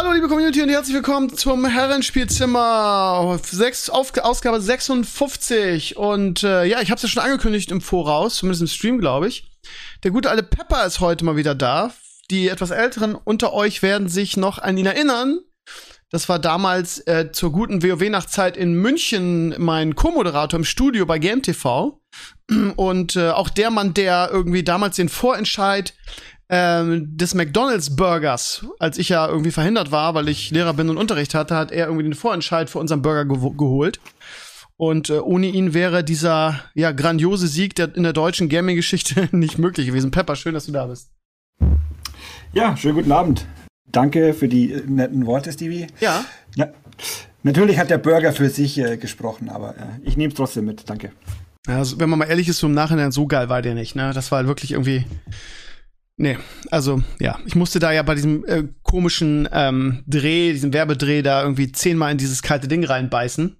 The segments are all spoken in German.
Hallo liebe Community und herzlich willkommen zum Herrenspielzimmer sechs, auf, Ausgabe 56 und äh, ja, ich habe es ja schon angekündigt im Voraus, zumindest im Stream, glaube ich. Der gute alte Pepper ist heute mal wieder da. Die etwas älteren unter euch werden sich noch an ihn erinnern. Das war damals äh, zur guten WoW-Nachtzeit in München mein Co-Moderator im Studio bei GameTV. Und äh, auch der Mann, der irgendwie damals den Vorentscheid ähm, des McDonald's Burgers, als ich ja irgendwie verhindert war, weil ich Lehrer bin und Unterricht hatte, hat er irgendwie den Vorentscheid für unseren Burger ge geholt. Und äh, ohne ihn wäre dieser ja grandiose Sieg der, in der deutschen Gaming-Geschichte nicht möglich gewesen. Pepper, schön, dass du da bist. Ja, schönen guten Abend. Danke für die äh, netten Worte, Stevie. Ja. ja. Natürlich hat der Burger für sich äh, gesprochen, aber äh, ich nehme es trotzdem mit. Danke. Also, wenn man mal ehrlich ist, so im Nachhinein, so geil war der nicht, ne? Das war halt wirklich irgendwie. Nee, also ja, ich musste da ja bei diesem äh, komischen ähm, Dreh, diesem Werbedreh da irgendwie zehnmal in dieses kalte Ding reinbeißen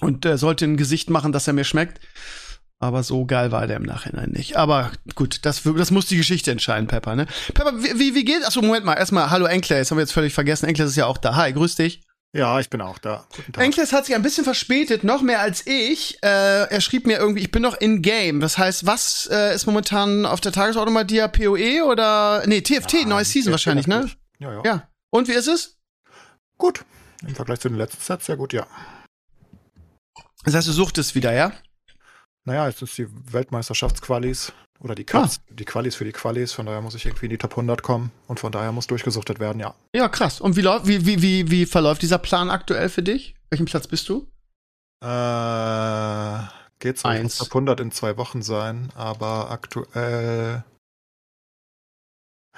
und äh, sollte ein Gesicht machen, dass er mir schmeckt. Aber so geil war der im Nachhinein nicht. Aber gut, das, das muss die Geschichte entscheiden, Pepper, ne? Pepper, wie, wie, wie geht? Achso, Moment mal, erstmal, hallo Enkler, jetzt haben wir jetzt völlig vergessen. Enkler ist ja auch da. Hi, grüß dich. Ja, ich bin auch da. Enkles hat sich ein bisschen verspätet, noch mehr als ich. Äh, er schrieb mir irgendwie, ich bin noch in Game. Das heißt, was äh, ist momentan auf der Tagesordnung bei dir? PoE oder nee, TFT, ja, neues Season wahrscheinlich, ne? Ja, ja. Ja. Und wie ist es? Gut. Im Vergleich zu den letzten Sets sehr gut, ja. Das heißt, du suchtest wieder, ja? Naja, jetzt ist die Weltmeisterschaftsqualis oder die Cups, ah. die Qualis für die Qualis, von daher muss ich irgendwie in die Top 100 kommen und von daher muss durchgesuchtet werden, ja. Ja, krass. Und wie, wie, wie, wie, wie verläuft dieser Plan aktuell für dich? Welchen Platz bist du? Äh, geht's Eins. Top 100 in zwei Wochen sein, aber aktuell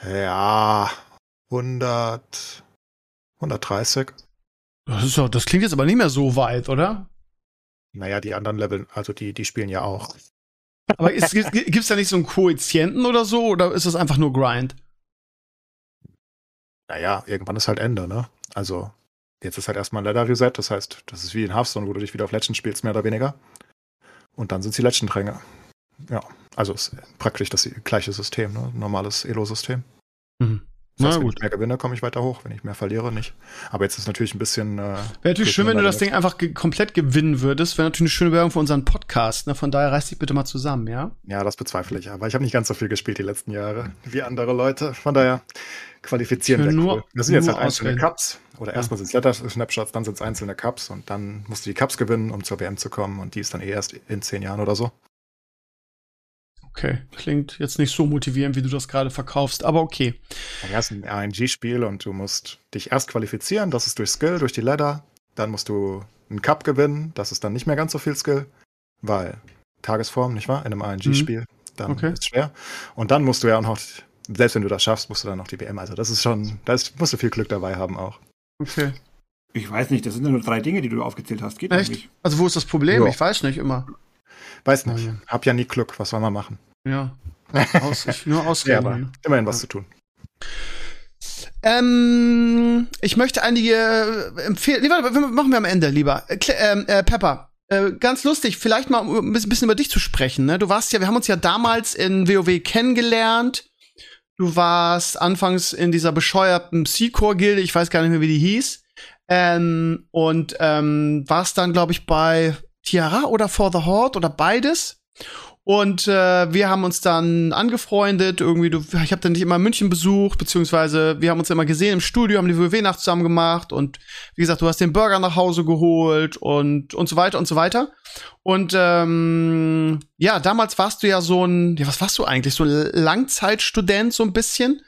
ja, 100 130. Das ist doch, das klingt jetzt aber nicht mehr so weit, oder? Naja, die anderen Level, also die, die spielen ja auch. Aber gibt es da nicht so einen Koeffizienten oder so? Oder ist das einfach nur Grind? Naja, irgendwann ist halt Ende, ne? Also, jetzt ist halt erstmal ein Ladder Reset, das heißt, das ist wie in Hearthstone, wo du dich wieder auf Legend spielst, mehr oder weniger. Und dann sind sie Legend-Ränge. Ja, also ist praktisch das gleiche System, ne? Normales Elo-System. Mhm. Das heißt, wenn gut. ich mehr gewinne, komme ich weiter hoch. Wenn ich mehr verliere, nicht. Aber jetzt ist natürlich ein bisschen. Äh, Wäre natürlich schön, wenn du das Ding einfach ge komplett gewinnen würdest. Wäre natürlich eine schöne Werbung für unseren Podcast. Ne? Von daher reiß dich bitte mal zusammen, ja? Ja, das bezweifle ich. Aber ich habe nicht ganz so viel gespielt die letzten Jahre wie andere Leute. Von daher qualifizieren wir nur, Das sind jetzt halt einzelne Cups. Oder ja. erstmal sind es Letter-Snapshots, dann sind es einzelne Cups. Und dann musst du die Cups gewinnen, um zur WM zu kommen. Und die ist dann eh erst in zehn Jahren oder so. Okay, klingt jetzt nicht so motivierend, wie du das gerade verkaufst, aber okay. Ja, es ist ein RNG-Spiel und du musst dich erst qualifizieren, das ist durch Skill, durch die Ladder. Dann musst du einen Cup gewinnen, das ist dann nicht mehr ganz so viel Skill, weil Tagesform, nicht wahr? In einem RNG-Spiel, mhm. dann okay. ist es schwer. Und dann musst du ja auch noch, selbst wenn du das schaffst, musst du dann noch die WM. Also das ist schon, da ist, musst du viel Glück dabei haben auch. Okay. Ich weiß nicht, das sind ja nur drei Dinge, die du aufgezählt hast. Geht Echt? Nicht. Also wo ist das Problem? Ja. Ich weiß nicht immer. Weiß nicht. Ja. Hab ja nie Glück. Was soll man machen? Ja. Aus, nur Ausreden. ja, immerhin was zu tun. Ähm, ich möchte einige äh, empfehlen. Nee, warte, machen wir am Ende lieber. Äh, ähm, äh, Pepper, äh, ganz lustig, vielleicht mal ein bisschen über dich zu sprechen. Ne? Du warst ja, wir haben uns ja damals in WoW kennengelernt. Du warst anfangs in dieser bescheuerten Secor-Gilde, ich weiß gar nicht mehr, wie die hieß. Ähm, und ähm, warst dann, glaube ich, bei Tiara oder For the Horde oder beides. Und äh, wir haben uns dann angefreundet. Irgendwie, du, ich habe dann nicht immer München besucht, beziehungsweise wir haben uns immer gesehen im Studio, haben die WW-Nacht zusammen gemacht und wie gesagt, du hast den Burger nach Hause geholt und und so weiter und so weiter. Und ähm, ja, damals warst du ja so ein, ja, was warst du eigentlich? So ein Langzeitstudent, so ein bisschen.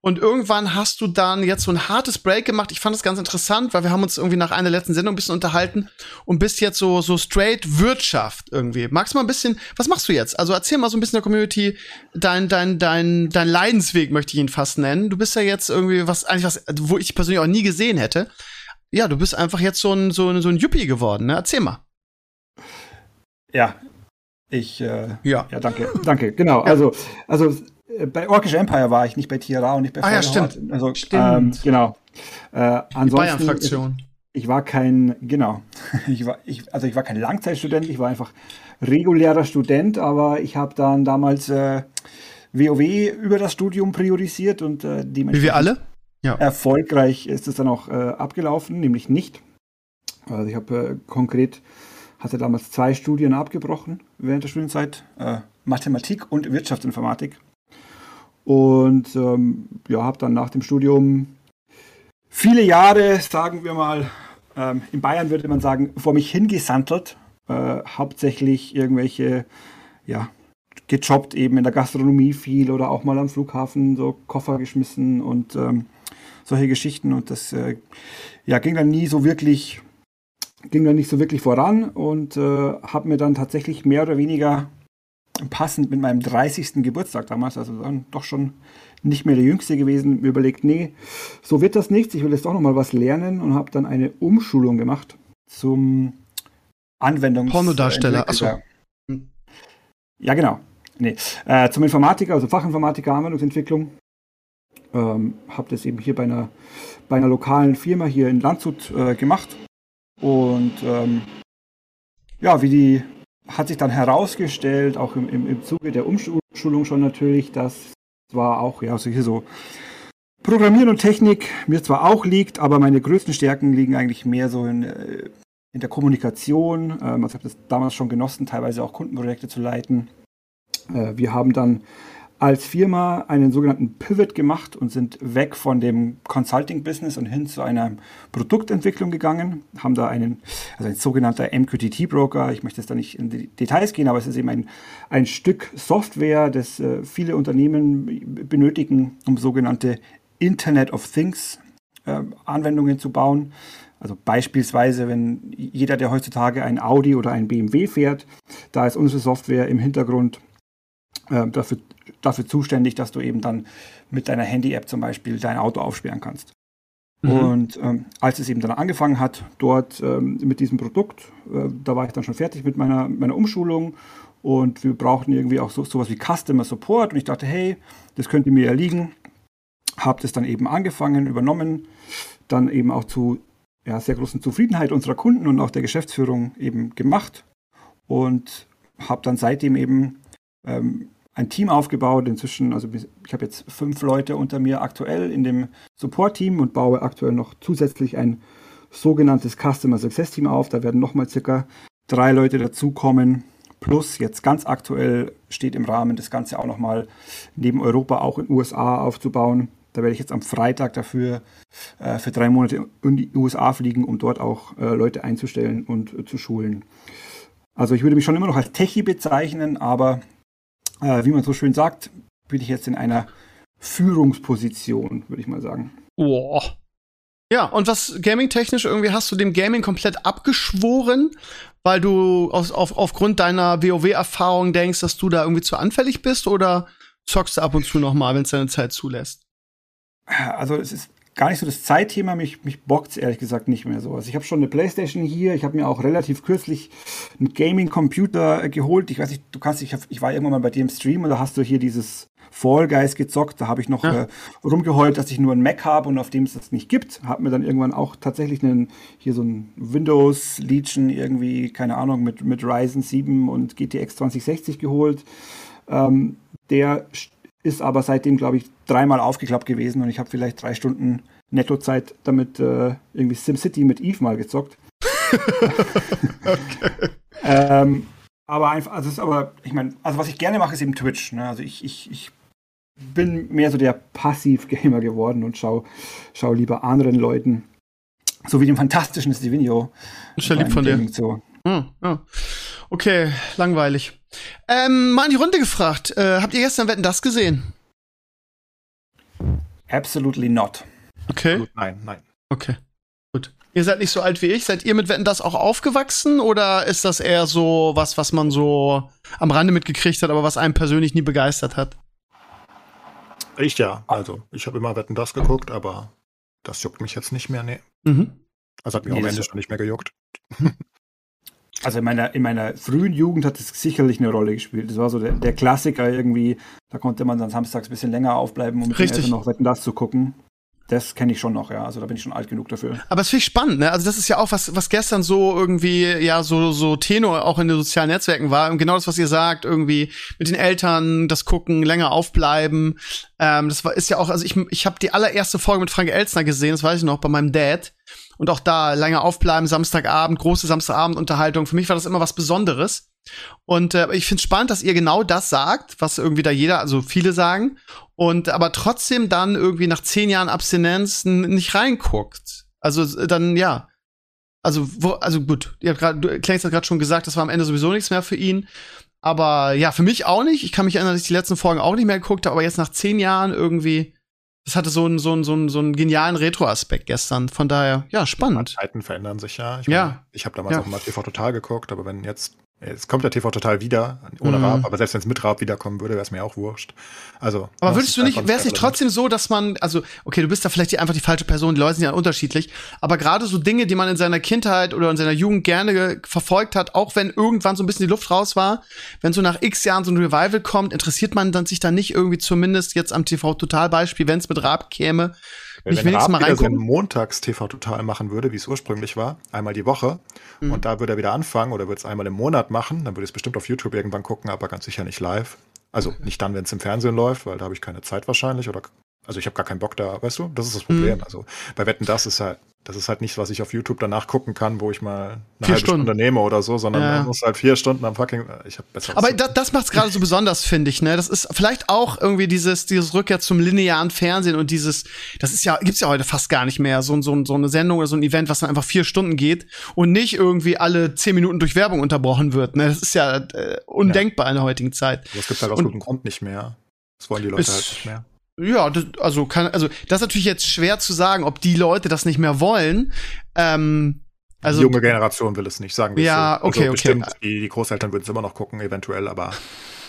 Und irgendwann hast du dann jetzt so ein hartes Break gemacht. Ich fand das ganz interessant, weil wir haben uns irgendwie nach einer letzten Sendung ein bisschen unterhalten und bist jetzt so, so straight Wirtschaft irgendwie. Magst du mal ein bisschen, was machst du jetzt? Also erzähl mal so ein bisschen der Community dein, dein, dein, dein Leidensweg, möchte ich ihn fast nennen. Du bist ja jetzt irgendwie was, eigentlich was, wo ich persönlich auch nie gesehen hätte. ja, du bist einfach jetzt so ein, so ein, so ein Yuppie geworden, ne? Erzähl mal. Ja, ich, äh, Ja. ja, danke, danke, genau. Also, also äh, bei Orkish Empire war ich, nicht bei TRA und nicht bei Ah, ja, stimmt. Also, Stimmt. Ähm, genau. Äh, Die ansonsten, Bayern-Fraktion. ich war kein, genau, ich war, ich, also ich war kein Langzeitstudent, ich war einfach regulärer Student, aber ich habe dann damals äh, WoW über das Studium priorisiert und äh, Wie dementsprechend wir alle? erfolgreich ist es dann auch äh, abgelaufen, nämlich nicht. Also ich habe äh, konkret, hatte damals zwei Studien abgebrochen während der Studienzeit, äh, Mathematik und Wirtschaftsinformatik. Und ähm, ja, habe dann nach dem Studium viele Jahre, sagen wir mal, ähm, in Bayern würde man sagen, vor mich hingesantelt. Äh, hauptsächlich irgendwelche, ja, gejobbt eben in der Gastronomie viel oder auch mal am Flughafen so Koffer geschmissen und ähm, solche Geschichten. Und das äh, ja, ging dann nie so wirklich, ging dann nicht so wirklich voran und äh, habe mir dann tatsächlich mehr oder weniger passend mit meinem 30. Geburtstag damals, also dann doch schon nicht mehr der Jüngste gewesen, mir überlegt, nee, so wird das nichts, ich will jetzt doch nochmal was lernen und habe dann eine Umschulung gemacht zum Anwendungs... Pornodarsteller, ach so. Entwickler. Ja, genau. Nee. Äh, zum Informatiker, also Fachinformatiker, Anwendungsentwicklung. Ähm, habe das eben hier bei einer, bei einer lokalen Firma hier in Landshut äh, gemacht. Und ähm, ja, wie die hat sich dann herausgestellt, auch im, im, im Zuge der Umschulung schon natürlich, dass zwar auch, ja, hier so Programmieren und Technik mir zwar auch liegt, aber meine größten Stärken liegen eigentlich mehr so in, äh, in der Kommunikation. Ähm, also ich habe das damals schon genossen, teilweise auch Kundenprojekte zu leiten. Äh, wir haben dann als Firma einen sogenannten Pivot gemacht und sind weg von dem Consulting-Business und hin zu einer Produktentwicklung gegangen. Haben da einen, also ein sogenannter MQTT-Broker, ich möchte jetzt da nicht in die Details gehen, aber es ist eben ein, ein Stück Software, das äh, viele Unternehmen benötigen, um sogenannte Internet of Things äh, Anwendungen zu bauen. Also beispielsweise, wenn jeder, der heutzutage ein Audi oder ein BMW fährt, da ist unsere Software im Hintergrund äh, dafür, dafür zuständig, dass du eben dann mit deiner Handy-App zum Beispiel dein Auto aufsperren kannst. Mhm. Und ähm, als es eben dann angefangen hat, dort ähm, mit diesem Produkt, äh, da war ich dann schon fertig mit meiner, meiner Umschulung und wir brauchten irgendwie auch so, sowas wie Customer Support und ich dachte, hey, das könnte mir ja liegen. Habe das dann eben angefangen, übernommen, dann eben auch zu ja, sehr großen Zufriedenheit unserer Kunden und auch der Geschäftsführung eben gemacht und habe dann seitdem eben ähm, ein Team aufgebaut. Inzwischen, also ich habe jetzt fünf Leute unter mir aktuell in dem Support-Team und baue aktuell noch zusätzlich ein sogenanntes Customer Success Team auf. Da werden nochmal circa drei Leute dazukommen. Plus jetzt ganz aktuell steht im Rahmen, das Ganze auch nochmal neben Europa auch in USA aufzubauen. Da werde ich jetzt am Freitag dafür äh, für drei Monate in die USA fliegen, um dort auch äh, Leute einzustellen und äh, zu schulen. Also ich würde mich schon immer noch als Techie bezeichnen, aber äh, wie man so schön sagt, bin ich jetzt in einer Führungsposition, würde ich mal sagen. Boah. Ja, und was gaming-technisch irgendwie hast du dem Gaming komplett abgeschworen, weil du aus, auf, aufgrund deiner WoW-Erfahrung denkst, dass du da irgendwie zu anfällig bist oder zockst du ab und zu noch mal, wenn es deine Zeit zulässt? Also es ist gar nicht so das Zeitthema, mich, mich bockt es ehrlich gesagt nicht mehr so. Also ich habe schon eine Playstation hier, ich habe mir auch relativ kürzlich einen Gaming-Computer äh, geholt. Ich weiß nicht, du kannst, ich, hab, ich war irgendwann mal bei dir im Stream und da hast du hier dieses Fall Guys gezockt. Da habe ich noch Ja. äh, rumgeheult, dass ich nur einen Mac habe und auf dem es das nicht gibt. Habe mir dann irgendwann auch tatsächlich einen, hier so ein Windows Legion irgendwie, keine Ahnung, mit, mit Ryzen 7 und GTX 2060 geholt. Ähm, der ist aber seitdem, glaube ich, dreimal aufgeklappt gewesen und ich habe vielleicht drei Stunden Nettozeit damit äh, irgendwie SimCity mit Eve mal gezockt. ähm, aber einfach, also ist aber, ich meine, also was ich gerne mache, ist eben Twitch. Ne? Also ich, ich, ich bin mehr so der Passiv-Gamer geworden und schau, schau lieber anderen Leuten, so wie dem fantastischen Stevenio. Ist ja lieb von dir. Zu. Hm, ja. Okay, langweilig. Ähm, mal in die Runde gefragt. Äh, habt ihr gestern Wetten das gesehen? Absolutely not. Okay. Gut, nein, nein. Okay. Gut. Ihr seid nicht so alt wie ich. Seid ihr mit Wetten das auch aufgewachsen oder ist das eher so was, was man so am Rande mitgekriegt hat, aber was einen persönlich nie begeistert hat? Ich ja. Also, ich habe immer Wetten das geguckt, aber das juckt mich jetzt nicht mehr. Nee. Mhm. Also hat mir Nee, am das- Ende schon nicht mehr gejuckt. Also in meiner, in meiner frühen Jugend hat es sicherlich eine Rolle gespielt. Das war so der, der Klassiker irgendwie. Da konnte man dann samstags ein bisschen länger aufbleiben, um Richtig. Noch Wetten das zu gucken. Das kenne ich schon noch, ja. Also da bin ich schon alt genug dafür. Aber es finde ich spannend, ne? Also das ist ja auch was, was gestern so irgendwie, ja, so, so Tenor auch in den sozialen Netzwerken war. Und genau das, was ihr sagt, irgendwie mit den Eltern, das gucken, länger aufbleiben. Ähm, das war, ist ja auch, also ich, ich habe die allererste Folge mit Frank Elzner gesehen, das weiß ich noch, bei meinem Dad. Und auch da länger aufbleiben, Samstagabend, große Samstagabendunterhaltung. Für mich war das immer was Besonderes. Und äh, ich finde es spannend, dass ihr genau das sagt, was irgendwie da jeder, also viele sagen. Und aber trotzdem dann irgendwie nach zehn Jahren Abstinenz nicht reinguckt. Also dann, ja. Also, wo, also gut, ihr habt grad, du, Clarence hat gerade schon gesagt, das war am Ende sowieso nichts mehr für ihn. Aber ja, für mich auch nicht. Ich kann mich erinnern, dass ich die letzten Folgen auch nicht mehr geguckt habe, aber jetzt nach zehn Jahren irgendwie, das hatte so einen so einen so einen, so einen genialen Retro-Aspekt gestern. Von daher, ja, spannend. Zeiten verändern sich ja. Ich, Ja. meine, ich habe damals Ja. auch mal TV Total geguckt, aber wenn jetzt, es kommt ja TV Total wieder, ohne Mhm. Raab, aber selbst wenn es mit Raab wiederkommen würde, wäre es mir auch wurscht. Also. Aber würdest du nicht, wäre es nicht trotzdem so, dass man, also, okay, du bist da vielleicht die, einfach die falsche Person, die Leute sind ja unterschiedlich, aber gerade so Dinge, die man in seiner Kindheit oder in seiner Jugend gerne ge- verfolgt hat, auch wenn irgendwann so ein bisschen die Luft raus war, wenn so nach x Jahren so ein Revival kommt, interessiert man dann sich dann nicht irgendwie zumindest jetzt am TV-Total-Beispiel, wenn es mit Raab käme, nicht Wenn wenigstens Raab mal wieder so reingucken? Montags-TV total machen würde, wie es ursprünglich war, einmal die Woche, Mhm. und da würde er wieder anfangen oder würde es einmal im Monat machen, dann würde ich es bestimmt auf YouTube irgendwann gucken, aber ganz sicher nicht live. Also nicht dann, wenn es im Fernsehen läuft, weil da habe ich keine Zeit wahrscheinlich oder also ich habe gar keinen Bock da, weißt du? Das ist das Problem. Mhm. Also bei Wetten das ist halt das ist halt nichts, was ich auf YouTube danach gucken kann, wo ich mal eine Vier halbe Stunden. Stunde nehme oder so, sondern Ja. man muss halt vier Stunden am fucking. Ich habe besser. Aber da, das macht's gerade so besonders, finde ich, ne? Das ist vielleicht auch irgendwie dieses, dieses Rückkehr zum linearen Fernsehen und dieses, das ist ja, gibt's ja heute fast gar nicht mehr, so, so, so eine Sendung oder so ein Event, was dann einfach vier Stunden geht und nicht irgendwie alle zehn Minuten durch Werbung unterbrochen wird, ne? Das ist ja äh, undenkbar in der heutigen Zeit. das gibt halt aus und- gutem Grund nicht mehr. Das wollen die Leute halt nicht mehr. Ja, das, also kann, also das ist natürlich jetzt schwer zu sagen, ob die Leute das nicht mehr wollen. Ähm, also die junge Generation will es nicht, sagen wir Ja, so. okay, also okay. Bestimmt, die, die Großeltern würden es immer noch gucken, eventuell, aber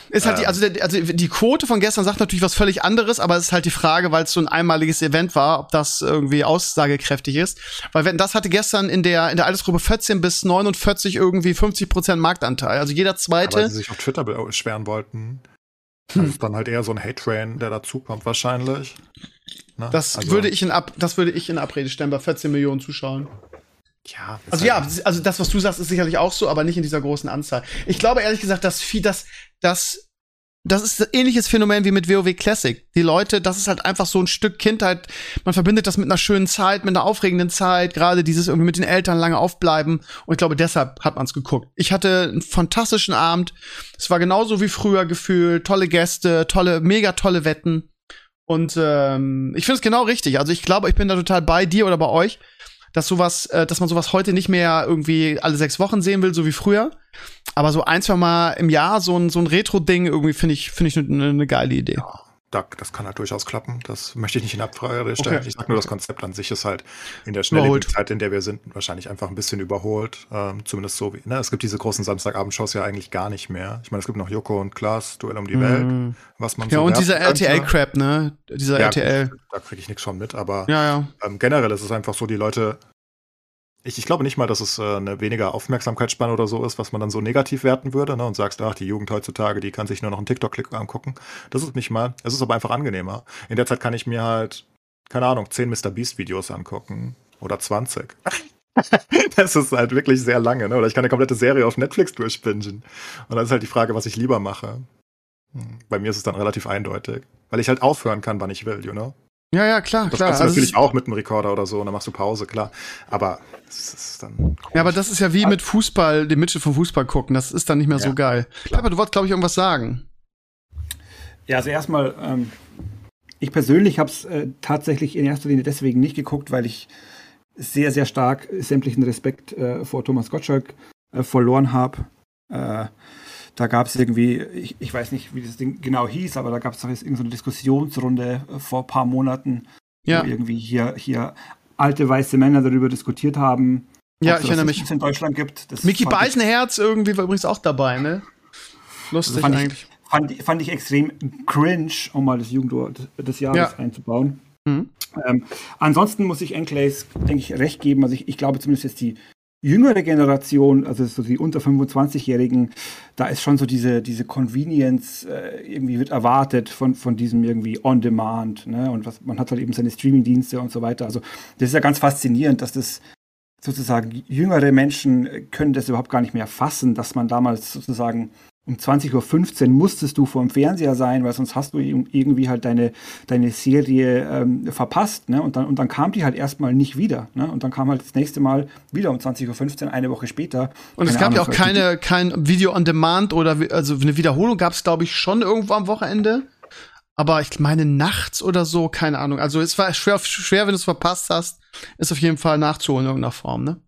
Ist halt die, Ähm. also, der, also die Quote von gestern sagt natürlich was völlig anderes, aber es ist halt die Frage, weil es so ein einmaliges Event war, ob das irgendwie aussagekräftig ist. Weil wenn das hatte gestern in der in der Altersgruppe 14 bis 49 irgendwie 50 Prozent Marktanteil. Also jeder weil zweite. sie sich auf Twitter beschweren wollten. Hm. Das ist dann halt eher so ein Hate-Train, der dazukommt wahrscheinlich. Ne? Das Also, würde ich in Ab das würde ich in Abrede stellen bei 14 Millionen Zuschauern. Ja, Also ja, halt- also das, was du sagst, ist sicherlich auch so, aber nicht in dieser großen Anzahl. Ich glaube ehrlich gesagt, dass viel, das, das, das ist ein ähnliches Phänomen wie mit WoW Classic. Die Leute, das ist halt einfach so ein Stück Kindheit. Man verbindet das mit einer schönen Zeit, mit einer aufregenden Zeit, gerade dieses irgendwie mit den Eltern lange aufbleiben. Und ich glaube, deshalb hat man es geguckt. Ich hatte einen fantastischen Abend. Es war genauso wie früher gefühlt. Tolle Gäste, tolle, mega tolle Wetten. Und ähm, ich finde es genau richtig. Also ich glaube, ich bin da total bei dir oder bei euch dass sowas, äh, dass man sowas heute nicht mehr irgendwie alle sechs Wochen sehen will, so wie früher. Aber so ein, zwei Mal im Jahr so ein, so ein Retro-Ding irgendwie finde ich, finde ich eine ne geile Idee. Da, das kann halt durchaus klappen. Das möchte ich nicht in Abfrage stellen. Okay. Ich sag nur, das Konzept an sich ist halt in der schnelllebigen Zeit, in der wir sind, wahrscheinlich einfach ein bisschen überholt. Ähm, zumindest so wie, ne? Es gibt diese großen Samstagabendshows ja eigentlich gar nicht mehr. Ich meine, es gibt noch Joko und Klaas, Duell um die Welt, was man Mhm. Ja, so und werfen dieser. RTL-Crap, ne? Dieser Ja, RTL. gut, Da kriege ich nichts schon mit, aber Ja, ja. ähm, generell ist es einfach so, die Leute. Ich, ich glaube nicht mal, dass es äh, eine weniger Aufmerksamkeitsspanne oder so ist, was man dann so negativ werten würde ne, und sagst, ach, die Jugend heutzutage, die kann sich nur noch einen TikTok-Klick angucken. Das ist nicht mal. Es ist aber einfach angenehmer. In der Zeit kann ich mir halt, keine Ahnung, 10 Mr. Beast-Videos angucken oder 20. das ist halt wirklich sehr lange, ne? Oder ich kann eine komplette Serie auf Netflix durchbingen. Und dann ist halt die Frage, was ich lieber mache. Hm, Bei mir ist es dann relativ eindeutig. Weil ich halt aufhören kann, wann ich will, you know? Ja, ja, klar, Das klar. kannst du Also natürlich auch mit einem Rekorder oder so und dann machst du Pause, klar. Aber es ist dann. ja, aber das ist ja wie mit Fußball, den Mitschnitt vom Fußball gucken. Das ist dann nicht mehr so Ja, geil. klar. Pepper, du wolltest, glaube ich, irgendwas sagen. Ja, also erstmal, ähm, ich persönlich habe es äh, tatsächlich in erster Linie deswegen nicht geguckt, weil ich sehr, sehr stark sämtlichen Respekt äh, vor Thomas Gottschalk äh, verloren habe. Da gab es irgendwie, ich, ich weiß nicht, wie das Ding genau hieß, aber da gab es doch jetzt irgendeine Diskussionsrunde äh, vor ein paar Monaten, Ja, wo irgendwie hier, hier alte weiße Männer darüber diskutiert haben. ja, ob ich erinnere mich. in Deutschland gibt. Das Mickey fand ich- Beisenherz irgendwie war übrigens auch dabei, ne? Lustig fand ich- eigentlich. Fand, fand ich extrem cringe, um mal das Jugendwort des Jahres Ja. einzubauen. Mhm. Ähm, ansonsten muss ich Enclaves, denke ich, recht geben. Also ich, ich glaube zumindest jetzt die jüngere Generation, also so die unter 25-Jährigen, da ist schon so diese, diese Convenience äh, irgendwie wird erwartet von, von diesem irgendwie On-Demand. Ne? Und was, man hat halt eben seine Streaming-Dienste und so weiter. Also das ist ja ganz faszinierend, dass das sozusagen jüngere Menschen können das überhaupt gar nicht mehr fassen, dass man damals sozusagen um 20.15 Uhr musstest du vor dem Fernseher sein, weil sonst hast du irgendwie halt deine, deine Serie ähm, verpasst. Ne? Und, dann, und dann kam die halt erstmal nicht wieder. Ne? Und dann kam halt das nächste Mal wieder um 20.15 Uhr, eine Woche später. Und es gab Ahnung, ja auch keine, kein Video on Demand oder also eine Wiederholung gab es, glaube ich, schon irgendwo am Wochenende. Aber ich meine nachts oder so, keine Ahnung. Also es war schwer, schwer wenn du es verpasst hast, ist auf jeden Fall nachzuholen in irgendeiner Form, ne?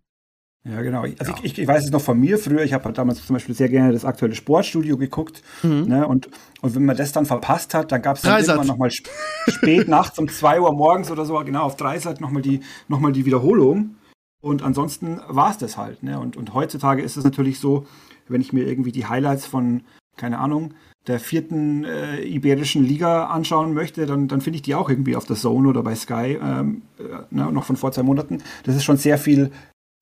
Ja, genau. Also ja. Ich, ich, weiß es noch von mir früher. Ich habe halt damals zum Beispiel sehr gerne das aktuelle Sportstudio geguckt. Mhm. Ne? Und, und wenn man das dann verpasst hat, dann gab es dann Dreisat. irgendwann nochmal sp spät nachts um 2 Uhr morgens oder so, genau, auf Dreisat nochmal die, noch die Wiederholung. Und ansonsten war es das halt. Ne? Und, und heutzutage ist es natürlich so, wenn ich mir irgendwie die Highlights von, keine Ahnung, der vierten äh, iberischen Liga anschauen möchte, dann, dann finde ich die auch irgendwie auf der Zone oder bei Sky, ähm, äh, ne, noch von vor zwei Monaten. Das ist schon sehr viel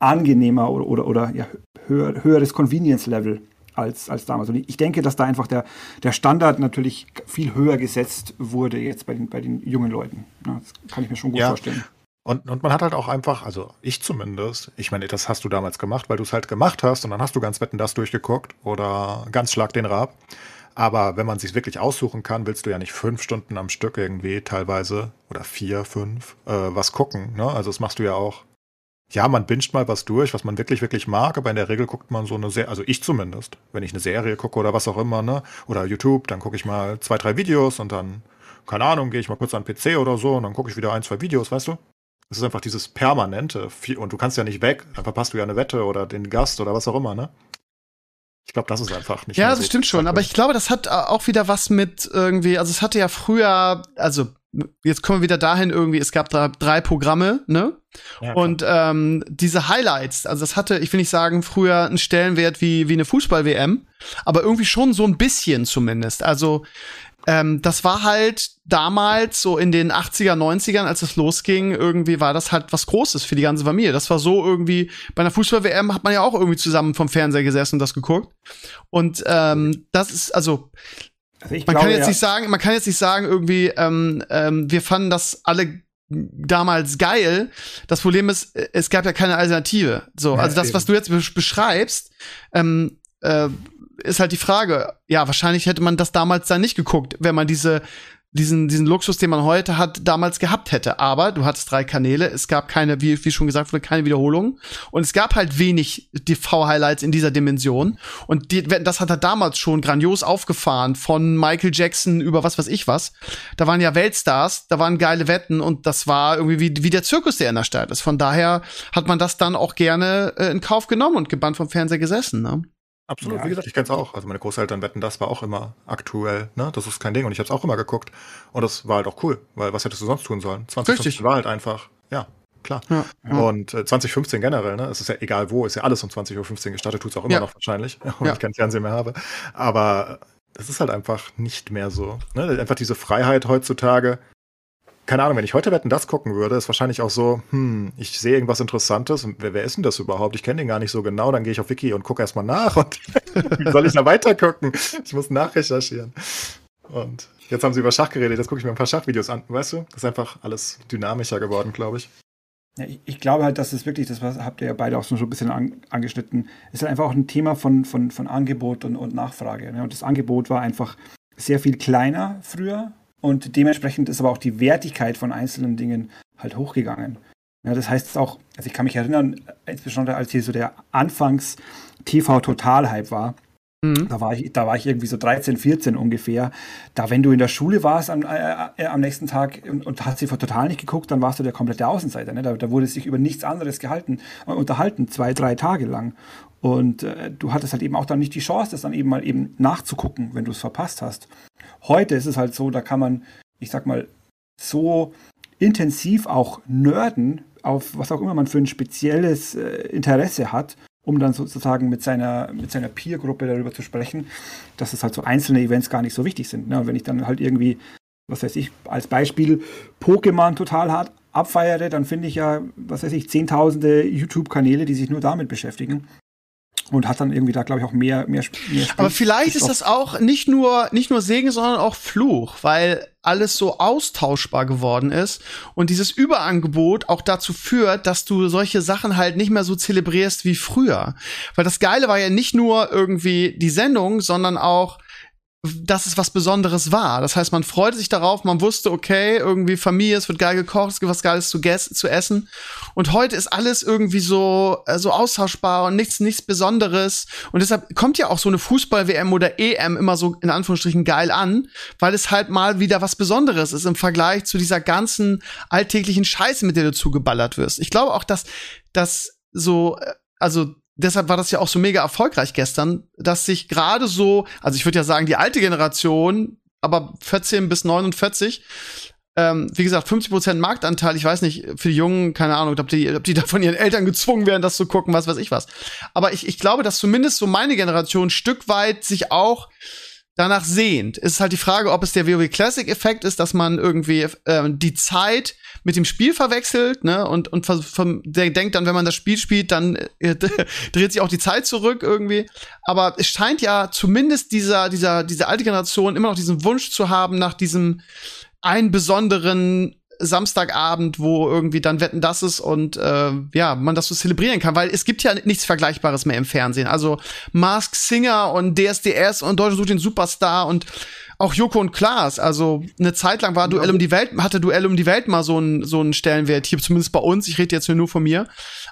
angenehmer oder, oder, oder ja, höher, höheres Convenience-Level als, als damals. Und ich denke, dass da einfach der, der Standard natürlich viel höher gesetzt wurde jetzt bei den, bei den jungen Leuten. Ja, das kann ich mir schon gut ja. vorstellen. Und, und man hat halt auch einfach, also ich zumindest, ich meine, das hast du damals gemacht, weil du es halt gemacht hast und dann hast du ganz wetten das durchgeguckt oder ganz schlag den Rab. Aber wenn man sich wirklich aussuchen kann, willst du ja nicht fünf Stunden am Stück irgendwie teilweise oder vier, fünf äh, was gucken. Ne? Also das machst du ja auch ja, man binscht mal was durch, was man wirklich, wirklich mag, aber in der Regel guckt man so eine Serie, also ich zumindest, wenn ich eine Serie gucke oder was auch immer, ne, oder YouTube, dann gucke ich mal zwei, drei Videos und dann, keine Ahnung, gehe ich mal kurz an den PC oder so und dann gucke ich wieder ein, zwei Videos, weißt du? Es ist einfach dieses Permanente und du kannst ja nicht weg, dann verpasst du ja eine Wette oder den Gast oder was auch immer, ne? Ich glaube, das ist einfach nicht. Ja, das so stimmt schon. Aber ich glaube, das hat äh, auch wieder was mit irgendwie, also es hatte ja früher, also jetzt kommen wir wieder dahin irgendwie, es gab da drei Programme, ne? Ja, und ähm, diese Highlights, also das hatte, ich will nicht sagen, früher einen Stellenwert wie, wie eine Fußball-WM, aber irgendwie schon so ein bisschen zumindest. Also ähm, das war halt damals, so in den 80er, 90ern, als es losging, irgendwie war das halt was Großes für die ganze Familie. Das war so irgendwie, bei einer Fußball-WM hat man ja auch irgendwie zusammen vom Fernseher gesessen und das geguckt. Und ähm, das ist, also, also man glaube, kann jetzt ja. nicht sagen, man kann jetzt nicht sagen, irgendwie, ähm, ähm, wir fanden das alle damals geil. Das Problem ist, es gab ja keine Alternative. So, ja, also das, eben. was du jetzt beschreibst, ähm, äh, ist halt die Frage. Ja, wahrscheinlich hätte man das damals dann nicht geguckt, wenn man diese diesen, diesen Luxus, den man heute hat, damals gehabt hätte. Aber du hattest drei Kanäle, es gab keine, wie, wie schon gesagt wurde, keine Wiederholung. Und es gab halt wenig TV-Highlights in dieser Dimension. Und die, das hat er damals schon grandios aufgefahren, von Michael Jackson über was weiß ich was. Da waren ja Weltstars, da waren geile Wetten und das war irgendwie wie, wie der Zirkus, der in der Stadt ist. Von daher hat man das dann auch gerne äh, in Kauf genommen und gebannt vom Fernseher gesessen. Ne? Absolut, ja, wie gesagt, ich kenne es auch. Also meine Großeltern wetten, das war auch immer aktuell, ne? Das ist kein Ding und ich habe es auch immer geguckt. Und das war halt auch cool, weil was hättest du sonst tun sollen? 2015 Richtig. war halt einfach, ja, klar. Ja, ja. Und äh, 2015 generell, ne? Es ist ja egal wo, ist ja alles um 20.15 Uhr gestartet, tut es auch immer ja. noch wahrscheinlich, wenn ich kein Fernsehen mehr habe. Aber es ist halt einfach nicht mehr so. Ne? Einfach diese Freiheit heutzutage, keine Ahnung, wenn ich heute Wetten das gucken würde, ist wahrscheinlich auch so, hm, ich sehe irgendwas Interessantes wer, wer ist denn das überhaupt? Ich kenne den gar nicht so genau, dann gehe ich auf Wiki und gucke erstmal nach und wie soll ich da weiter gucken? Ich muss nachrecherchieren. Und jetzt haben sie über Schach geredet, jetzt gucke ich mir ein paar Schachvideos an, weißt du? Das ist einfach alles dynamischer geworden, glaube ich. Ja, ich, ich, glaube halt, dass es wirklich, das habt ihr ja beide auch schon so ein bisschen an, angeschnitten, ist halt einfach auch ein Thema von, von, von Angebot und, und Nachfrage. Ne? Und das Angebot war einfach sehr viel kleiner früher und dementsprechend ist aber auch die Wertigkeit von einzelnen Dingen halt hochgegangen. Ja, das heißt auch, also ich kann mich erinnern, insbesondere als hier so der Anfangs TV-Total-Hype war, mhm. da, war ich, da war ich irgendwie so 13, 14 ungefähr. Da, wenn du in der Schule warst am, äh, äh, am nächsten Tag und, und hast TV Total nicht geguckt, dann warst du der komplette Außenseiter. Ne? Da, da wurde sich über nichts anderes gehalten, äh, unterhalten, zwei, drei Tage lang. Und äh, du hattest halt eben auch dann nicht die Chance, das dann eben mal eben nachzugucken, wenn du es verpasst hast. Heute ist es halt so, da kann man, ich sag mal, so intensiv auch nerden, auf was auch immer man für ein spezielles äh, Interesse hat, um dann sozusagen mit seiner, mit seiner Peer-Gruppe darüber zu sprechen, dass es halt so einzelne Events gar nicht so wichtig sind. Ne? Und wenn ich dann halt irgendwie was weiß ich, als Beispiel Pokémon total hart abfeiere, dann finde ich ja, was weiß ich, zehntausende YouTube-Kanäle, die sich nur damit beschäftigen und hat dann irgendwie da glaube ich auch mehr mehr, mehr Aber vielleicht ist das auch nicht nur nicht nur Segen, sondern auch Fluch, weil alles so austauschbar geworden ist und dieses Überangebot auch dazu führt, dass du solche Sachen halt nicht mehr so zelebrierst wie früher, weil das geile war ja nicht nur irgendwie die Sendung, sondern auch dass es was Besonderes war. Das heißt, man freute sich darauf, man wusste, okay, irgendwie Familie, es wird geil gekocht, es gibt was Geiles zu, zu essen. Und heute ist alles irgendwie so, äh, so austauschbar und nichts, nichts Besonderes. Und deshalb kommt ja auch so eine Fußball-WM oder EM immer so in Anführungsstrichen geil an, weil es halt mal wieder was Besonderes ist im Vergleich zu dieser ganzen alltäglichen Scheiße, mit der du zugeballert wirst. Ich glaube auch, dass, dass so, äh, also deshalb war das ja auch so mega erfolgreich gestern, dass sich gerade so, also ich würde ja sagen, die alte Generation, aber 14 bis 49, ähm, wie gesagt, 50 Prozent Marktanteil, ich weiß nicht, für die Jungen, keine Ahnung, ob die, ob die da von ihren Eltern gezwungen werden, das zu gucken, was weiß ich was. Aber ich, ich glaube, dass zumindest so meine Generation ein Stück weit sich auch danach sehnt. Es ist halt die Frage, ob es der WoW Classic Effekt ist, dass man irgendwie äh, die Zeit mit dem Spiel verwechselt, ne, und, und von, der denkt dann, wenn man das Spiel spielt, dann äh, dreht sich auch die Zeit zurück irgendwie. Aber es scheint ja zumindest dieser, dieser, diese alte Generation immer noch diesen Wunsch zu haben nach diesem einen besonderen Samstagabend, wo irgendwie dann Wetten das ist und äh, ja, man das so zelebrieren kann, weil es gibt ja nichts Vergleichbares mehr im Fernsehen. Also Mask Singer und DSDS und Deutsche sucht den Superstar und auch Joko und Klaas, also eine Zeit lang war Duell um die Welt, hatte Duell um die Welt mal so einen so einen Stellenwert hier, zumindest bei uns. Ich rede jetzt nur von mir.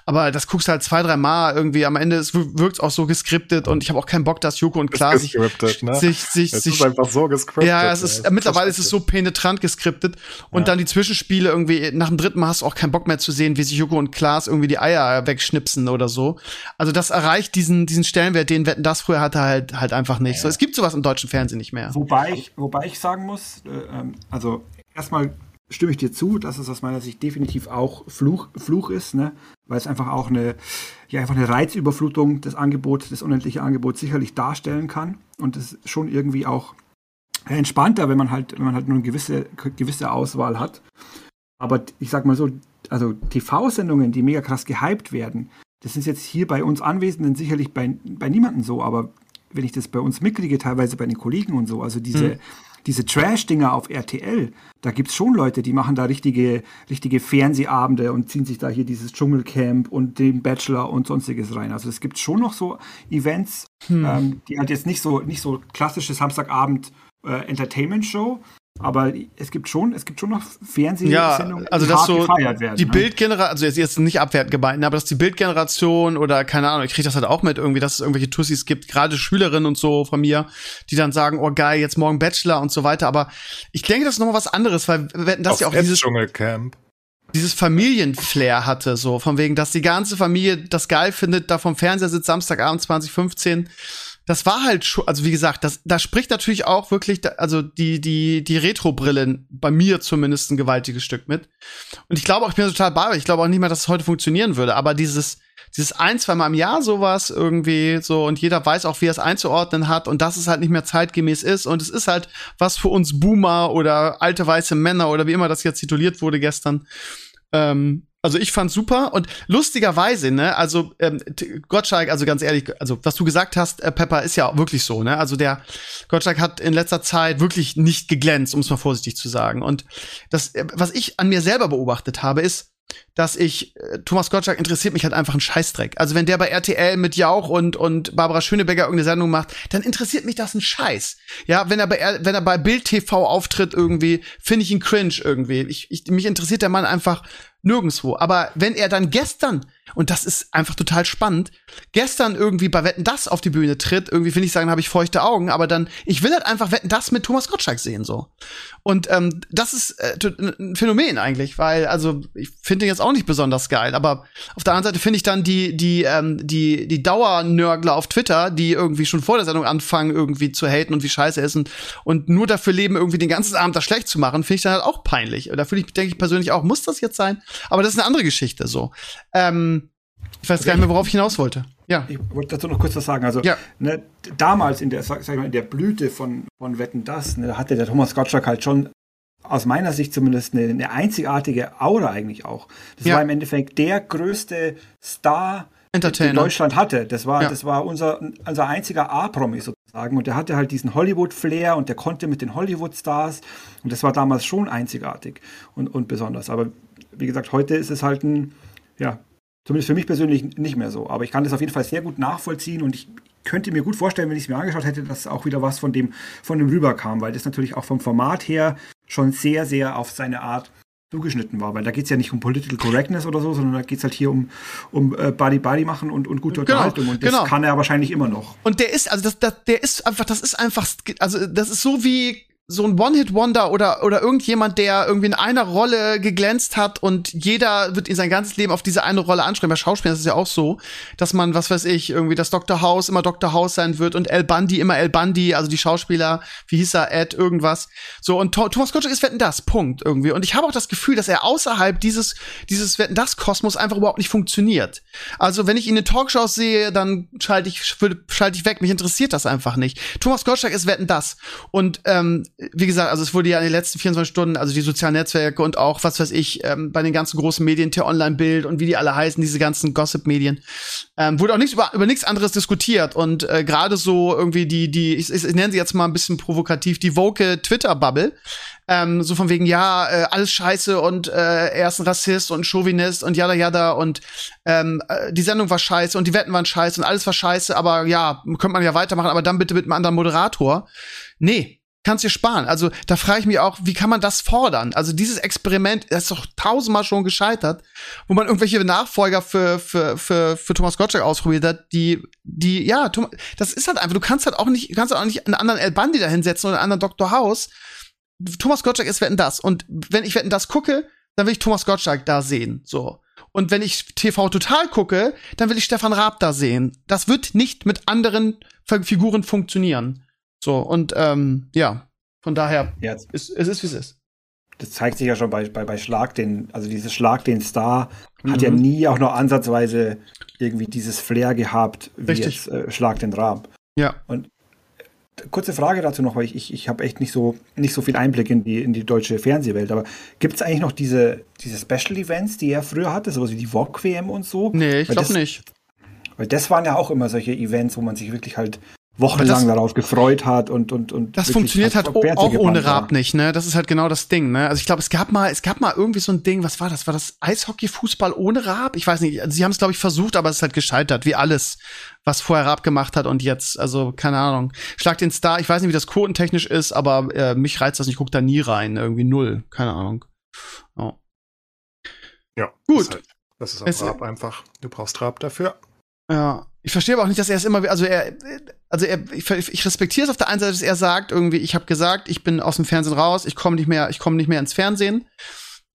Aber das guckst du halt zwei, drei Mal irgendwie. Am Ende wirkt auch so geskriptet und ich habe auch keinen Bock, dass Joko und Klaas sich, ne? sich, sich, es sich, ist einfach so gescriptet. Ja, es ist, ey. mittlerweile ist es so penetrant geskriptet. Und Ja. dann die Zwischenspiele irgendwie, nach dem dritten Mal hast du auch keinen Bock mehr zu sehen, wie sich Joko und Klaas irgendwie die Eier wegschnipsen oder so. Also das erreicht diesen, diesen Stellenwert, den Wetten das früher hatte, halt, halt einfach nicht. So, es gibt sowas im deutschen Fernsehen nicht mehr. Wobei ich, wobei ich sagen muss, äh, ähm, also erstmal stimme ich dir zu, dass es aus meiner Sicht definitiv auch Fluch, Fluch ist, ne? weil es einfach auch eine, ja, einfach eine Reizüberflutung des Angebots, des unendlichen Angebots sicherlich darstellen kann und es ist schon irgendwie auch entspannter, wenn man halt, wenn man halt nur eine gewisse, gewisse Auswahl hat. Aber ich sag mal so, also TV-Sendungen, die mega krass gehypt werden, das ist jetzt hier bei uns Anwesenden sicherlich bei, bei niemandem so, aber wenn ich das bei uns mitkriege, teilweise bei den Kollegen und so, also diese, Hm. diese Trash-Dinger auf RTL, da gibt's schon Leute, die machen da richtige, richtige Fernsehabende und ziehen sich da hier dieses Dschungelcamp und den Bachelor und sonstiges rein. Also es gibt schon noch so Events, Hm. ähm, die halt jetzt nicht so, nicht so klassische Samstagabend äh, Entertainment-Show, aber es gibt schon, es gibt schon noch Fernsehsendungen, Ja, also die das hart so gefeiert werden. die ne? Bildgeneration, also jetzt, jetzt nicht abwertend gemeint, aber dass die Bildgeneration oder keine Ahnung, ich kriege das halt auch mit irgendwie, dass es irgendwelche Tussis gibt, gerade Schülerinnen und so von mir, die dann sagen, oh geil, jetzt morgen Bachelor und so weiter. Aber ich denke, das ist noch mal was anderes, weil wenn das ja auch dieses Dschungelcamp. dieses Familienflair hatte, so von wegen, dass die ganze Familie das geil findet, da vom Fernseher sitzt Samstagabend 2015. Das war halt schon, also wie gesagt, das, da spricht natürlich auch wirklich, also die, die, die Retro-Brillen, bei mir zumindest ein gewaltiges Stück mit. Und ich glaube auch, ich bin total bei. Ich glaube auch nicht mehr, dass es heute funktionieren würde, aber dieses, dieses ein, zwei Mal im Jahr sowas irgendwie so und jeder weiß auch, wie er es einzuordnen hat und dass es halt nicht mehr zeitgemäß ist und es ist halt was für uns Boomer oder alte weiße Männer oder wie immer das jetzt tituliert wurde gestern. Ähm, also ich fand's super und lustigerweise, ne, also ähm, Gottschalk, also ganz ehrlich, also was du gesagt hast, äh, Pepper, ist ja wirklich so, ne? Also der Gottschalk hat in letzter Zeit wirklich nicht geglänzt, um es mal vorsichtig zu sagen. Und das, äh, was ich an mir selber beobachtet habe, ist, dass ich, äh, Thomas Gottschalk interessiert mich halt einfach ein Scheißdreck. Also wenn der bei RTL mit Jauch und, und Barbara Schöneberger irgendeine Sendung macht, dann interessiert mich das ein Scheiß. Ja, wenn er bei, wenn er bei Bild TV auftritt irgendwie, finde ich ihn cringe irgendwie. Ich, ich, mich interessiert der Mann einfach nirgendwo. Aber wenn er dann gestern, und das ist einfach total spannend, gestern irgendwie bei Wetten das auf die Bühne tritt, irgendwie finde ich sagen, habe ich feuchte Augen, aber dann, ich will halt einfach Wetten das mit Thomas Gottschalk sehen, so. Und ähm, das ist äh, ein Phänomen eigentlich, weil, also, ich finde ihn jetzt auch nicht besonders geil, aber auf der anderen Seite finde ich dann die, die, ähm, die, die Dauernörgler auf Twitter, die irgendwie schon vor der Sendung anfangen, irgendwie zu haten und wie scheiße er ist und, und nur dafür leben, irgendwie den ganzen Abend das schlecht zu machen, finde ich dann halt auch peinlich. Da fühle ich, denke ich persönlich auch, muss das jetzt sein? Aber das ist eine andere Geschichte so. Ähm, ich weiß gar nicht mehr, worauf ich hinaus wollte. Ja. Ich wollte dazu noch kurz was sagen. Also, Ja. ne, damals in der, sag, sag ich mal, in der Blüte von, von Wetten das, ne, da hatte der Thomas Gottschalk halt schon aus meiner Sicht zumindest eine, eine einzigartige Aura eigentlich auch. Das Ja. war im Endeffekt der größte Star, den. Deutschland hatte. Das war, Ja. das war unser, unser einziger A-Promi sozusagen. Und der hatte halt diesen Hollywood-Flair und der konnte mit den Hollywood-Stars. Und das war damals schon einzigartig und, und besonders. Aber wie gesagt, heute ist es halt ein, ja, zumindest für mich persönlich nicht mehr so. Aber ich kann das auf jeden Fall sehr gut nachvollziehen und ich könnte mir gut vorstellen, wenn ich es mir angeschaut hätte, dass auch wieder was von dem, von dem rüberkam, weil das natürlich auch vom Format her schon sehr, sehr auf seine Art zugeschnitten war. Weil da geht es ja nicht um Political Correctness oder so, sondern da geht es halt hier um, um äh, Buddy-Buddy machen und, und gute Genau, Unterhaltung. Und das genau. kann er wahrscheinlich immer noch. Und der ist, also das, das, der ist einfach, das ist einfach, also das ist so wie so ein One-Hit-Wonder oder, oder irgendjemand, der irgendwie in einer Rolle geglänzt hat und jeder wird in sein ganzes Leben auf diese eine Rolle ansprechen. Bei Schauspielern ist es ja auch so, dass man, was weiß ich, irgendwie das Dr. House immer Dr. House sein wird und El Bundy immer El Bundy, also die Schauspieler, wie hieß er, Ed, irgendwas. So, und Tho- Thomas Gottschalk ist Wetten das, Punkt, irgendwie. Und ich habe auch das Gefühl, dass er außerhalb dieses, dieses Wetten das Kosmos einfach überhaupt nicht funktioniert. Also, wenn ich ihn in Talkshows sehe, dann schalte ich, schalte ich weg. Mich interessiert das einfach nicht. Thomas Gottschalk ist Wetten das. Und, ähm, wie gesagt, also es wurde ja in den letzten 24 Stunden, also die sozialen Netzwerke und auch, was weiß ich, ähm, bei den ganzen großen Medien, T-Online-Bild und wie die alle heißen, diese ganzen Gossip-Medien, ähm, wurde auch nichts über, über nichts anderes diskutiert. Und äh, gerade so irgendwie die, die, ich, ich, ich nenne sie jetzt mal ein bisschen provokativ, die woke Twitter-Bubble, ähm, so von wegen, ja, äh, alles scheiße und äh, er ist ein Rassist und Chauvinist und jada jada und ähm, äh, die Sendung war scheiße und die Wetten waren scheiße und alles war scheiße, aber ja, könnte man ja weitermachen, aber dann bitte mit einem anderen Moderator. Nee, kannst dir sparen. Also da frage ich mich auch, wie kann man das fordern? Also dieses Experiment, das ist doch tausendmal schon gescheitert, wo man irgendwelche Nachfolger für, für, für, für Thomas Gottschalk ausprobiert hat, die, die, ja, das ist halt einfach, du kannst halt auch nicht, kannst halt auch nicht einen anderen El Bandi da hinsetzen oder einen anderen Dr. House. Thomas Gottschalk ist Wetten das. Und wenn ich Wetten das gucke, dann will ich Thomas Gottschalk da sehen. So. Und wenn ich TV total gucke, dann will ich Stefan Raab da sehen. Das wird nicht mit anderen Figuren funktionieren. So, und ähm, ja, von daher, es, es ist, wie es ist. das zeigt sich ja schon bei, bei, bei Schlag den, also dieses Schlag den Star hat Mhm. ja nie auch nur ansatzweise irgendwie dieses Flair gehabt, wie Richtig. jetzt äh, Schlag den Raab. Ja. Kurze Frage dazu noch, weil ich, ich, ich habe echt nicht so, nicht so viel Einblick in die, in die deutsche Fernsehwelt, aber gibt es eigentlich noch diese, diese Special Events, die er früher hatte, sowas wie die VOG-WM und so? Nee, ich glaube nicht. Weil das waren ja auch immer solche Events, wo man sich wirklich halt wochenlang das- darauf gefreut hat und und und Das funktioniert halt auch ohne. Raab nicht, ne? Das ist halt genau das Ding, ne? Also ich glaube, es gab mal, es gab mal irgendwie so ein Ding, was war das? War das Eishockey-Fußball ohne Raab? Ich weiß nicht. Also sie haben es, glaube ich, versucht, aber es ist halt gescheitert, wie alles, was vorher Raab gemacht hat und jetzt. Also, keine Ahnung. Schlag den Star, ich weiß nicht, wie das quotentechnisch ist, aber äh, mich reizt das nicht, ich guck da nie rein. Irgendwie null. Keine Ahnung. Oh. Ja. Gut. Das ist, halt, das ist auch Raab einfach. Du brauchst Raab dafür. Ja, ich verstehe aber auch nicht, dass er es immer, also er, also er, ich, ich respektiere es auf der einen Seite, dass er sagt, irgendwie, ich habe gesagt, ich bin aus dem Fernsehen raus, ich komme nicht mehr, ich komme nicht mehr ins Fernsehen.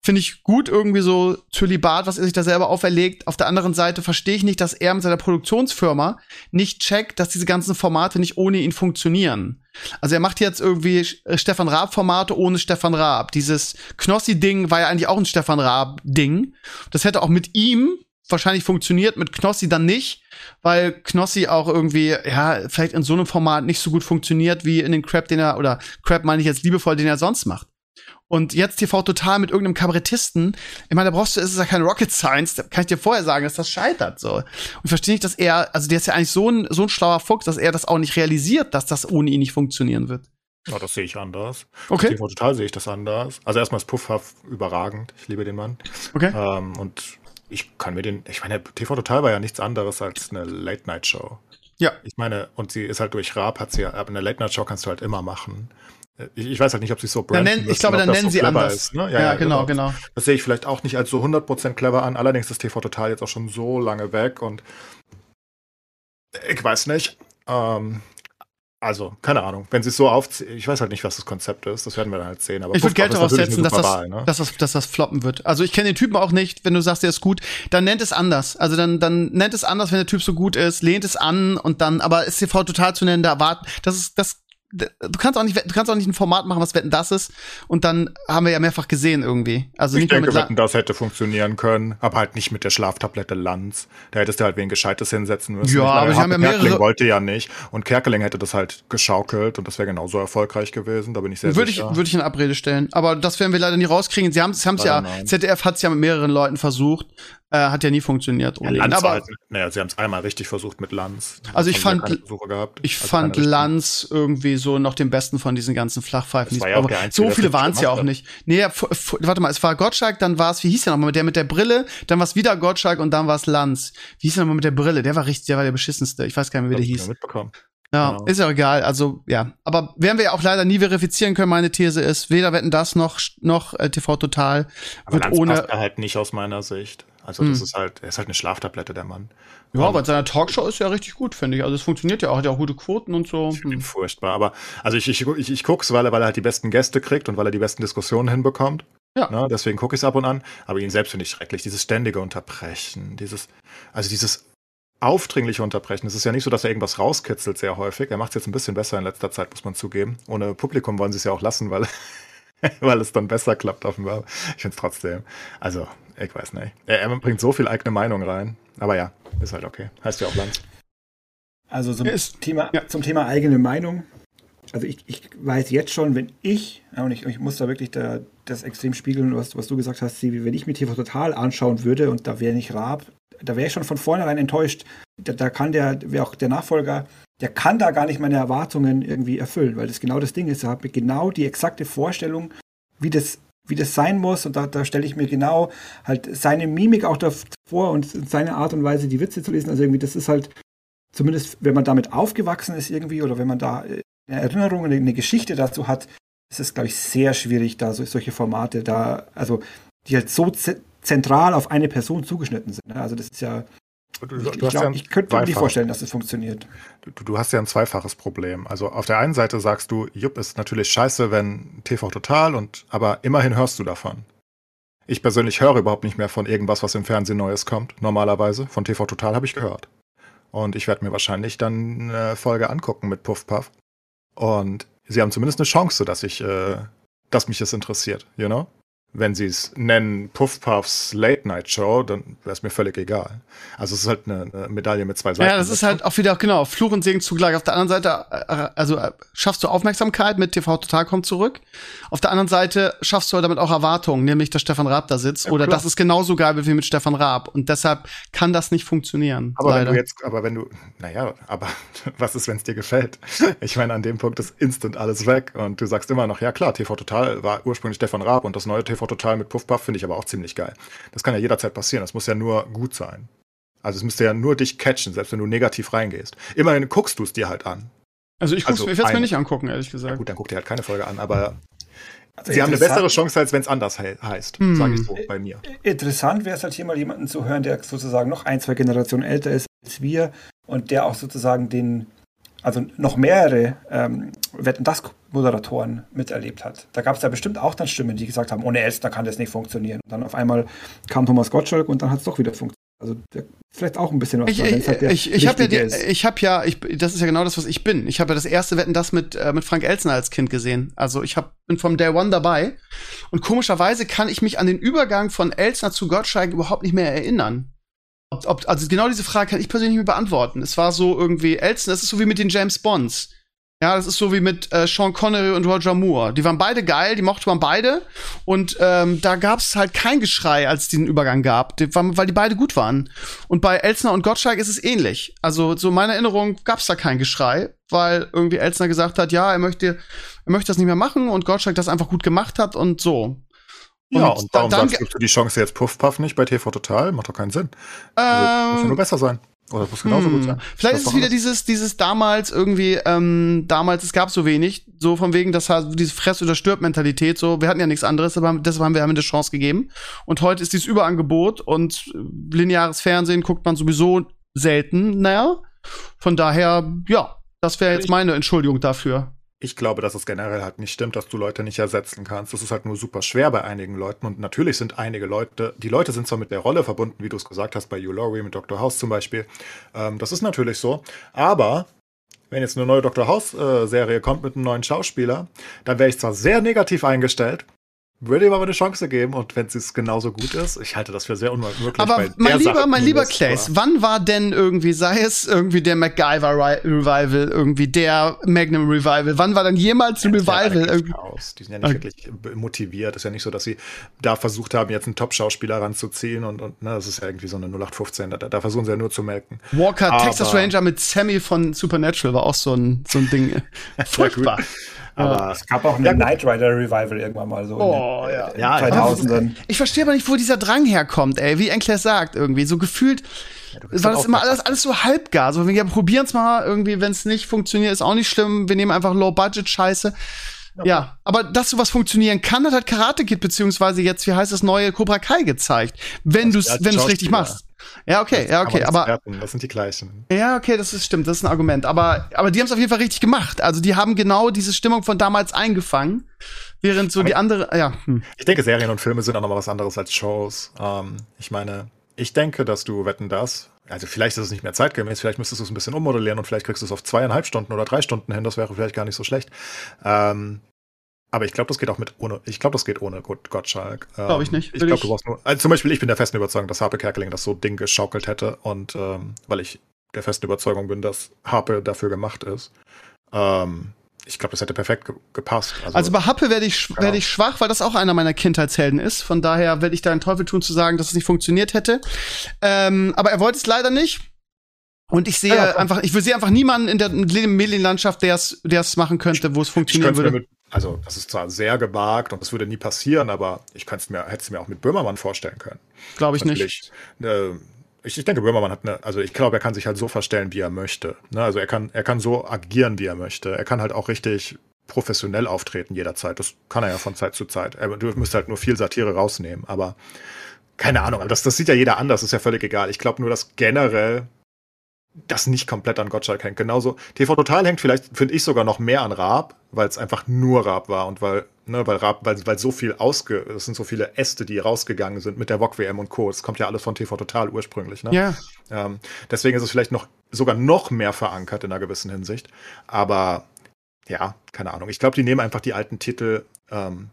Finde ich gut, irgendwie so Zölibat, was er sich da selber auferlegt. Auf der anderen Seite verstehe ich nicht, dass er mit seiner Produktionsfirma nicht checkt, dass diese ganzen Formate nicht ohne ihn funktionieren. Also er macht jetzt irgendwie äh, Stefan Raab-Formate ohne Stefan Raab. Dieses Knossi-Ding war ja eigentlich auch ein Stefan Raab-Ding. Das hätte auch mit ihm wahrscheinlich funktioniert, mit Knossi dann nicht, weil Knossi auch irgendwie, ja, vielleicht in so einem Format nicht so gut funktioniert wie in den Crap, den er, oder Crap meine ich jetzt liebevoll, den er sonst macht. Und jetzt TV total mit irgendeinem Kabarettisten. Ich meine, da brauchst du, es ist ja kein Rocket Science, da kann ich dir vorher sagen, dass das scheitert, so. Und ich verstehe nicht, dass er, also der ist ja eigentlich so ein, so ein schlauer Fuchs, dass er das auch nicht realisiert, dass das ohne ihn nicht funktionieren wird. Ja, das sehe ich anders. Okay. TV Total sehe ich das anders. Also erstmal ist Puffhaft überragend. Ich liebe den Mann. Okay. Ähm, und ich kann mir den, ich meine, TV Total war ja nichts anderes als eine Late-Night-Show. Ja. Ich meine, und sie ist halt durch Raab, hat sie ja, aber eine Late-Night-Show kannst du halt immer machen. Ich, ich weiß halt nicht, ob sie es so branden nennen, ich müssen, glaube, ob dann nennen so sie anders. Ist, ne? ja, genau, genau. Das sehe ich vielleicht auch nicht als so 100% clever an. Allerdings ist TV Total jetzt auch schon so lange weg und ich weiß nicht. Ähm, also, keine Ahnung. Wenn sie es so aufziehen, ich weiß halt nicht, was das Konzept ist. Das werden wir dann halt sehen. Aber Ich würde Geld darauf setzen, eine dass das, Wahl, ne? dass, das, dass das floppen wird. Also ich kenne den Typen auch nicht. Wenn du sagst, der ist gut, dann nennt es anders. Also dann, dann nennt es anders, wenn der Typ so gut ist, lehnt es an und dann, aber ist TV total zu nennen, da erwarten, das ist, das du kannst auch nicht, du kannst auch nicht ein Format machen, was Wetten das ist. Und dann haben wir ja mehrfach gesehen irgendwie. Also ich nicht denke, mit Wetten, das hätte funktionieren können, aber halt nicht mit der Schlaftablette Lanz. Da hättest du halt wen Gescheites hinsetzen müssen. Ja, Ich meine, aber sie haben ja Harpe Kerkeling mehrere- wollte ja nicht. Und Kerkeling hätte das halt geschaukelt und das wäre genauso erfolgreich gewesen. Da bin ich sehr Würde ich, sicher. würde ich in Abrede stellen. Aber das werden wir leider nie rauskriegen. Sie haben es ja, nein. ZDF hat es ja mit mehreren Leuten versucht. Äh, hat ja nie funktioniert. ja, ohne ihn. Lanz aber halt, naja, sie haben es einmal richtig versucht mit Lanz. Also ich fand- gehabt. ich Also fand. Lanz irgendwie so noch den besten von diesen ganzen Flachpfeifen. Die- ja Einzige, so viele waren es ja auch nicht. Nee, ja, warte mal, es war Gottschalk, dann war es, wie hieß der nochmal, der mit der Brille, dann war es wieder Gottschalk und dann war es Lanz. Wie hieß der nochmal mit der Brille? Der war richtig, der war der beschissenste. Ich weiß gar nicht mehr, wie Hab der ich hieß. mitbekommen. Ja, Genau. ist ja egal. Also, ja. Aber werden wir ja auch leider nie verifizieren können. Meine These ist, weder wetten das noch, noch äh, TV Total Aber wird Lanz ohne. passt halt nicht aus meiner Sicht. Also das Hm. ist halt, er ist halt eine Schlaftablette, der Mann. Ja, aber in seiner Talkshow ist ja richtig gut, finde ich. Also, es funktioniert ja auch, hat ja auch gute Quoten und so. Ich Hm. furchtbar. Aber also ich, ich, ich, ich guck's, weil er, weil er halt die besten Gäste kriegt und weil er die besten Diskussionen hinbekommt. Ja. Ne, deswegen gucke ich es ab und an. Aber ihn selbst finde ich schrecklich. Dieses ständige Unterbrechen, dieses, also dieses aufdringliche Unterbrechen. Es ist ja nicht so, dass er irgendwas rauskitzelt sehr häufig. Er macht es jetzt ein bisschen besser in letzter Zeit, muss man zugeben. Ohne Publikum wollen sie es ja auch lassen, weil, weil es dann besser klappt offenbar. Ich finde es trotzdem. Also, ich weiß nicht. Er, er bringt so viel eigene Meinung rein. Aber ja, ist halt okay. Heißt ja auch Lanz. Also zum, Ist- Thema, ja. zum Thema eigene Meinung. Also ich, ich weiß jetzt schon, wenn ich, und ich, ich muss da wirklich da, das extrem spiegeln, was, was du gesagt hast, Sivi, wenn ich mir TV Total anschauen würde und da wäre nicht Raab, da wäre ich schon von vornherein enttäuscht. Da, da kann der, wer auch der Nachfolger, der kann da gar nicht meine Erwartungen irgendwie erfüllen, weil das genau das Ding ist. Hat mir genau die exakte Vorstellung, wie das, wie das sein muss und da, da stelle ich mir genau halt seine Mimik auch davor und seine Art und Weise, die Witze zu lesen. Also irgendwie, das ist halt, zumindest wenn man damit aufgewachsen ist irgendwie oder wenn man da äh, eine Erinnerung, eine, eine Geschichte dazu hat, ist es, glaube ich, sehr schwierig, da so, solche Formate da, also die halt so zentral auf eine Person zugeschnitten sind. ne? Also das ist ja, Du, ich, du ich, ja glaub, ein ich könnte mir nicht vorstellen, dass das funktioniert. du, du hast ja ein zweifaches Problem. Also auf der einen Seite sagst du, Jupp ist natürlich scheiße, wenn TV Total und aber immerhin hörst du davon. Ich persönlich höre überhaupt nicht mehr von irgendwas, was im Fernsehen Neues kommt. Normalerweise von TV Total habe ich gehört. Und ich werde mir wahrscheinlich dann eine Folge angucken mit Puff Puff. Und sie haben zumindest eine Chance, dass ich, äh, dass mich das interessiert, you know? Wenn sie es nennen Puff Puffs Late Night Show, dann wäre es mir völlig egal. Also es ist halt eine, eine Medaille mit zwei Seiten. Ja, das ist halt auch wieder, genau, Fluch und Segen zugleich. Auf der anderen Seite, äh, also äh, schaffst du Aufmerksamkeit mit TV Total kommt zurück. Auf der anderen Seite schaffst du damit auch Erwartungen, nämlich, dass Stefan Raab da sitzt. Ja, oder klar. das ist genauso geil wie mit Stefan Raab. Und deshalb kann das nicht funktionieren. Aber leider. wenn du jetzt, aber wenn du, naja, aber was ist, wenn es dir gefällt? Ich meine, an dem Punkt ist instant alles weg und du sagst immer noch, ja klar, TV Total war ursprünglich Stefan Raab und das neue TV Total mit Puff Puff finde ich aber auch ziemlich geil. Das kann ja jederzeit passieren, das muss ja nur gut sein. Also es müsste ja nur dich catchen, selbst wenn du negativ reingehst. Immerhin guckst du es dir halt an. also ich, guck's, also ich werde es mir nicht angucken, ehrlich Ja, gesagt. gut, dann guck dir halt keine Folge an, aber Also sie haben eine bessere Chance, als wenn es anders he heißt, Hm. sage ich so bei mir. Interessant wäre es halt hier mal jemanden zu hören, der sozusagen noch ein, zwei Generationen älter ist als wir und der auch sozusagen den, also noch mehrere ähm, Wetten das Moderatoren miterlebt hat. Da gab es ja bestimmt auch dann Stimmen, die gesagt haben, ohne Elstner kann das nicht funktionieren. Und dann auf einmal kam Thomas Gottschalk und dann hat es doch wieder funktioniert. Also der, vielleicht auch ein bisschen was Ich, ich, halt ich, ich habe ja, die, ich habe ja, ich, das ist ja genau das, was ich bin. Ich habe ja das erste Wetten das mit äh, mit Frank Elzner als Kind gesehen. Also ich hab, bin vom Day One dabei und komischerweise kann ich mich an den Übergang von Elzner zu Gottschalk überhaupt nicht mehr erinnern. Ob, ob, also genau diese Frage kann ich persönlich nicht mehr beantworten. Es war so irgendwie Elzner, das ist so wie mit den James Bonds. Ja, das ist so wie mit äh, Sean Connery und Roger Moore. Die waren beide geil, die mochte man beide. Und ähm, da gab es halt kein Geschrei, als es diesen Übergang gab, die, weil die beide gut waren. Und bei Elsner und Gottschalk ist es ähnlich. Also so in meiner Erinnerung gab es da kein Geschrei, weil irgendwie Elsner gesagt hat, ja, er möchte, er möchte das nicht mehr machen und Gottschalk das einfach gut gemacht hat und so. Ja, und warum dann sagst du die Chance jetzt Puff Puff nicht bei TV Total? Macht doch keinen Sinn. Also, muss ja Ähm, nur besser sein. Oder es muss genauso Hm. gut sein. Vielleicht ist es wieder dieses, dieses damals irgendwie, ähm, damals, es gab so wenig, so von wegen, das hat diese Fress- oder Stirb-Mentalität, so, wir hatten ja nichts anderes, aber deshalb haben wir haben eine Chance gegeben. Und heute ist dieses Überangebot und lineares Fernsehen guckt man sowieso selten, naja. Von daher, ja, das wäre jetzt meine Entschuldigung dafür. Ich glaube, dass es generell halt nicht stimmt, dass du Leute nicht ersetzen kannst. Das ist halt nur super schwer bei einigen Leuten. Und natürlich sind einige Leute, die Leute sind zwar mit der Rolle verbunden, wie du es gesagt hast, bei Hugh Laurie, mit Dr. House zum Beispiel. Ähm, das ist natürlich so. Aber wenn jetzt eine neue Dr. House-Serie kommt mit einem neuen Schauspieler, dann wäre ich zwar sehr negativ eingestellt, würde ihm aber eine Chance geben und wenn es genauso gut ist, ich halte das für sehr unmöglich. Aber mein lieber, Sache mein lieber Clays, wann war denn irgendwie, sei es irgendwie der MacGyver Revival, irgendwie der Magnum Revival, wann war dann jemals ein Revival? Ja aus. Die sind ja nicht okay. wirklich motiviert. ist ja nicht so, dass sie da versucht haben, jetzt einen Top-Schauspieler ranzuziehen und, und ne, das ist ja irgendwie so eine 0815. Da, da versuchen sie ja nur zu melken. Walker, aber Texas Ranger mit Sammy von Supernatural war auch so ein, so ein Ding. Furchtbar. Aber es gab auch ein ja, Knight Rider Revival irgendwann mal so oh, in den ja. 2000ern. Ich verstehe aber nicht, wo dieser Drang herkommt, ey, wie Enkler sagt irgendwie. So gefühlt ja, war das immer alles, alles so halbgar. So, wir probieren es mal irgendwie, wenn es nicht funktioniert, ist auch nicht schlimm. Wir nehmen einfach Low-Budget-Scheiße. Ja. ja. aber dass sowas funktionieren kann, hat halt Karate Kid beziehungsweise jetzt, wie heißt das neue Cobra Kai gezeigt, wenn du es wenn du richtig machst. Ja, okay, ja, okay, aber das sind die gleichen. Ja, okay, das ist stimmt, das ist ein Argument, aber aber die haben es auf jeden Fall richtig gemacht. Also, die haben genau diese Stimmung von damals eingefangen, während so aber die andere, ja. Hm. Ich denke, Serien und Filme sind auch noch mal was anderes als Shows. Ähm, ich meine, ich denke, dass du wetten das also vielleicht ist es nicht mehr zeitgemäß, vielleicht müsstest du es ein bisschen ummodellieren und vielleicht kriegst du es auf zweieinhalb Stunden oder drei Stunden hin, das wäre vielleicht gar nicht so schlecht. Ähm, aber ich glaube, das geht auch mit ohne. Ich glaube, das geht ohne Gottschalk. Ähm, glaube ich nicht. Ich glaube, du brauchst nur. Also zum Beispiel, ich bin der festen Überzeugung, dass Harpe Kerkeling das so Ding geschaukelt hätte und ähm, weil ich der festen Überzeugung bin, dass Harpe dafür gemacht ist. Ähm, ich glaube, das hätte perfekt ge gepasst. Also, also, bei Happe werde ich, ja. werd ich schwach, weil das auch einer meiner Kindheitshelden ist. Von daher werde ich da einen Teufel tun zu sagen, dass es nicht funktioniert hätte. Ähm, aber er wollte es leider nicht. Und ich sehe ja, einfach, ich sehe einfach niemanden in der Medienlandschaft, der es, der es machen könnte, wo es funktionieren würde. Mit, also, das ist zwar sehr gewagt und das würde nie passieren, aber ich könnte es mir, hätte es mir auch mit Böhmermann vorstellen können. Glaube ich nicht. Äh, ich, ich, denke, Böhmermann hat eine, also ich glaube, er kann sich halt so verstellen, wie er möchte. Ne? Also er kann, er kann so agieren, wie er möchte. Er kann halt auch richtig professionell auftreten jederzeit. Das kann er ja von Zeit zu Zeit. Er, du müsst halt nur viel Satire rausnehmen, aber keine Ahnung, das, das sieht ja jeder anders, ist ja völlig egal. Ich glaube nur, dass generell das nicht komplett an Gottschalk hängt. Genauso, TV Total hängt vielleicht, finde ich, sogar noch mehr an Raab, weil es einfach nur Raab war und weil, ne, weil Raab, weil, weil so viel ausge, es sind so viele Äste, die rausgegangen sind mit der VOG WM und Co. Das kommt ja alles von TV Total ursprünglich, ne? Ja. Ähm, deswegen ist es vielleicht noch, sogar noch mehr verankert in einer gewissen Hinsicht. Aber, ja, keine Ahnung. Ich glaube, die nehmen einfach die alten Titel, ähm,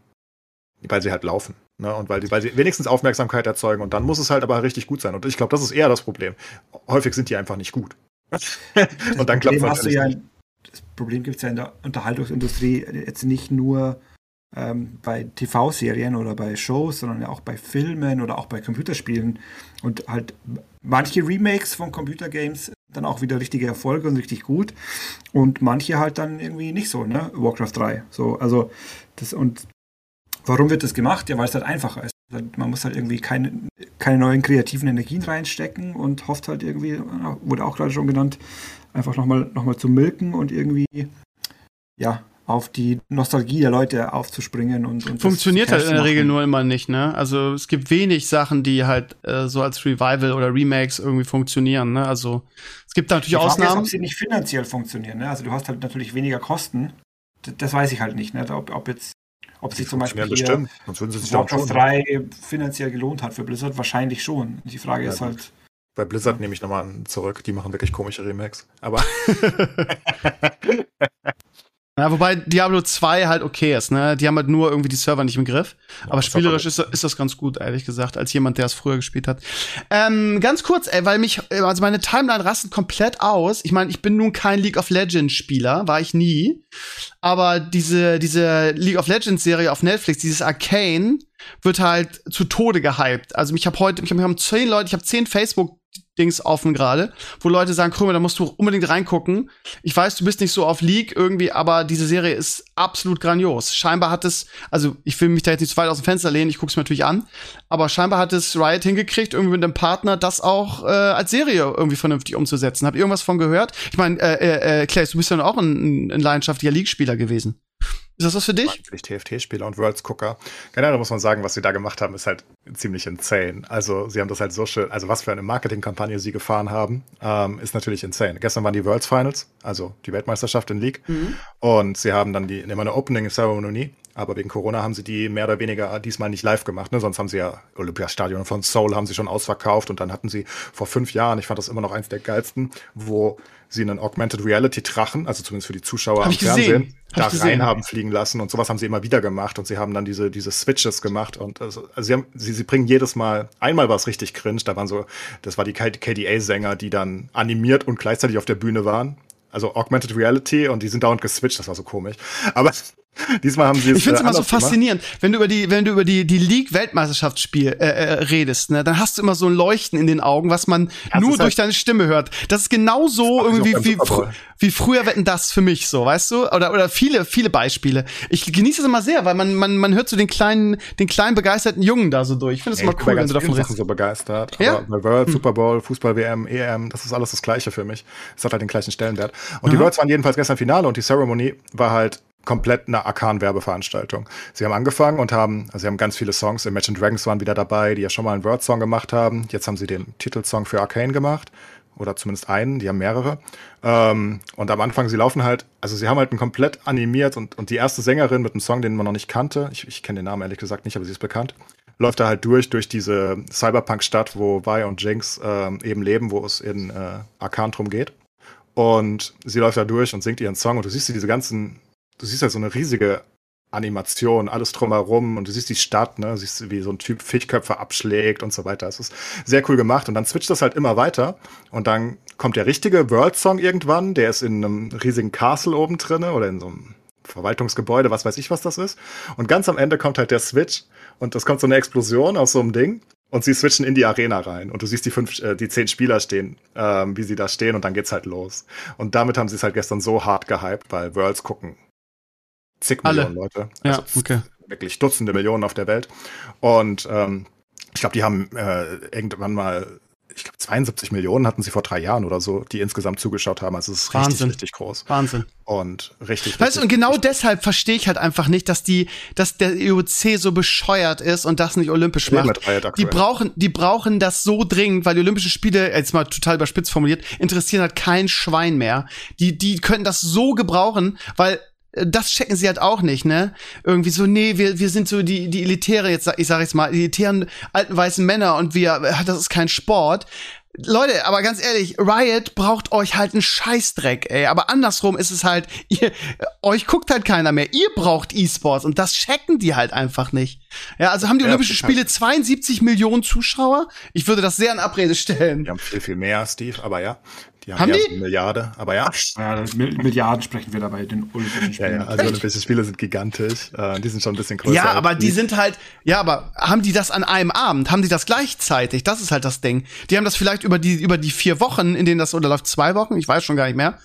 weil sie halt laufen. Ne? Und weil, die, weil sie wenigstens Aufmerksamkeit erzeugen und dann muss es halt aber richtig gut sein. Und ich glaube, das ist eher das Problem. Häufig sind die einfach nicht gut. und dann klappt es ja, Das Problem gibt es ja in der Unterhaltungsindustrie jetzt nicht nur ähm, bei TV-Serien oder bei Shows, sondern ja auch bei Filmen oder auch bei Computerspielen. Und halt manche Remakes von Computergames dann auch wieder richtige Erfolge und richtig gut. Und manche halt dann irgendwie nicht so, ne? Warcraft 3. So, also das und Warum wird das gemacht? Ja, weil es halt einfacher ist. Man muss halt irgendwie keine, keine neuen kreativen Energien reinstecken und hofft halt irgendwie, wurde auch gerade schon genannt, einfach nochmal noch mal zu milken und irgendwie, ja, auf die Nostalgie der Leute aufzuspringen und, und funktioniert halt in der Regel nur immer nicht, ne? Also es gibt wenig Sachen, die halt äh, so als Revival oder Remakes irgendwie funktionieren, ne? Also es gibt da natürlich Ausnahmen. Ist, ob sie nicht finanziell funktionieren, ne? Also du hast halt natürlich weniger Kosten. Das, das weiß ich halt nicht, ne? Ob, ob jetzt ob sich zum Beispiel bestimmt. Warcraft 3 finanziell gelohnt hat für Blizzard, wahrscheinlich schon. Die Frage ja, ist halt. Bei Blizzard nehme ich nochmal zurück, die machen wirklich komische Remakes. Aber. Ja, wobei Diablo 2 halt okay ist, ne? Die haben halt nur irgendwie die Server nicht im Griff. Ja, aber spielerisch ist, ist das ganz gut, ehrlich gesagt, als jemand, der es früher gespielt hat. Ähm, ganz kurz, ey, weil mich, also meine Timeline rastet komplett aus. Ich meine, ich bin nun kein League of Legends Spieler, war ich nie. Aber diese, diese League of Legends Serie auf Netflix, dieses Arcane, wird halt zu Tode gehypt. Also ich habe heute, ich habe zehn Leute, ich habe zehn Facebook Dings offen gerade, wo Leute sagen, Krümel, da musst du unbedingt reingucken. Ich weiß, du bist nicht so auf League irgendwie, aber diese Serie ist absolut grandios. Scheinbar hat es, also ich will mich da jetzt nicht zu weit aus dem Fenster lehnen, ich guck's mir natürlich an, aber scheinbar hat es Riot hingekriegt, irgendwie mit einem Partner das auch äh, als Serie irgendwie vernünftig umzusetzen. Habt ihr irgendwas von gehört? Ich meine, äh, äh, äh, Claes, du bist ja auch ein, ein leidenschaftlicher League-Spieler gewesen. Ist das was für dich? Natürlich TFT-Spieler und Worlds-Gucker. Generell muss man sagen, was sie da gemacht haben, ist halt ziemlich insane. Also, sie haben das halt so schön, also was für eine Marketingkampagne sie gefahren haben, ähm, ist natürlich insane. Gestern waren die Worlds Finals, also die Weltmeisterschaft in League. Mhm. Und sie haben dann die, immer eine Opening Ceremony aber wegen Corona haben sie die mehr oder weniger diesmal nicht live gemacht. Ne? Sonst haben sie ja Olympiastadion von Seoul haben sie schon ausverkauft und dann hatten sie vor fünf Jahren, ich fand das immer noch eins der geilsten, wo sie einen Augmented Reality Drachen, also zumindest für die Zuschauer Hab am gesehen. Fernsehen, Hab da gesehen. rein haben fliegen lassen und sowas haben sie immer wieder gemacht und sie haben dann diese, diese Switches gemacht und also, also sie, haben, sie, sie bringen jedes Mal, einmal war es richtig cringe, da waren so, das war die KDA-Sänger, die dann animiert und gleichzeitig auf der Bühne waren. Also Augmented Reality und die sind dauernd geswitcht, das war so komisch. Aber diesmal haben sie es Ich finde es äh, immer so anders gemacht. faszinierend, wenn du über die, wenn du über die, die League-Weltmeisterschaftsspiel äh, äh, redest, ne, dann hast du immer so ein Leuchten in den Augen, was man das nur ist durch halt- deine Stimme hört. Das ist genauso Das ich irgendwie wie, fr wie früher wetten das für mich so, weißt du? Oder, oder viele, viele Beispiele. Ich genieße es immer sehr, weil man, man, man hört so den kleinen, den kleinen begeisterten Jungen da so durch. Ich finde es Ja, immer ich bin cool, wenn du davon redest. Sachen so begeistert. Ja? Aber bei World, Super Bowl, Fußball, WM, EM, das ist alles das Gleiche für mich. Es hat halt den gleichen Stellenwert. Und die Worlds waren jedenfalls gestern Finale und die Ceremony war halt komplett eine Arkan-Werbeveranstaltung. Sie haben angefangen und haben, also sie haben ganz viele Songs. Imagine Dragons waren wieder dabei, die ja schon mal einen Word-Song gemacht haben. Jetzt haben sie den Titelsong für Arcane gemacht. Oder zumindest einen, die haben mehrere. Ähm, und am Anfang, sie laufen halt, also sie haben halt einen komplett animiert und, und die erste Sängerin mit einem Song, den man noch nicht kannte, ich, ich kenne den Namen ehrlich gesagt nicht, aber sie ist bekannt, läuft da halt durch, durch diese Cyberpunk-Stadt, wo Vi und Jinx ähm, eben leben, wo es in äh, Arkan drum geht. Und sie läuft da durch und singt ihren Song und du siehst diese ganzen, du siehst halt so eine riesige Animation, alles drumherum und du siehst die Stadt, ne, siehst wie so ein Typ Fischköpfe abschlägt und so weiter. Es ist sehr cool gemacht und dann switcht das halt immer weiter und dann kommt der richtige World Song irgendwann, der ist in einem riesigen Castle oben drinne oder in so einem Verwaltungsgebäude, was weiß ich, was das ist. Und ganz am Ende kommt halt der Switch und es kommt so eine Explosion aus so einem Ding und sie switchen in die Arena rein und du siehst die fünf, äh, die zehn Spieler stehen, ähm, wie sie da stehen und dann geht's halt los. Und damit haben sie es halt gestern so hart gehypt, weil Worlds gucken zig Alle. Millionen Leute. Ja, Also okay. wirklich Dutzende Millionen auf der Welt. Und ähm, ich glaube, die haben äh, irgendwann mal, ich glaube, 72 Millionen hatten sie vor drei Jahren oder so, die insgesamt zugeschaut haben. Also es ist richtig, Wahnsinn. richtig groß. Wahnsinn. Und richtig, Weißt du, richtig und genau deshalb verstehe ich halt einfach nicht, dass die, dass der IOC so bescheuert ist und das nicht olympisch macht. Die brauchen, die brauchen das so dringend, weil die Olympische Spiele, jetzt mal total überspitzt formuliert, interessieren halt kein Schwein mehr. Die, die können das so gebrauchen, weil das checken sie halt auch nicht, ne? Irgendwie so, nee, wir, wir sind so die, die elitäre, jetzt, sag- ich sag jetzt mal, elitären alten weißen Männer und wir, äh, das ist kein Sport. Leute, aber ganz ehrlich, Riot braucht euch halt einen Scheißdreck, ey. Aber andersrum ist es halt, ihr, euch guckt halt keiner mehr. Ihr braucht E-Sports und das checken die halt einfach nicht. Ja, also haben die Ja, Olympischen. Spiele 72 Millionen Zuschauer? Ich würde das sehr in Abrede stellen. Die haben viel, viel mehr, Steve, aber ja. Die haben, Haben die? eine Milliarde, aber ja. Ja, Mil- Milliarden sprechen wir dabei den Olympischen Ja, Spielen. ja, also Olympische Spiele sind gigantisch. Äh, die sind schon ein bisschen größer. Ja, aber die sind halt, ja, aber haben die das an einem Abend? Haben die das gleichzeitig? Das ist halt das Ding. Die haben das vielleicht über die, über die vier Wochen, in denen das, oder läuft zwei Wochen, ich weiß schon gar nicht mehr.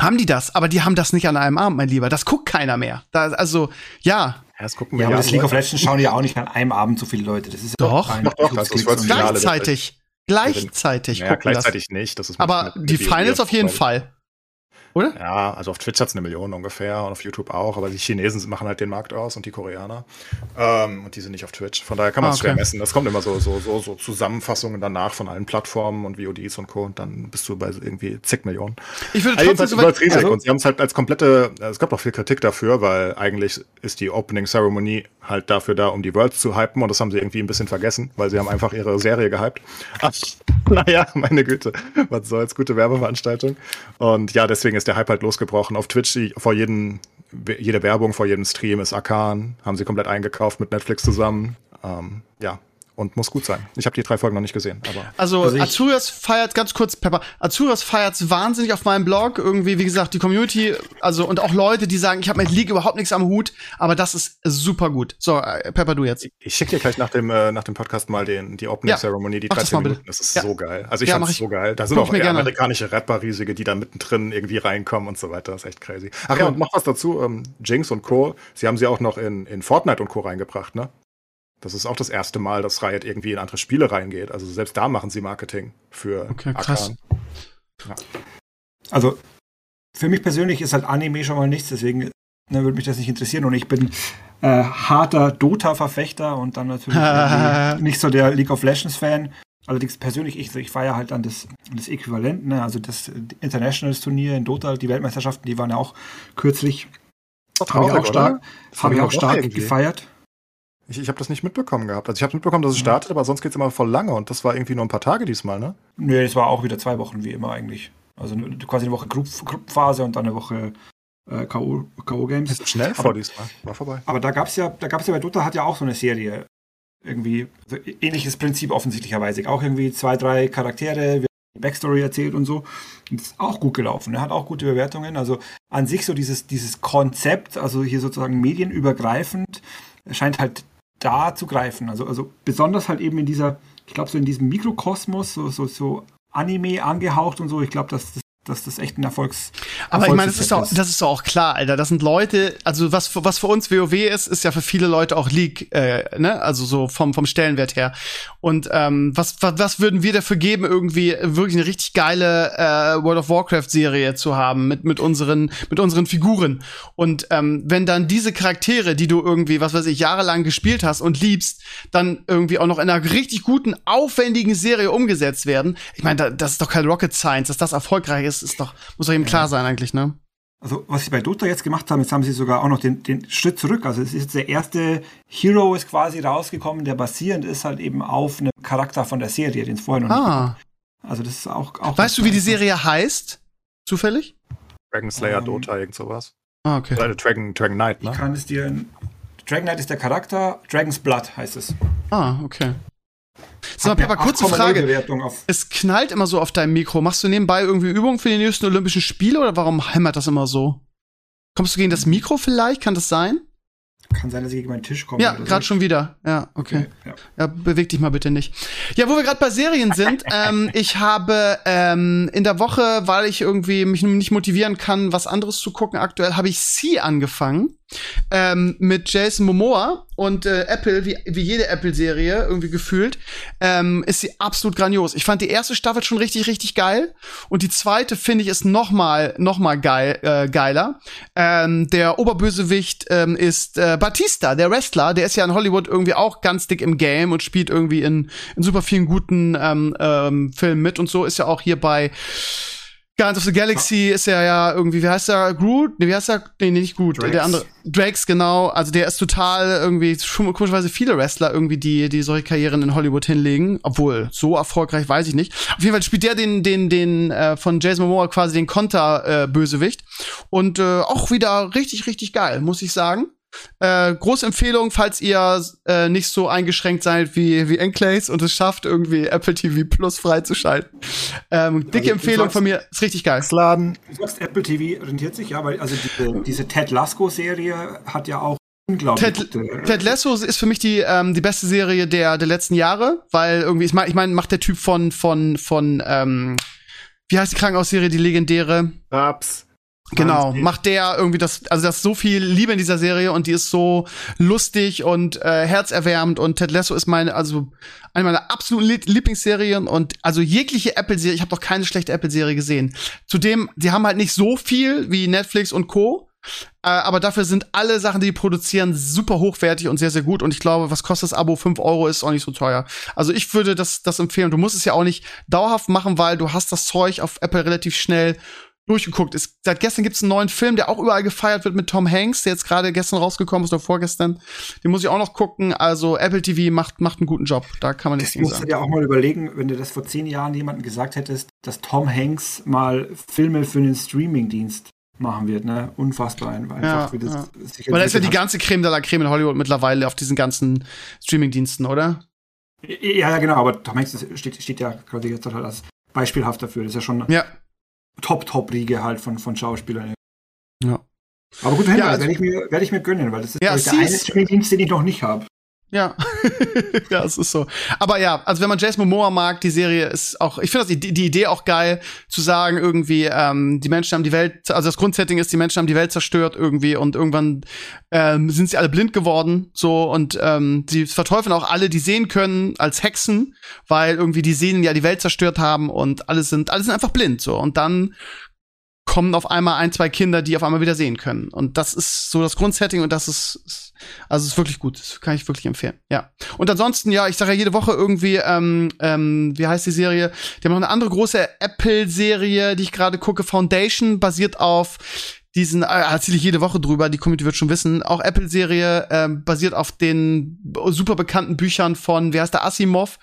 Haben die das, aber die haben das nicht an einem Abend, mein Lieber. Das guckt keiner mehr. Da, also, ja. Ja, das gucken Ja, wir aber das League of Legends schauen ja auch nicht an einem Abend so viele Leute. Das ist ja Doch. ein Doch, doch, das ist Finale. Gleichzeitig. Gleichzeitig das. gleichzeitig nicht. Das ist Aber die Finals auf jeden. Fall. Oder? Ja, also auf Twitch hat's eine Million ungefähr und auf YouTube auch, aber die Chinesen machen halt den Markt aus und die Koreaner. Ähm, und die sind nicht auf Twitch. Von daher kann man es Ah, okay. schwer messen. Das kommt immer so, so, so, so Zusammenfassungen danach von allen Plattformen und VODs und Co. Und dann bist du bei irgendwie zig Millionen. Ich würde Ja, trotzdem jedenfalls so weit, es riesig also, und sie haben es halt als komplette, es gab auch viel Kritik dafür, weil eigentlich ist die Opening Ceremony halt dafür da, um die Worlds zu hypen und das haben sie irgendwie ein bisschen vergessen, weil sie haben einfach ihre Serie gehypt. Ach, naja, meine Güte, was soll's, gute Werbeveranstaltung. Und ja, deswegen ist der Hype halt losgebrochen. Auf Twitch vor jedem, jede Werbung vor jedem Stream ist Arkan, haben sie komplett eingekauft mit Netflix zusammen. Ähm, ja, und muss gut sein. Ich habe die drei Folgen noch nicht gesehen, aber Also, Also ich- Azurias feiert, ganz kurz, Pepper, Azurias feiert's wahnsinnig auf meinem Blog. Irgendwie, wie gesagt, die Community, also, und auch Leute, die sagen, ich habe mit League überhaupt nichts am Hut, aber das ist super gut. So, äh, Pepper, du jetzt. Ich schicke dir gleich nach dem, äh, nach dem Podcast mal den, die Opening Ja, Ceremony, die mach das 13 mal bitte. Minuten. Das ist Ja. so geil. Also ich Ja, fand's mach ich. so geil. Da sind Guck auch ich amerikanische Rapper riesige, die da mittendrin irgendwie reinkommen und so weiter. Das ist echt crazy. Ach ja, und noch was dazu. Ähm, Jinx und Co. Sie haben sie auch noch in, in Fortnite und Co. reingebracht, ne? Das ist auch das erste Mal, dass Riot irgendwie in andere Spiele reingeht. Also selbst da machen sie Marketing für Okay, krass. Arkan. Also, für mich persönlich ist halt Anime schon mal nichts, deswegen ne, würde mich das nicht interessieren. Und ich bin äh, harter Dota-Verfechter und dann natürlich nicht so der League of Legends-Fan. Allerdings persönlich, ich, ich feiere halt an das, an das Äquivalent, ne? also das Internationals-Turnier in Dota, die Weltmeisterschaften, die waren ja auch kürzlich. Habe ich auch stark, hab ich auch stark irgendwie. gefeiert. Ich, ich habe das nicht mitbekommen gehabt. Also ich habe mitbekommen, dass es startet, aber sonst geht's immer voll lange und das war irgendwie nur ein paar Tage diesmal, ne? Nee, es war auch wieder zwei Wochen wie immer eigentlich. Also quasi eine Woche Gruppenphase und dann eine Woche äh, K.O. K.O.-Games. Ist schnell vor diesmal. War vorbei. Aber da gab's ja, da gab's ja bei Dota hat ja auch so eine Serie. Irgendwie, so ähnliches Prinzip offensichtlicherweise. Auch irgendwie zwei, drei Charaktere, die Backstory erzählt und so. Und ist auch gut gelaufen. Er hat auch gute Bewertungen. Also an sich so dieses, dieses Konzept, also hier sozusagen medienübergreifend, scheint halt da zu greifen. Also, also besonders halt eben in dieser, ich glaube, so in diesem Mikrokosmos, so, so, so Anime angehaucht und so. Ich glaube, dass das, dass das echt ein Erfolgs. Aber ich meine, das ist, doch, das ist doch auch klar, Alter. Das sind Leute, also was, für- was für uns WoW ist, ist ja für viele Leute auch League, äh, ne? Also so vom, vom Stellenwert her. Und ähm, was, was, was würden wir dafür geben, irgendwie wirklich eine richtig geile äh, World of Warcraft-Serie zu haben mit, mit, unseren, mit unseren Figuren? Und ähm, wenn dann diese Charaktere, die du irgendwie, was weiß ich, jahrelang gespielt hast und liebst, dann irgendwie auch noch in einer richtig guten, aufwendigen Serie umgesetzt werden, ich meine, da, das ist doch kein Rocket Science, dass das erfolgreich ist, ist doch, muss doch jedem klar sein eigentlich, ne? Also, was sie bei Dota jetzt gemacht haben, jetzt haben sie sogar auch noch den, den Schritt zurück. Also, es ist jetzt der erste Hero ist quasi rausgekommen, der basierend ist halt eben auf einem Charakter von der Serie, den es vorher noch nicht Ah. gab. Also, das ist auch. auch Weißt du, wie die Serie heißt? Zufällig? Dragon Slayer, Ähm, Dota, irgend sowas. Ah, okay. Oder Dragon, Dragon Knight, Ich ne? kann es dir. Dragon Knight ist der Charakter, Dragon's Blood heißt es. Ah, okay. So, Hat eine Pepper, kurze 8,0 Frage. Es knallt immer so auf deinem Mikro. Machst du nebenbei irgendwie Übungen für die nächsten Olympischen Spiele oder warum hämmert das immer so? Kommst du gegen das Mikro vielleicht? Kann das sein? kann sein, dass ich gegen meinen Tisch komme. Ja, so. gerade schon wieder. Ja, okay. Ja. Ja, beweg dich mal bitte nicht. Ja, wo wir gerade bei Serien sind, ähm, ich habe ähm, in der Woche, weil ich irgendwie mich nicht motivieren kann, was anderes zu gucken, aktuell habe ich Sie angefangen ähm, mit Jason Momoa und äh, Apple, wie, wie jede Apple-Serie irgendwie gefühlt, ähm, ist sie absolut grandios. Ich fand die erste Staffel schon richtig, richtig geil und die zweite finde ich ist noch mal, noch mal geil, äh, geiler. Ähm, der Oberbösewicht ähm, ist äh, Batista, der Wrestler, der ist ja in Hollywood irgendwie auch ganz dick im Game und spielt irgendwie in, in super vielen guten ähm, ähm, Filmen mit und so ist ja auch hier bei Guardians of the Galaxy ist er ja irgendwie, wie heißt er? Groot? Nee, wie heißt er? Nee, nee, nicht Groot. Drax. Der andere. Drax, genau. Also der ist total irgendwie, komischerweise viele Wrestler irgendwie, die, die solche Karrieren in Hollywood hinlegen. Obwohl, so erfolgreich weiß ich nicht. Auf jeden Fall spielt der den, den, den, äh, von Jason Momoa quasi den Konter-Bösewicht. Und äh, auch wieder richtig, richtig geil, muss ich sagen. Äh, große Empfehlung, falls ihr äh, nicht so eingeschränkt seid wie, wie Enclaves und es schafft, irgendwie Apple TV Plus freizuschalten. Ähm, dicke Also, du Empfehlung sagst- von mir, ist richtig geil. Laden. Du sagst, Apple TV rentiert sich, ja, weil also diese, diese Ted Lasso-Serie hat ja auch unglaublich Ted, gute- Ted Lasso ist für mich die ähm, die beste Serie der der letzten Jahre, weil irgendwie ich meine ich mein, macht der Typ von von von ähm, wie heißt die Krankenhausserie die legendäre Raps. Genau, macht der irgendwie das, also das ist so viel Liebe in dieser Serie und die ist so lustig und äh, herzerwärmend und Ted Lasso ist meine, also eine meiner absoluten Lie- Lieblingsserien und also jegliche Apple-Serie, ich habe noch keine schlechte Apple-Serie gesehen. Zudem, die haben halt nicht so viel wie Netflix und Co., äh, aber dafür sind alle Sachen, die die produzieren, super hochwertig und sehr, sehr gut. Und ich glaube, was kostet das Abo? 5 Euro ist auch nicht so teuer. Also ich würde das, das empfehlen. Du musst es ja auch nicht dauerhaft machen, weil du hast das Zeug auf Apple relativ schnell durchgeguckt. Es, seit gestern gibt es einen neuen Film, der auch überall gefeiert wird mit Tom Hanks, der jetzt gerade gestern rausgekommen ist oder vorgestern. Den muss ich auch noch gucken. Also Apple TV macht, macht einen guten Job. Da kann man nichts Das gegen musst du sagen. dir auch mal überlegen, wenn du das vor zehn Jahren jemandem gesagt hättest, dass Tom Hanks mal Filme für einen Streamingdienst machen wird, ne? Unfassbar einfach, Ja, wie das ja. sich Weil da ist ja die ganze Creme de la Creme in Hollywood mittlerweile auf diesen ganzen Streamingdiensten, oder? Ja, ja, genau, aber Tom Hanks steht, steht ja gerade jetzt halt als beispielhaft dafür. Das ist ja schon Ja. Top-Top-Riege halt von, von Schauspielern. Ja. Aber gut, Ja, also- werde ich, mir- werd ich mir gönnen, weil das ist Ja, der eine Streamingdienst, den ich noch nicht habe. Ja. ja, es ist so. Aber ja, also wenn man Jason Momoa mag, die Serie ist auch, ich finde die, die Idee auch geil, zu sagen, irgendwie, ähm, die Menschen haben die Welt, also das Grundsetting ist, die Menschen haben die Welt zerstört irgendwie und irgendwann ähm, sind sie alle blind geworden, so und ähm, sie verteufeln auch alle, die sehen können, als Hexen, weil irgendwie die Seelen ja die Welt zerstört haben und alle sind, alle sind einfach blind, so und dann kommen auf einmal ein, zwei Kinder, die auf einmal wieder sehen können. Und das ist so das Grundsetting und das ist, also ist wirklich gut. Das kann ich wirklich empfehlen. Ja. Und ansonsten, ja, ich sage ja jede Woche irgendwie, ähm, ähm, wie heißt die Serie? Die haben noch eine andere große Apple-Serie, die ich gerade gucke, Foundation, basiert auf diesen, äh, erzähle ich jede Woche drüber, die Community wird schon wissen, auch Apple-Serie äh, basiert auf den super bekannten Büchern von, wer heißt der, Asimov.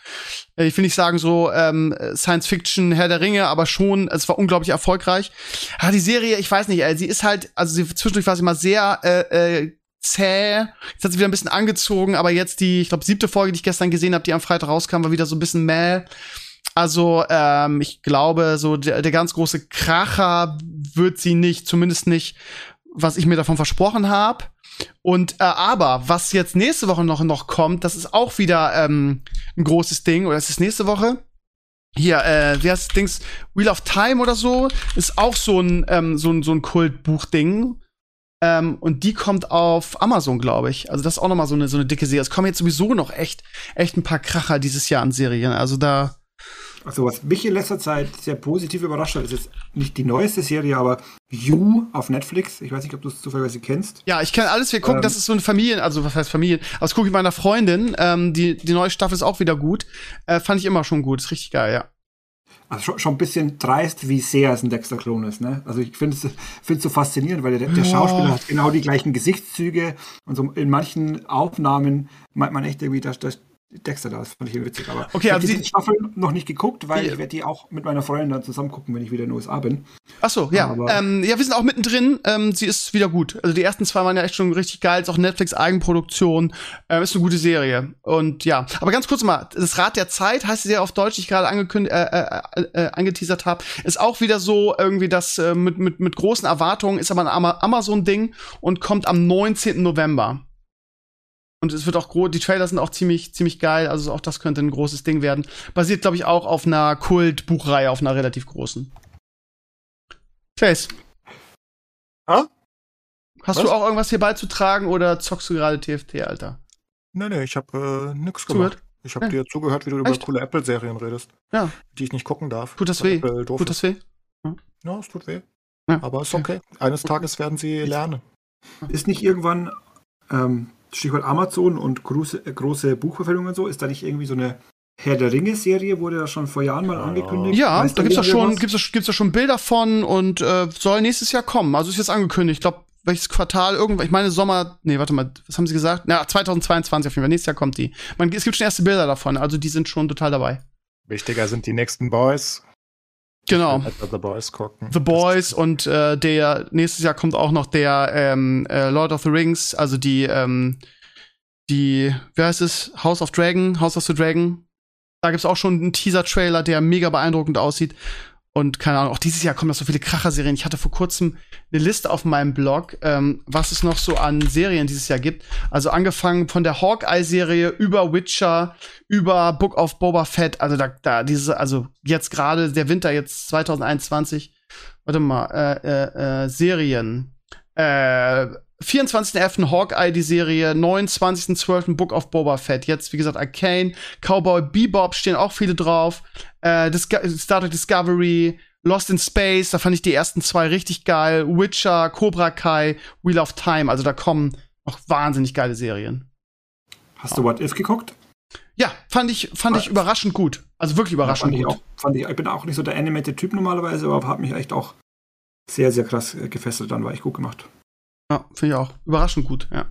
Äh, ich will nicht sagen so ähm, Science-Fiction, Herr der Ringe, aber schon, es war unglaublich erfolgreich. Ah, die Serie, ich weiß nicht, äh, sie ist halt, also sie, zwischendurch war sie mal sehr äh, äh, zäh. Jetzt hat sie wieder ein bisschen angezogen, aber jetzt die, ich glaube, siebte Folge, die ich gestern gesehen habe, die am Freitag rauskam, war wieder so ein bisschen mäh. Also, ähm, ich glaube, so der, der ganz große Kracher wird sie nicht, zumindest nicht, was ich mir davon versprochen habe. Und äh, aber was jetzt nächste Woche noch noch kommt, das ist auch wieder ähm, ein großes Ding. Oder ist es nächste Woche? Hier, äh, wie heißt das Dings? Wheel of Time oder so ist auch so ein ähm, so ein so ein Kultbuchding. Ähm, und die kommt auf Amazon, glaube ich. Also das ist auch noch mal so eine so eine dicke Serie. Es kommen jetzt sowieso noch echt echt ein paar Kracher dieses Jahr an Serien. Also da also was mich in letzter Zeit sehr positiv überrascht hat, ist jetzt nicht die neueste Serie, aber You auf Netflix. Ich weiß nicht, ob du es zufällig kennst. Ja, ich kenne alles. Wir gucken, ähm, das ist so eine Familie, also was heißt Familien? Aber das gucke ich meiner Freundin. Ähm, die, die neue Staffel ist auch wieder gut. Äh, fand ich immer schon gut. Ist richtig geil, ja. Also schon, schon ein bisschen dreist, wie sehr es ein Dexter-Klon ist. Ne? Also ich finde es so faszinierend, weil der, der Schauspieler hat genau die gleichen Gesichtszüge und so in manchen Aufnahmen meint man echt irgendwie, dass, dass Dexter da, das fand ich witzig. Aber okay, ich habe die Staffel noch nicht geguckt, weil die, ich werde die auch mit meiner Freundin dann zusammen gucken, wenn ich wieder in den USA bin. Ach so, ja. Ähm, ja, wir sind auch mittendrin. Ähm, sie ist wieder gut. Also die ersten zwei waren ja echt schon richtig geil. Ist auch Netflix Eigenproduktion. Ähm, ist eine gute Serie. Und ja, aber ganz kurz mal, das Rad der Zeit heißt die Serie auf Deutsch, die ich gerade angekündigt, äh, äh, äh, angeteasert habe, ist auch wieder so irgendwie das äh, mit, mit, mit großen Erwartungen, ist aber ein Amazon-Ding und kommt am 19. November. Und es wird auch groß, die Trailer sind auch ziemlich, ziemlich geil, also auch das könnte ein großes Ding werden. Basiert, glaube ich, auch auf einer Kult-Buchreihe, auf einer relativ großen. Chase. Ha? Hast Was? du auch irgendwas hier beizutragen oder zockst du gerade TFT, Alter? Nee, nee, ich habe äh, nix gemacht. Ich habe ja. dir zugehört, wie du Echt? über coole Apple-Serien redest. Ja. Die ich nicht gucken darf. Tut das weh? Tut das weh? Ja, ja es tut weh. Ja. Aber ist okay. Eines Tages werden sie lernen. Ist nicht irgendwann ähm, Stichwort Amazon und große, große Buchverfilmungen und so, ist da nicht irgendwie so eine Herr der Ringe-Serie wurde ja schon vor Jahren mal angekündigt. Ja, weißt da ja schon, gibt's, gibt's ja schon Bilder von und äh, soll nächstes Jahr kommen. Also ist jetzt angekündigt. Ich glaube, welches Quartal, irgendwann, ich meine Sommer, nee, warte mal, was haben sie gesagt? Na, 2022 auf jeden Fall. Nächstes Jahr kommt die. Man, es gibt schon erste Bilder davon, also die sind schon total dabei. Wichtiger sind die nächsten Boys. Genau. The Boys gucken. The Boys und äh, der nächstes Jahr kommt auch noch der ähm, äh, Lord of the Rings, also die ähm, die, wie heißt es, House of Dragon, House of the Dragon. Da gibt's auch schon einen Teaser-Trailer, der mega beeindruckend aussieht. Und keine Ahnung, auch dieses Jahr kommen noch so viele Kracher-Serien. Ich hatte vor kurzem eine Liste auf meinem Blog, ähm, was es noch so an Serien dieses Jahr gibt. Also angefangen von der Hawkeye-Serie über Witcher, über Book of Boba Fett. Also da, da diese, also jetzt gerade der Winter jetzt 2021. Warte mal, äh, äh, äh, Serien. Äh, 24.11. Hawkeye, die Serie, 29.12. Book of Boba Fett. Jetzt, wie gesagt, Arcane, Cowboy Bebop stehen auch viele drauf. Äh, Star Trek Discovery, Lost in Space, da fand ich die ersten zwei richtig geil. Witcher, Cobra Kai, Wheel of Time. Also da kommen noch wahnsinnig geile Serien. Hast du What If geguckt? Ja, fand ich, fand ich überraschend gut. Also wirklich überraschend ja, gut. Ich, auch, fand ich, ich bin auch nicht so der animated Typ normalerweise, aber hat mich echt auch sehr, sehr krass gefesselt. Dann war ich gut gemacht. Ja, finde ich auch. Überraschend gut, ja.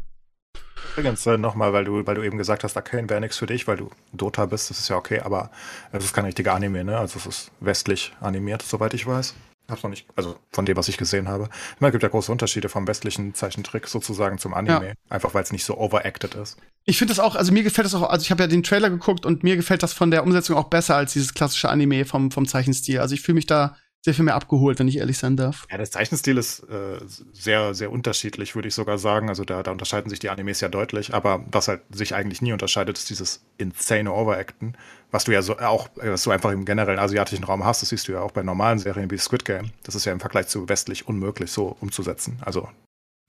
Übrigens äh, nochmal, weil du, weil du eben gesagt hast, Arcane wäre nichts für dich, weil du Dota bist, das ist ja okay, aber es ist kein richtiger Anime, ne? Also es ist westlich animiert, soweit ich weiß. Hab's noch nicht, also von dem, was ich gesehen habe. Es gibt ja große Unterschiede vom westlichen Zeichentrick sozusagen zum Anime, ja. einfach weil es nicht so overacted ist. Ich finde das auch, also mir gefällt das auch, also ich habe ja den Trailer geguckt und mir gefällt das von der Umsetzung auch besser als dieses klassische Anime vom, vom Zeichenstil. Also ich fühle mich da sehr viel mehr abgeholt, wenn ich ehrlich sein darf. Ja, der Zeichenstil ist äh, sehr, sehr unterschiedlich, würde ich sogar sagen. Also da, da unterscheiden sich die Animes ja deutlich. Aber was halt sich eigentlich nie unterscheidet, ist dieses insane Overacten, was du ja so auch, was du einfach im generellen asiatischen Raum hast. Das siehst du ja auch bei normalen Serien wie Squid Game. Das ist ja im Vergleich zu westlich unmöglich, so umzusetzen. Also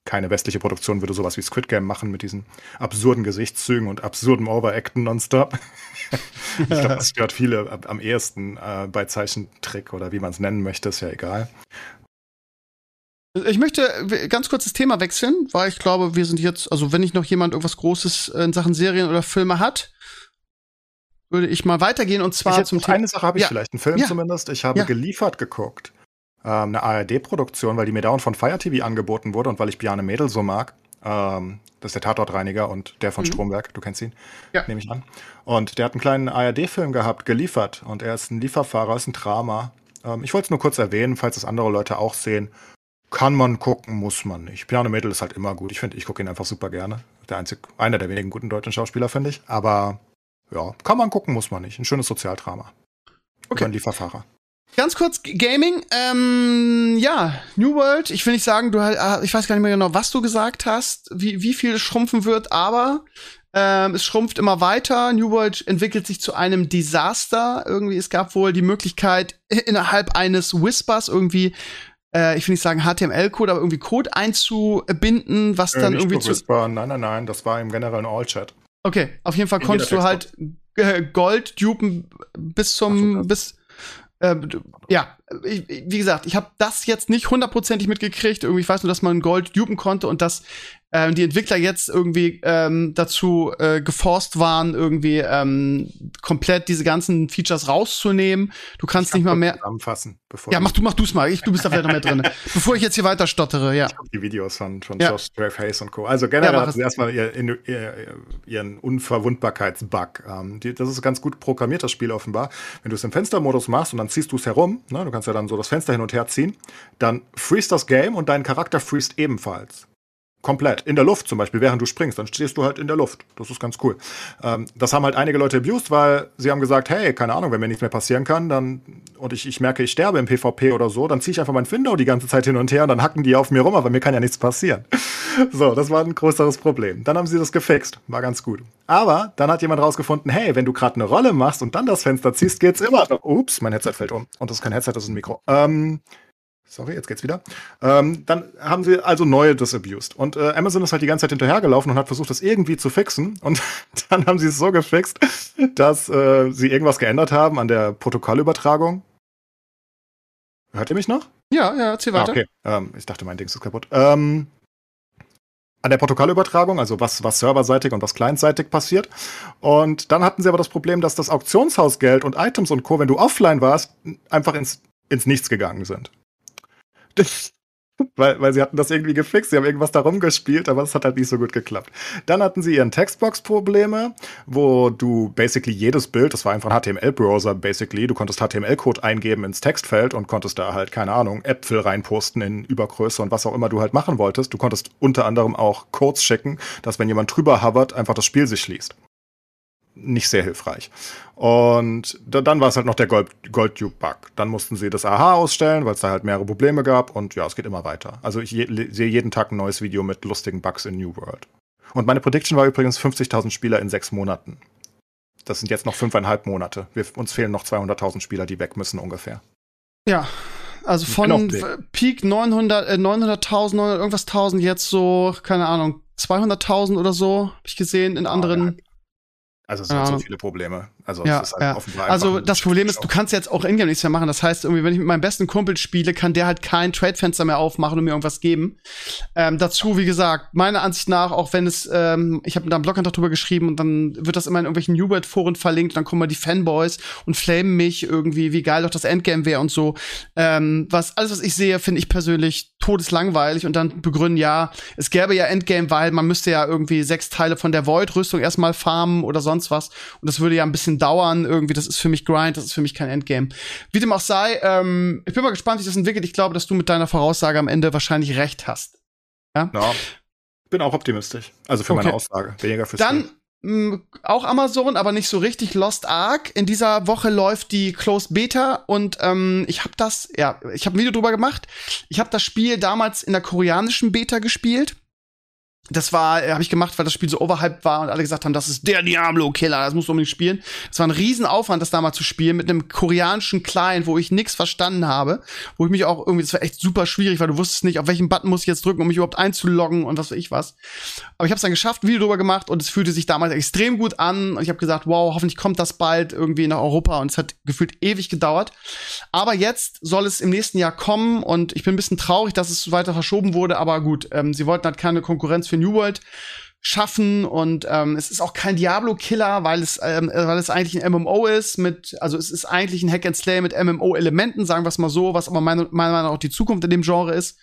keine westliche Produktion würde sowas wie Squid Game machen mit diesen absurden Gesichtszügen und absurden Overacten nonstop. ich glaube, das stört viele am ehesten äh, bei Zeichentrick oder wie man es nennen möchte, ist ja egal. Ich möchte ganz kurz das Thema wechseln, weil ich glaube, wir sind jetzt, also wenn nicht noch jemand irgendwas Großes in Sachen Serien oder Filme hat, würde ich mal weitergehen und zwar zum Thema. Eine Sache habe ich ja. vielleicht, einen Film ja. zumindest. Ich habe ja. geliefert geguckt. Ähm, eine ARD-Produktion, weil die mir dauernd von Fire TV angeboten wurde und weil ich Bjarne Mädel so mag. Ähm, das ist der Tatortreiniger und der von Mhm. Stromberg, du kennst ihn, Ja. nehme ich an. Und der hat einen kleinen ARD-Film gehabt, geliefert. Und er ist ein Lieferfahrer, ist ein Drama. Ähm, ich wollte es nur kurz erwähnen, falls das andere Leute auch sehen. Kann man gucken, muss man nicht. Piano Mädel ist halt immer gut. Ich finde, ich gucke ihn einfach super gerne. Der einzig, einer der wenigen guten deutschen Schauspieler, finde ich. Aber ja, kann man gucken, muss man nicht. Ein schönes Sozialdrama. Okay. Über einen Lieferfahrer. Ganz kurz, Gaming, ähm, ja, New World, ich will nicht sagen, du ich weiß gar nicht mehr genau, was du gesagt hast, wie, wie viel es schrumpfen wird, aber ähm, es schrumpft immer weiter. New World entwickelt sich zu einem Desaster. Irgendwie, es gab wohl die Möglichkeit, innerhalb eines Whispers irgendwie, äh, ich will nicht sagen HTML-Code, aber irgendwie Code einzubinden, was Äh, dann irgendwie zu, Whisper, nein, nein, nein, das war im generellen All-Chat. Okay, auf jeden Fall In konntest du halt äh, Gold dupen bis so, zum krass. bis ja, ich, wie gesagt, ich habe das jetzt nicht hundertprozentig mitgekriegt. Irgendwie, ich weiß nur, dass man Gold dupen konnte und dass ähm, die Entwickler jetzt irgendwie ähm, dazu äh, geforst waren, irgendwie ähm, komplett diese ganzen Features rauszunehmen. Du kannst Ich nicht mal mehr. Zusammenfassen, bevor Ja, mach du, mach du's mal. Ich, du bist da vielleicht noch mehr drin. Bevor ich jetzt hier weiter stottere, ja. die Videos von, von Ja. Josh Hayes und Co. Also generell Ja, hat sie erstmal ihr, ihr, ihr, ihren Unverwundbarkeitsbug. Ähm, die, das ist ganz gut programmiert, das Spiel offenbar. Wenn du es im Fenstermodus machst und dann ziehst du es herum, ne, du kannst ja dann so das Fenster hin und her ziehen, dann freest das Game und dein Charakter freest ebenfalls. Komplett. In der Luft zum Beispiel, während du springst, dann stehst du halt in der Luft. Das ist ganz cool. Ähm, das haben halt einige Leute abused, weil sie haben gesagt, hey, keine Ahnung, wenn mir nichts mehr passieren kann, dann und ich, ich merke, ich sterbe im PvP oder so, dann ziehe ich einfach mein Window die ganze Zeit hin und her und dann hacken die auf mir rum, aber mir kann ja nichts passieren. So, das war ein größeres Problem. Dann haben sie das gefixt. War ganz gut. Aber dann hat jemand rausgefunden, hey, wenn du gerade eine Rolle machst und dann das Fenster ziehst, geht's immer. Ups, mein Headset fällt um. Und das ist kein Headset, das ist ein Mikro. Ähm, Sorry, jetzt geht's wieder. Ähm, dann haben sie also neu das abused. Und äh, Amazon ist halt die ganze Zeit hinterhergelaufen und hat versucht, das irgendwie zu fixen. Und dann haben sie es so gefixt, dass äh, sie irgendwas geändert haben an der Protokollübertragung. Hört ihr mich noch? Ja, ja, erzähl Ah, weiter. okay. Ähm, ich dachte, mein Ding ist kaputt. Ähm, an der Protokollübertragung, also was, was serverseitig und was clientseitig passiert. Und dann hatten sie aber das Problem, dass das Auktionshausgeld und Items und Co., wenn du offline warst, einfach ins, ins Nichts gegangen sind. weil, weil sie hatten das irgendwie gefixt, sie haben irgendwas da rumgespielt, aber das hat halt nicht so gut geklappt. Dann hatten sie ihren Textbox-Probleme, wo du basically jedes Bild, das war einfach ein HTML-Browser basically, du konntest HTML-Code eingeben ins Textfeld und konntest da halt, keine Ahnung, Äpfel reinposten in Übergröße und was auch immer du halt machen wolltest. Du konntest unter anderem auch Codes schicken, dass wenn jemand drüber hovert, einfach das Spiel sich schließt nicht sehr hilfreich. Und da, dann war es halt noch der Gold, Gold-Tube-Bug. Dann mussten sie das AHA ausstellen, weil es da halt mehrere Probleme gab. Und ja, es geht immer weiter. Also ich je, sehe jeden Tag ein neues Video mit lustigen Bugs in New World. Und meine Prediction war übrigens 50.000 Spieler in sechs Monaten. Das sind jetzt noch fünfeinhalb Monate. Wir, uns fehlen noch 200.000 Spieler, die weg müssen ungefähr. Ja, also von f- Peak 900, äh, 900.000, 900 irgendwas 1000 jetzt so, keine Ahnung, 200.000 oder so, hab ich gesehen in anderen. Also es sind so Ahnung. viele Probleme. Also Ja, es ist halt ja. offenbar Also das Problem ist, du kannst jetzt auch Ingame nichts mehr machen. Das heißt, irgendwie, wenn ich mit meinem besten Kumpel spiele, kann der halt kein Trade-Fenster mehr aufmachen und mir irgendwas geben. Ähm, dazu, wie gesagt, meiner Ansicht nach, auch wenn es, ähm, ich habe da einen Blogantrag drüber geschrieben und dann wird das immer in irgendwelchen New World-Foren verlinkt, dann kommen mal die Fanboys und flamen mich irgendwie, wie geil doch das Endgame wäre und so. Ähm, was, alles, was ich sehe, finde ich persönlich todeslangweilig und dann begründen, ja, es gäbe ja Endgame, weil man müsste ja irgendwie sechs Teile von der Void-Rüstung erstmal farmen oder sonst was. Und das würde ja ein bisschen dauern. Irgendwie, das ist für mich Grind, das ist für mich kein Endgame. Wie dem auch sei, ähm, ich bin mal gespannt, wie sich das entwickelt. Ich glaube, dass du mit deiner Voraussage am Ende wahrscheinlich recht hast. Ja, bin auch optimistisch. Also für meine Okay. Aussage. Weniger fürs Dann mh, auch Amazon, aber nicht so richtig. Lost Ark. In dieser Woche läuft die Closed Beta und ähm, ich habe das, ja, ich habe ein Video drüber gemacht. Ich habe das Spiel damals in der koreanischen Beta gespielt. Das war, äh, habe ich gemacht, weil das Spiel so overhyped war und alle gesagt haben, das ist der Diablo-Killer, das musst du unbedingt spielen. Das war ein Riesenaufwand, das damals zu spielen, mit einem koreanischen Client, wo ich nichts verstanden habe, wo ich mich auch irgendwie, das war echt super schwierig, weil du wusstest nicht, auf welchen Button muss ich jetzt drücken, um mich überhaupt einzuloggen und was weiß ich was. Aber ich habe es dann geschafft, ein Video drüber gemacht und es fühlte sich damals extrem gut an und ich habe gesagt, wow, hoffentlich kommt das bald irgendwie nach Europa und es hat gefühlt ewig gedauert. Aber jetzt soll es im nächsten Jahr kommen und ich bin ein bisschen traurig, dass es weiter verschoben wurde, aber gut, ähm, sie wollten halt keine Konkurrenz für New World schaffen und ähm, es ist auch kein Diablo-Killer, weil es ähm, weil es eigentlich ein MMO ist mit also es ist eigentlich ein Hack and Slay mit MMO-Elementen, sagen wir es mal so, was aber meiner Meinung nach auch die Zukunft in dem Genre ist.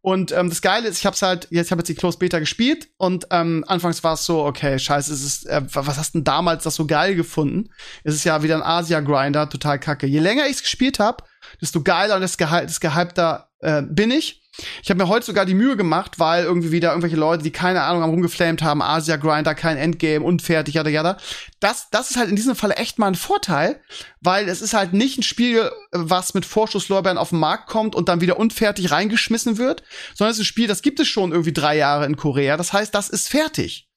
Und ähm, das Geile ist, ich habe es halt jetzt habe jetzt die Closed Beta gespielt und ähm, anfangs war es so, okay, scheiße, es ist äh, was hast denn damals das so geil gefunden? Es ist ja wieder ein Asia Grinder, total kacke. Je länger ich es gespielt habe, desto geiler und desto gehypter äh, bin ich. Ich habe mir heute sogar die Mühe gemacht, weil irgendwie wieder irgendwelche Leute, die keine Ahnung haben, rumgeflamed haben, Asia Grinder, kein Endgame, unfertig, yada yada. Das, das ist halt in diesem Falle echt mal ein Vorteil, weil es ist halt nicht ein Spiel, was mit Vorschusslorbeeren auf den Markt kommt und dann wieder unfertig reingeschmissen wird, sondern es ist ein Spiel, das gibt es schon irgendwie drei Jahre in Korea. Das heißt, das ist fertig.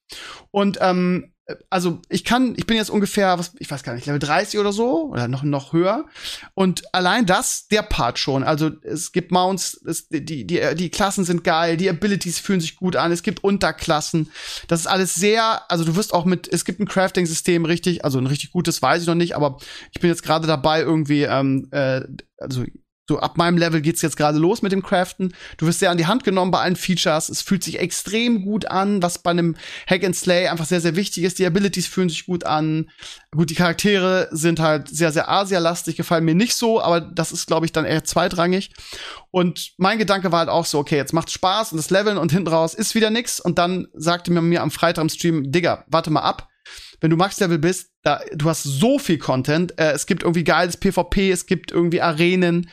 Und ähm, also ich kann, ich bin jetzt ungefähr, was, ich weiß gar nicht, Level 30 oder so oder noch noch höher und allein das, der Part schon. Also es gibt Mounts, es, die die die Klassen sind geil, die Abilities fühlen sich gut an, es gibt Unterklassen. Das ist alles sehr, also du wirst auch mit, es gibt ein Crafting-System richtig, also ein richtig gutes weiß ich noch nicht, aber ich bin jetzt gerade dabei irgendwie, ähm, äh, also so ab meinem Level geht's jetzt gerade los mit dem Craften. Du wirst sehr an die Hand genommen bei allen Features. Es fühlt sich extrem gut an, was bei einem Hack and Slay einfach sehr, sehr wichtig ist. Die Abilities fühlen sich gut an. Gut, die Charaktere sind halt sehr, sehr Asia-lastig, gefallen mir nicht so, aber das ist, glaube ich, dann eher zweitrangig. Und mein Gedanke war halt auch so, okay, jetzt macht's Spaß und das Leveln und hinten raus ist wieder nix. Und dann sagte mir mir am Freitag im Stream, Digga, warte mal ab wenn du Max-Level bist, da, du hast so viel Content. Äh, es gibt irgendwie geiles PvP, es gibt irgendwie Arenen.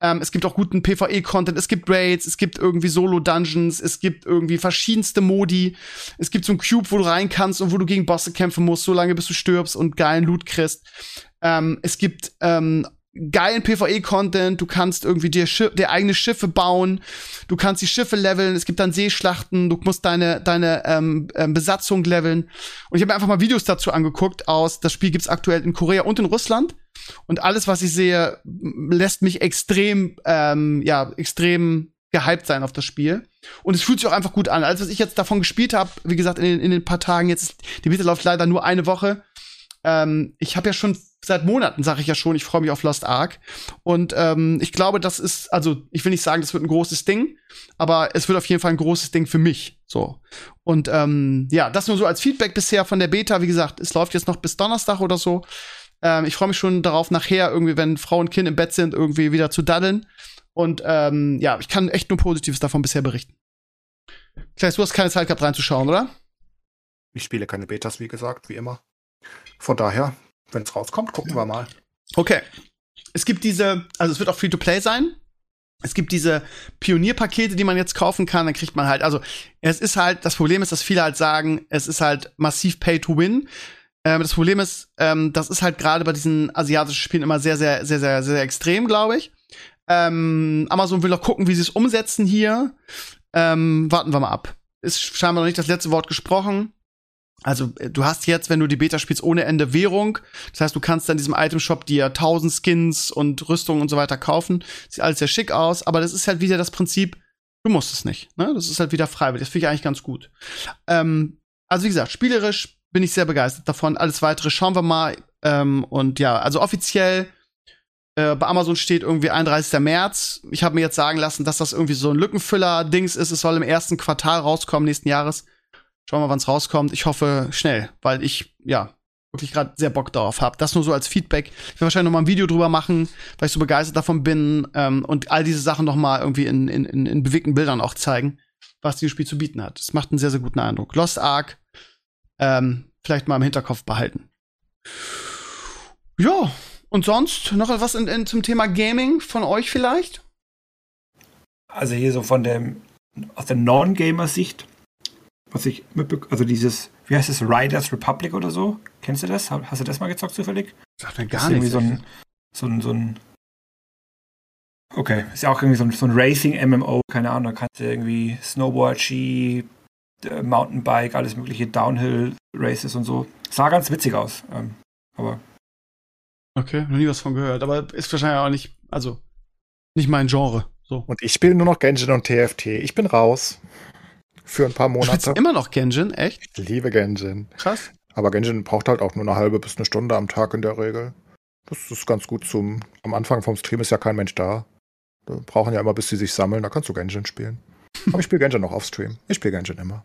Ähm, es gibt auch guten PvE-Content, es gibt Raids, es gibt irgendwie Solo-Dungeons, es gibt irgendwie verschiedenste Modi. Es gibt so ein Cube, wo du rein kannst und wo du gegen Bosse kämpfen musst, solange bis du stirbst und geilen Loot kriegst. Ähm, es gibt ähm, geilen PvE-Content, du kannst irgendwie dir, Schi dir eigene Schiffe bauen, du kannst die Schiffe leveln, es gibt dann Seeschlachten, du musst deine, deine ähm, ähm, Besatzung leveln. Und ich habe mir einfach mal Videos dazu angeguckt aus, das Spiel gibt's aktuell in Korea und in Russland. Und alles, was ich sehe, lässt mich extrem, ähm, ja, extrem gehypt sein auf das Spiel. Und es fühlt sich auch einfach gut an. Alles, was ich jetzt davon gespielt habe, wie gesagt, in den, in den paar Tagen, jetzt, die Beta läuft leider nur eine Woche. Ähm, ich habe ja schon seit Monaten sage ich ja schon, ich freue mich auf Lost Ark. Und ähm, ich glaube, das ist, also ich will nicht sagen, das wird ein großes Ding, aber es wird auf jeden Fall ein großes Ding für mich. So. Und ähm, ja, das nur so als Feedback bisher von der Beta. Wie gesagt, es läuft jetzt noch bis Donnerstag oder so. Ähm, ich freue mich schon darauf, nachher irgendwie, wenn Frau und Kind im Bett sind, irgendwie wieder zu daddeln. Und ähm, ja, ich kann echt nur Positives davon bisher berichten. Kleist, du hast keine Zeit gehabt reinzuschauen, oder? Ich spiele keine Betas, wie gesagt, wie immer. Von daher wenn es rauskommt, gucken wir mal. Okay. Es gibt diese, also es wird auch Free-to-Play sein. Es gibt diese Pionierpakete, die man jetzt kaufen kann. Dann kriegt man halt, also es ist halt, das Problem ist, dass viele halt sagen, es ist halt massiv Pay-to-Win. Ähm, das Problem ist, ähm, das ist halt gerade bei diesen asiatischen Spielen immer sehr, sehr, sehr, sehr, sehr extrem, glaube ich. Ähm, Amazon will noch gucken, wie sie es umsetzen hier. Ähm, warten wir mal ab. Ist scheinbar noch nicht das letzte Wort gesprochen. Also äh, du hast jetzt, wenn du die Beta spielst, ohne Ende Währung. Das heißt, du kannst dann in diesem Item-Shop dir 1000 Skins und Rüstungen und so weiter kaufen. Sieht alles sehr schick aus, aber das ist halt wieder das Prinzip, du musst es nicht. Ne? Das ist halt wieder freiwillig. Das finde ich eigentlich ganz gut. Ähm, also wie gesagt, spielerisch bin ich sehr begeistert davon. Alles weitere schauen wir mal. Ähm, und ja, also offiziell äh, bei Amazon steht irgendwie 31. März. Ich habe mir jetzt sagen lassen, dass das irgendwie so ein Lückenfüller-Dings ist. Es soll im ersten Quartal rauskommen nächsten Jahres. Schauen wir, wann es rauskommt. Ich hoffe schnell, weil ich, ja, wirklich gerade sehr Bock darauf habe. Das nur so als Feedback. Ich werde wahrscheinlich noch mal ein Video drüber machen, weil ich so begeistert davon bin ähm, und all diese Sachen noch mal irgendwie in, in, in, in bewegten Bildern auch zeigen, was dieses Spiel zu bieten hat. Es macht einen sehr, sehr guten Eindruck. Lost Ark ähm, vielleicht mal im Hinterkopf behalten. Ja, und sonst noch etwas in, in, zum Thema Gaming von euch vielleicht? Also hier so von dem aus der Non-Gamer-Sicht was ich mitbekommen, also dieses, wie heißt es, Riders Republic oder so? Kennst du das? Hast du das mal gezockt zufällig? Sagt mir gar nichts. So ein, so ein, so ein, okay, ist ja auch irgendwie so ein, so ein Racing-MMO, keine Ahnung, da kannst du irgendwie Snowboard, Ski, äh, Mountainbike, alles mögliche Downhill-Races und so. Sah ganz witzig aus, ähm, aber. Okay, noch nie was von gehört, aber ist wahrscheinlich auch nicht, also, nicht mein Genre. So. Und ich spiele nur noch Genshin und TFT. Ich bin raus für ein paar Monate. Du immer noch Genshin, echt? Ich liebe Genshin. Krass. Aber Genshin braucht halt auch nur eine halbe bis eine Stunde am Tag in der Regel. Das ist ganz gut zum. Am Anfang vom Stream ist ja kein Mensch da. Da brauchen ja immer, bis sie sich sammeln. Da kannst du Genshin spielen. Aber ich spiele Genshin noch auf Stream. Ich spiele Genshin immer.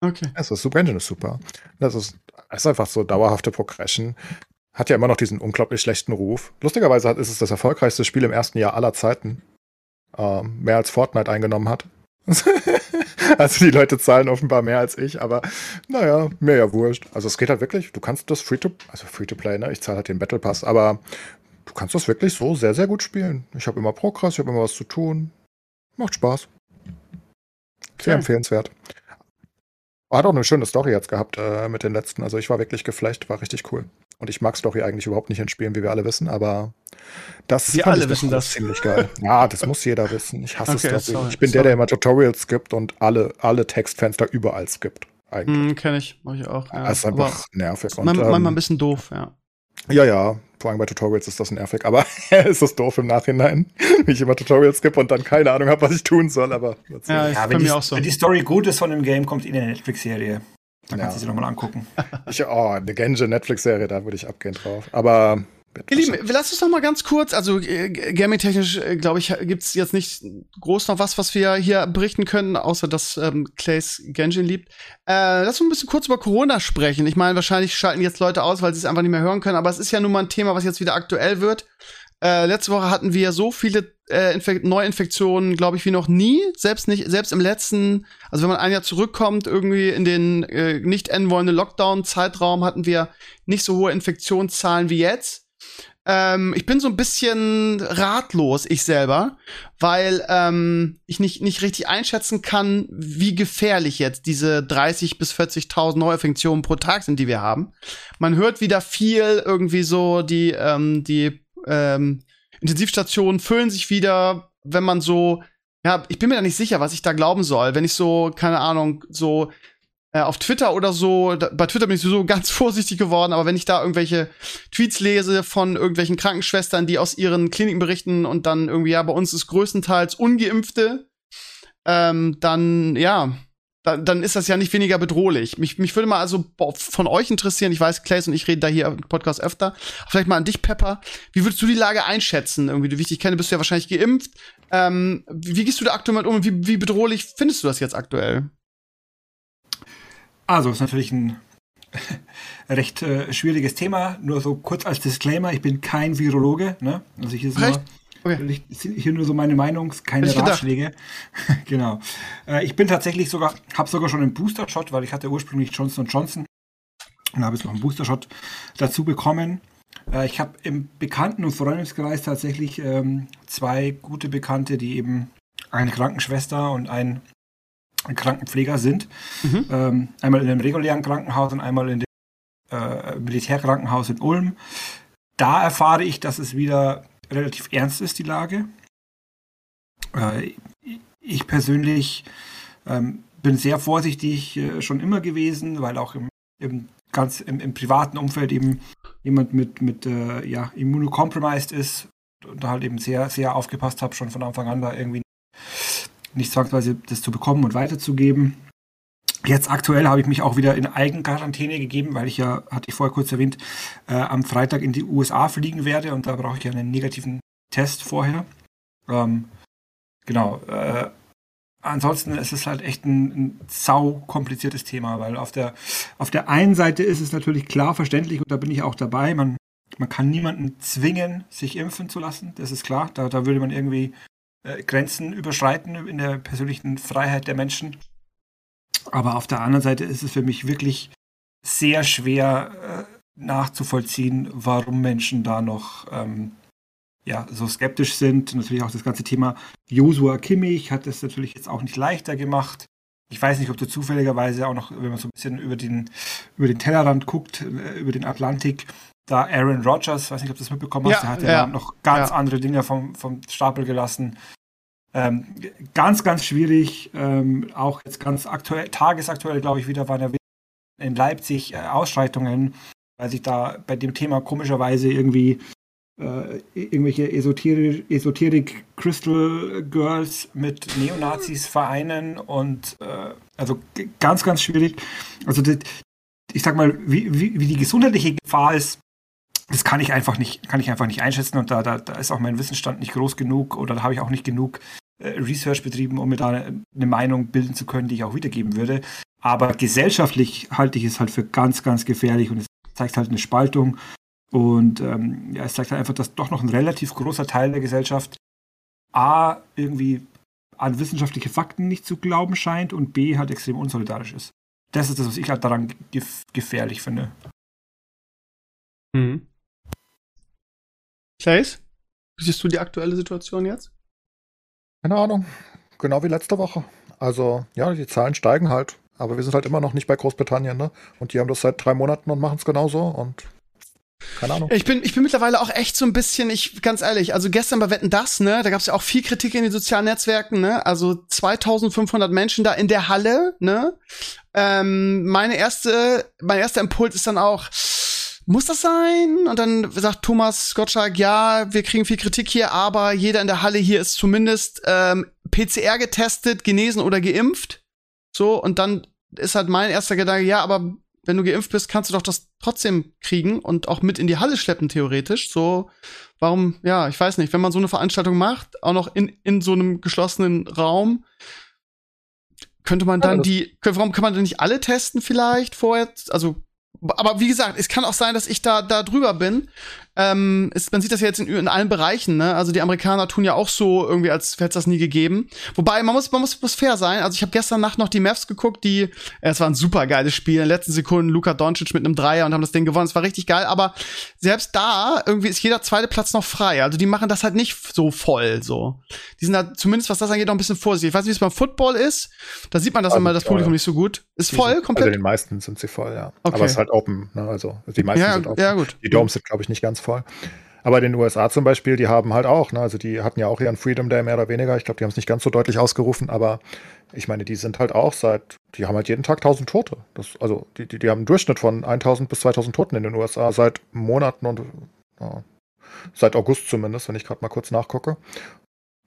Okay. Also Super Engine ist super. Das ist, ist einfach so dauerhafte Progression. Hat ja immer noch diesen unglaublich schlechten Ruf. Lustigerweise ist es das erfolgreichste Spiel im ersten Jahr aller Zeiten. Ähm, mehr als Fortnite eingenommen hat. also die Leute zahlen offenbar mehr als ich, aber naja, mir ja wurscht. Also es geht halt wirklich, du kannst das Free-to, also Free-to-Play, ne? Ich zahle halt den Battle Pass, aber du kannst das wirklich so sehr, sehr gut spielen. Ich habe immer Progress, ich habe immer was zu tun. Macht Spaß. Sehr Okay. empfehlenswert. Hat auch eine schöne Story jetzt gehabt äh, mit den letzten. Also ich war wirklich geflecht, war richtig cool. Und ich mag Story eigentlich überhaupt nicht in Spielen, wie wir alle wissen, aber das Wir fand alle ich wissen das. ziemlich geil. Ja, das muss jeder wissen. Ich hasse Okay, Story. sorry, ich bin der, sorry. der immer Tutorials gibt und alle, alle Textfenster überall skippt. Eigentlich. Hm, kenn ich. Mach ich auch. Ja. das ist Aber einfach nervig. Und, manchmal, ähm, manchmal ein bisschen doof, ja. ja, ja, vor allem bei Tutorials ist das nervig, aber ist das doof im Nachhinein, wie ich immer Tutorials gebe und dann keine Ahnung habe, was ich tun soll, aber Ja, Ja, ist wenn die, mir auch so. wenn die Story gut ist von dem Game, kommt in eine Netflix-Serie. Dann Ja. kannst du sie nochmal angucken. ich, oh, eine Genji Netflix-Serie, da würde ich abgehen drauf. Aber Ihr Lieben, lass uns noch mal ganz kurz, also äh, gaming-technisch, äh, glaube ich, gibt's jetzt nicht groß noch was, was wir hier berichten können, außer dass ähm, Clays Genshin liebt. Äh, lass uns ein bisschen kurz über Corona sprechen. Ich meine, wahrscheinlich schalten jetzt Leute aus, weil sie es einfach nicht mehr hören können, aber es ist ja nun mal ein Thema, was jetzt wieder aktuell wird. Äh, letzte Woche hatten wir so viele äh, Infek Neuinfektionen, glaube ich, wie noch nie. Selbst nicht, selbst im letzten, also wenn man ein Jahr zurückkommt, irgendwie in den äh, nicht enden wollenden Lockdown-Zeitraum hatten wir nicht so hohe Infektionszahlen wie jetzt. Ähm, ich bin so ein bisschen ratlos, ich selber, weil ähm, ich nicht, nicht richtig einschätzen kann, wie gefährlich jetzt diese 30 bis 40.000 Neuinfektionen pro Tag sind, die wir haben. Man hört wieder viel irgendwie so, die, ähm, die ähm, Intensivstationen füllen sich wieder, wenn man so, ja, ich bin mir da nicht sicher, was ich da glauben soll. Wenn ich so, keine Ahnung, so äh, auf Twitter oder so, da, bei Twitter bin ich sowieso ganz vorsichtig geworden, aber wenn ich da irgendwelche Tweets lese von irgendwelchen Krankenschwestern, die aus ihren Kliniken berichten und dann irgendwie, ja, bei uns ist größtenteils Ungeimpfte, ähm, dann, ja, dann, dann ist das ja nicht weniger bedrohlich. Mich, mich würde mal also von euch interessieren, ich weiß, Clays und ich reden da hier im Podcast öfter, vielleicht mal an dich, Pepper. Wie würdest du die Lage einschätzen? Irgendwie, wie ich dich kenne, bist du ja wahrscheinlich geimpft. Ähm, wie, gehst du da aktuell mit um? und Wie, wie bedrohlich findest du das jetzt aktuell? Also, ist natürlich ein recht äh, schwieriges Thema. Nur so kurz als Disclaimer, ich bin kein Virologe. Ne? Also hier ist Recht? nur, Okay. ich- hier nur so meine Meinung, keine. Ratschläge. genau. Äh, ich bin tatsächlich sogar, habe sogar schon einen Booster-Shot, weil ich hatte ursprünglich Johnson Johnson und habe jetzt noch einen Booster-Shot dazu bekommen. Äh, ich habe im Bekannten- und Freundeskreis tatsächlich ähm, zwei gute Bekannte, die eben eine Krankenschwester und ein Krankenpfleger sind. Mhm. Ähm, einmal in einem regulären Krankenhaus und einmal in dem äh, Militärkrankenhaus in Ulm. Da erfahre ich, dass es wieder relativ ernst ist, die Lage. Äh, ich persönlich ähm, bin sehr vorsichtig äh, schon immer gewesen, weil auch im, im ganz im, im privaten Umfeld eben jemand mit, mit äh, ja, immunocompromised ist und da halt eben sehr, sehr aufgepasst habe, schon von Anfang an da irgendwie nicht zwangsweise das zu bekommen und weiterzugeben. Jetzt aktuell habe ich mich auch wieder in Eigenquarantäne gegeben, weil ich ja, hatte ich vorher kurz erwähnt, äh, am Freitag in die USA fliegen werde und da brauche ich ja einen negativen Test vorher. Ähm, genau. Äh, ansonsten ist es halt echt ein, ein sau kompliziertes Thema, weil auf der, auf der einen Seite ist es natürlich klar verständlich und da bin ich auch dabei. Man, man kann niemanden zwingen, sich impfen zu lassen, das ist klar. Da, da würde man irgendwie äh, Grenzen überschreiten in der persönlichen Freiheit der Menschen. Aber auf der anderen Seite ist es für mich wirklich sehr schwer äh, nachzuvollziehen, warum Menschen da noch ähm, ja, so skeptisch sind. Natürlich auch das ganze Thema Joshua Kimmich hat es natürlich jetzt auch nicht leichter gemacht. Ich weiß nicht, ob du zufälligerweise auch noch, wenn man so ein bisschen über den, über den Tellerrand guckt, äh, über den Atlantik, da Aaron Rodgers, weiß nicht, ob du das mitbekommen hast, Ja, der hat ja. ja noch ganz Ja. andere Dinge vom, vom Stapel gelassen. Ähm, ganz, ganz schwierig. Ähm, auch jetzt ganz aktuell, tagesaktuell, glaube ich, wieder waren ja in Leipzig äh, Ausschreitungen, weil sich da bei dem Thema komischerweise irgendwie äh, irgendwelche Esoterik, Esoterik Crystal Girls mit Neonazis vereinen und äh, also ganz, ganz schwierig. Also das, ich sag mal, wie, wie, wie die gesundheitliche Gefahr ist, das kann ich einfach nicht, kann ich einfach nicht einschätzen und da, da, da ist auch mein Wissensstand nicht groß genug oder da habe ich auch nicht genug äh, Research betrieben, um mir da eine Meinung bilden zu können, die ich auch wiedergeben würde. Aber gesellschaftlich halte ich es halt für ganz, ganz gefährlich und es zeigt halt eine Spaltung. Und ähm, ja, es zeigt halt einfach, dass doch noch ein relativ großer Teil der Gesellschaft A, irgendwie an wissenschaftliche Fakten nicht zu glauben scheint und B, halt extrem unsolidarisch ist. Das ist das, was ich halt daran gef gefährlich finde. Mhm. Chase, wie siehst du die aktuelle Situation jetzt? Keine Ahnung. Genau wie letzte Woche. Also, ja, die Zahlen steigen halt. Aber wir sind halt immer noch nicht bei Großbritannien, ne? Und die haben das seit drei Monaten und machen es genauso und keine Ahnung. Ich bin, ich bin mittlerweile auch echt so ein bisschen, ich, ganz ehrlich, also gestern bei Wetten das, ne, da gab es ja auch viel Kritik in den sozialen Netzwerken, ne, also 2500 Menschen da in der Halle, ne. Ähm, meine erste, mein erster Impuls ist dann auch, muss das sein? Und dann sagt Thomas Gottschalk, ja, wir kriegen viel Kritik hier, aber jeder in der Halle hier ist zumindest ähm, PCR getestet, genesen oder geimpft. So, und dann ist halt mein erster Gedanke, ja, aber wenn du geimpft bist, kannst du doch das trotzdem kriegen und auch mit in die Halle schleppen, theoretisch. So, warum, ja, ich weiß nicht, wenn man so eine Veranstaltung macht, auch noch in, in so einem geschlossenen Raum, könnte man dann die, warum kann man denn nicht alle testen vielleicht vorher? Also aber wie gesagt, es kann auch sein, dass ich da, da drüber bin. Ähm, ist, man sieht das ja jetzt in, in allen Bereichen, ne? Also die Amerikaner tun ja auch so irgendwie, als hätte es das nie gegeben. Wobei, man muss, man muss, muss fair sein. Also ich habe gestern Nacht noch die Mavs geguckt, die, äh, es war ein super geiles Spiel. In den letzten Sekunden Luka Doncic mit einem Dreier und haben das Ding gewonnen. Es war richtig geil. Aber selbst da irgendwie ist jeder zweite Platz noch frei. Also die machen das halt nicht so voll, so. Die sind da zumindest, was das angeht, noch ein bisschen vorsichtig. Ich weiß nicht, wie es beim Football ist. Da sieht man das also, immer, das Publikum ja. nicht so gut. Ist voll, sind, komplett? Also den meisten sind sie voll, ja. Okay. Aber es ist halt open, ne? Also die meisten ja, sind open. Ja, gut. Die Domes sind, glaube ich, nicht ganz voll. Aber in den USA zum Beispiel, die haben halt auch, ne, also die hatten ja auch ihren Freedom Day mehr oder weniger. Ich glaube, die haben es nicht ganz so deutlich ausgerufen, aber ich meine, die sind halt auch seit, die haben halt jeden Tag 1000 Tote. Das, also die, die, die haben einen Durchschnitt von 1000 bis 2000 Toten in den USA seit Monaten und ja, seit August zumindest, wenn ich gerade mal kurz nachgucke.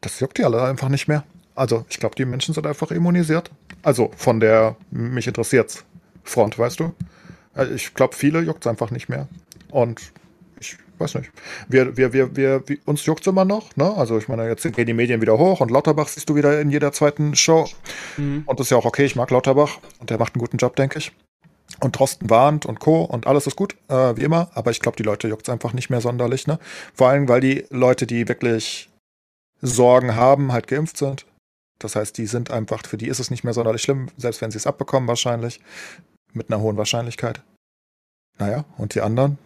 Das juckt die alle einfach nicht mehr. Also ich glaube, die Menschen sind einfach immunisiert. Also von der mich interessiert's Front, weißt du? Also ich glaube, viele juckt es einfach nicht mehr. Und weiß nicht. Wir, wir, wir, wir, wir uns juckt es immer noch, ne? Also ich meine, jetzt gehen die Medien wieder hoch und Lauterbach siehst du wieder in jeder zweiten Show. Mhm. Und das ist ja auch okay, ich mag Lauterbach und der macht einen guten Job, denke ich. Und Drosten warnt und Co. und alles ist gut, äh, wie immer. Aber ich glaube, die Leute juckt es einfach nicht mehr sonderlich, ne? Vor allem, weil die Leute, die wirklich Sorgen haben, halt geimpft sind. Das heißt, die sind einfach, für die ist es nicht mehr sonderlich schlimm, selbst wenn sie es abbekommen, wahrscheinlich. Mit einer hohen Wahrscheinlichkeit. Naja, und die anderen,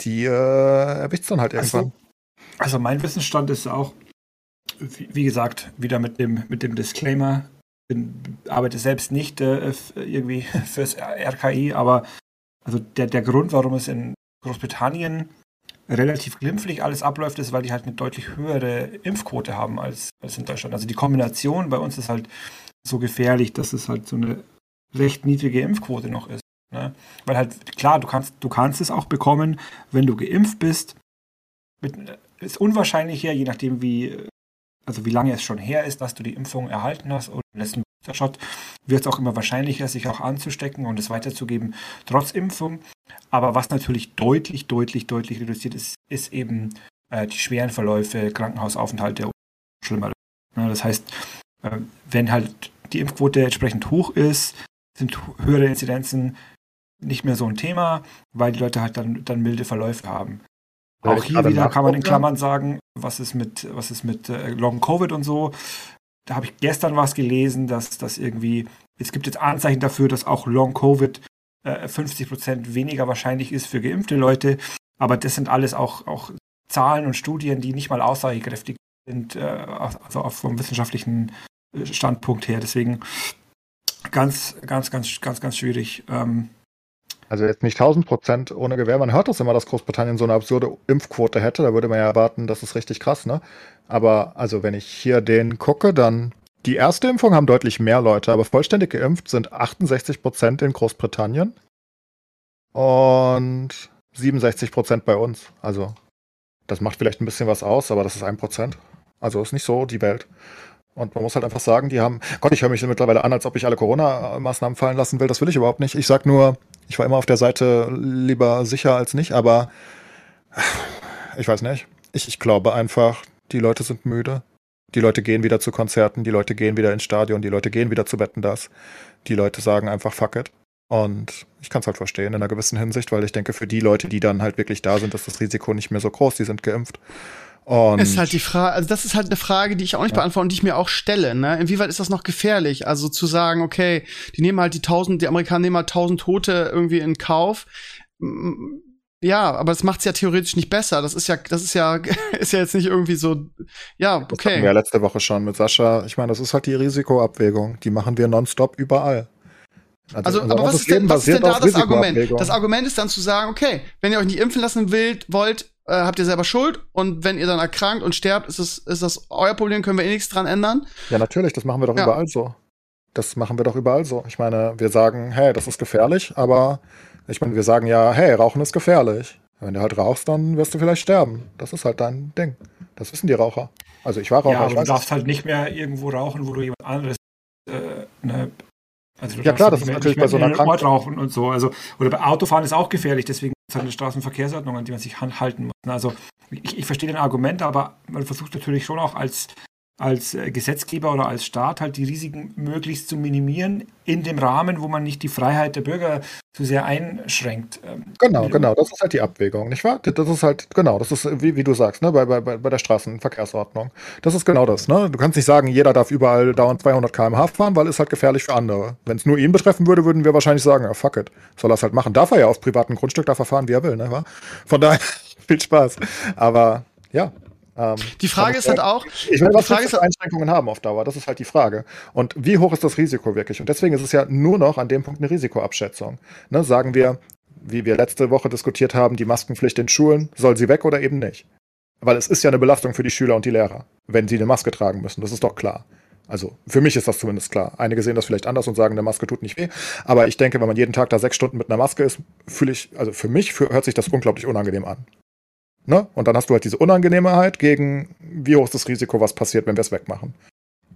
die äh, erwischt dann halt irgendwann. Also, also, mein Wissensstand ist auch, wie, wie, gesagt, wieder mit dem, mit dem Disclaimer. Bin, arbeite selbst nicht äh, irgendwie fürs RKI, aber also der, der Grund, warum es in Großbritannien relativ glimpflich alles abläuft, ist, weil die halt eine deutlich höhere Impfquote haben als, als in Deutschland. Also die Kombination bei uns ist halt so gefährlich, dass es halt so eine recht niedrige Impfquote noch ist. Ne? Weil halt, klar, du kannst, du kannst es auch bekommen, wenn du geimpft bist. Mit, ist unwahrscheinlicher, je nachdem, wie, also wie lange es schon her ist, dass du die Impfung erhalten hast oder letzten Booster-Shot, wird es auch immer wahrscheinlicher, sich auch anzustecken und es weiterzugeben, trotz Impfung. Aber was natürlich deutlich, deutlich, deutlich reduziert ist, ist eben äh, die schweren Verläufe, Krankenhausaufenthalte und schlimmer. Ja, das heißt, äh, wenn halt die Impfquote entsprechend hoch ist, sind höhere Inzidenzen nicht mehr so ein Thema, weil die Leute halt dann, dann milde Verläufe haben. Auch hier wieder kann man in Klammern sagen, was ist mit, was ist mit äh, Long Covid und so. Da habe ich gestern was gelesen, dass das irgendwie, es gibt jetzt Anzeichen dafür, dass auch Long Covid äh, 50% weniger wahrscheinlich ist für geimpfte Leute. Aber das sind alles auch, auch Zahlen und Studien, die nicht mal aussagekräftig sind, äh, also vom wissenschaftlichen äh, Standpunkt her. Deswegen ganz, ganz, ganz, ganz, ganz schwierig. Ähm, also jetzt nicht 1000 Prozent ohne Gewehr. Man hört das immer, dass Großbritannien so eine absurde Impfquote hätte. Da würde man ja erwarten, das ist richtig krass, ne? Aber also wenn ich hier den gucke, dann die erste Impfung haben deutlich mehr Leute, aber vollständig geimpft sind 68 Prozent in Großbritannien und 67 Prozent bei uns. Also das macht vielleicht ein bisschen was aus, aber das ist ein Prozent. Also ist nicht so die Welt. Und man muss halt einfach sagen, die haben, Gott, ich höre mich mittlerweile an, als ob ich alle Corona-Maßnahmen fallen lassen will. Das will ich überhaupt nicht. Ich sag nur, ich war immer auf der Seite lieber sicher als nicht, aber ich weiß nicht. Ich, ich glaube einfach, die Leute sind müde. Die Leute gehen wieder zu Konzerten, die Leute gehen wieder ins Stadion, die Leute gehen wieder zu Betten das. Die Leute sagen einfach fuck it. Und ich kann es halt verstehen in einer gewissen Hinsicht, weil ich denke, für die Leute, die dann halt wirklich da sind, ist das Risiko nicht mehr so groß, die sind geimpft. Und ist halt die Frage, also das ist halt eine Frage, die ich auch nicht ja. beantworte und die ich mir auch stelle. Ne? Inwieweit ist das noch gefährlich? Also zu sagen, okay, die nehmen halt die tausend, die Amerikaner nehmen halt tausend Tote irgendwie in Kauf. Ja, aber das macht's ja theoretisch nicht besser. Das ist ja, das ist ja, ist ja jetzt nicht irgendwie so, ja, okay. Das hatten wir ja letzte Woche schon mit Sascha. Ich meine, das ist halt die Risikoabwägung. Die machen wir nonstop überall. Also, also aber was ist, denn, was ist denn da das Argument? Das Argument ist dann zu sagen, okay, wenn ihr euch nicht impfen lassen wollt, wollt, äh, habt ihr selber Schuld und wenn ihr dann erkrankt und sterbt, ist, es, ist das euer Problem, können wir eh nichts dran ändern. Ja, natürlich, das machen wir doch ja. überall so. Das machen wir doch überall so. Ich meine, wir sagen, hey, das ist gefährlich, aber ich meine, wir sagen ja, hey, Rauchen ist gefährlich. Wenn du halt rauchst, dann wirst du vielleicht sterben. Das ist halt dein Ding. Das wissen die Raucher. Also ich war Raucher. Ja, aber du darfst halt nicht mehr irgendwo rauchen, wo du jemand anderes äh, ne, also ja klar, das ist natürlich bei so einer Krankheit. rauchen und so. Also, oder bei Autofahren ist auch gefährlich, deswegen ist halt eine Straßenverkehrsordnung, an die man sich halten muss. Also ich, ich verstehe den Argument, aber man versucht natürlich schon auch als als äh, Gesetzgeber oder als Staat halt die Risiken möglichst zu minimieren in dem Rahmen, wo man nicht die Freiheit der Bürger zu sehr einschränkt. Ähm, genau, genau, das ist halt die Abwägung, nicht wahr? Das ist halt, genau, das ist, wie, wie du sagst, ne, bei, bei, bei der Straßenverkehrsordnung. Das ist genau das, ne? Du kannst nicht sagen, jeder darf überall dauernd 200 km/h fahren, weil es halt gefährlich für andere. Wenn es nur ihn betreffen würde, würden wir wahrscheinlich sagen, ja, fuck it, soll er es halt machen. Darf er ja auf privatem Grundstück, darf er fahren, wie er will, ne? Von daher, viel Spaß. Aber, ja, ähm, die Frage ist halt auch. Ich meine, was Frage ist Einschränkungen haben auf Dauer? Das ist halt die Frage. Und wie hoch ist das Risiko wirklich? Und deswegen ist es ja nur noch an dem Punkt eine Risikoabschätzung. Ne, sagen wir, wie wir letzte Woche diskutiert haben, die Maskenpflicht in Schulen, soll sie weg oder eben nicht? Weil es ist ja eine Belastung für die Schüler und die Lehrer, wenn sie eine Maske tragen müssen. Das ist doch klar. Also für mich ist das zumindest klar. Einige sehen das vielleicht anders und sagen, eine Maske tut nicht weh. Aber ich denke, wenn man jeden Tag da sechs Stunden mit einer Maske ist, fühle ich, also für mich hört sich das unglaublich unangenehm an. Ne? Und dann hast du halt diese Unangenehmheit gegen, wie hoch ist das Risiko, was passiert, wenn wir es wegmachen.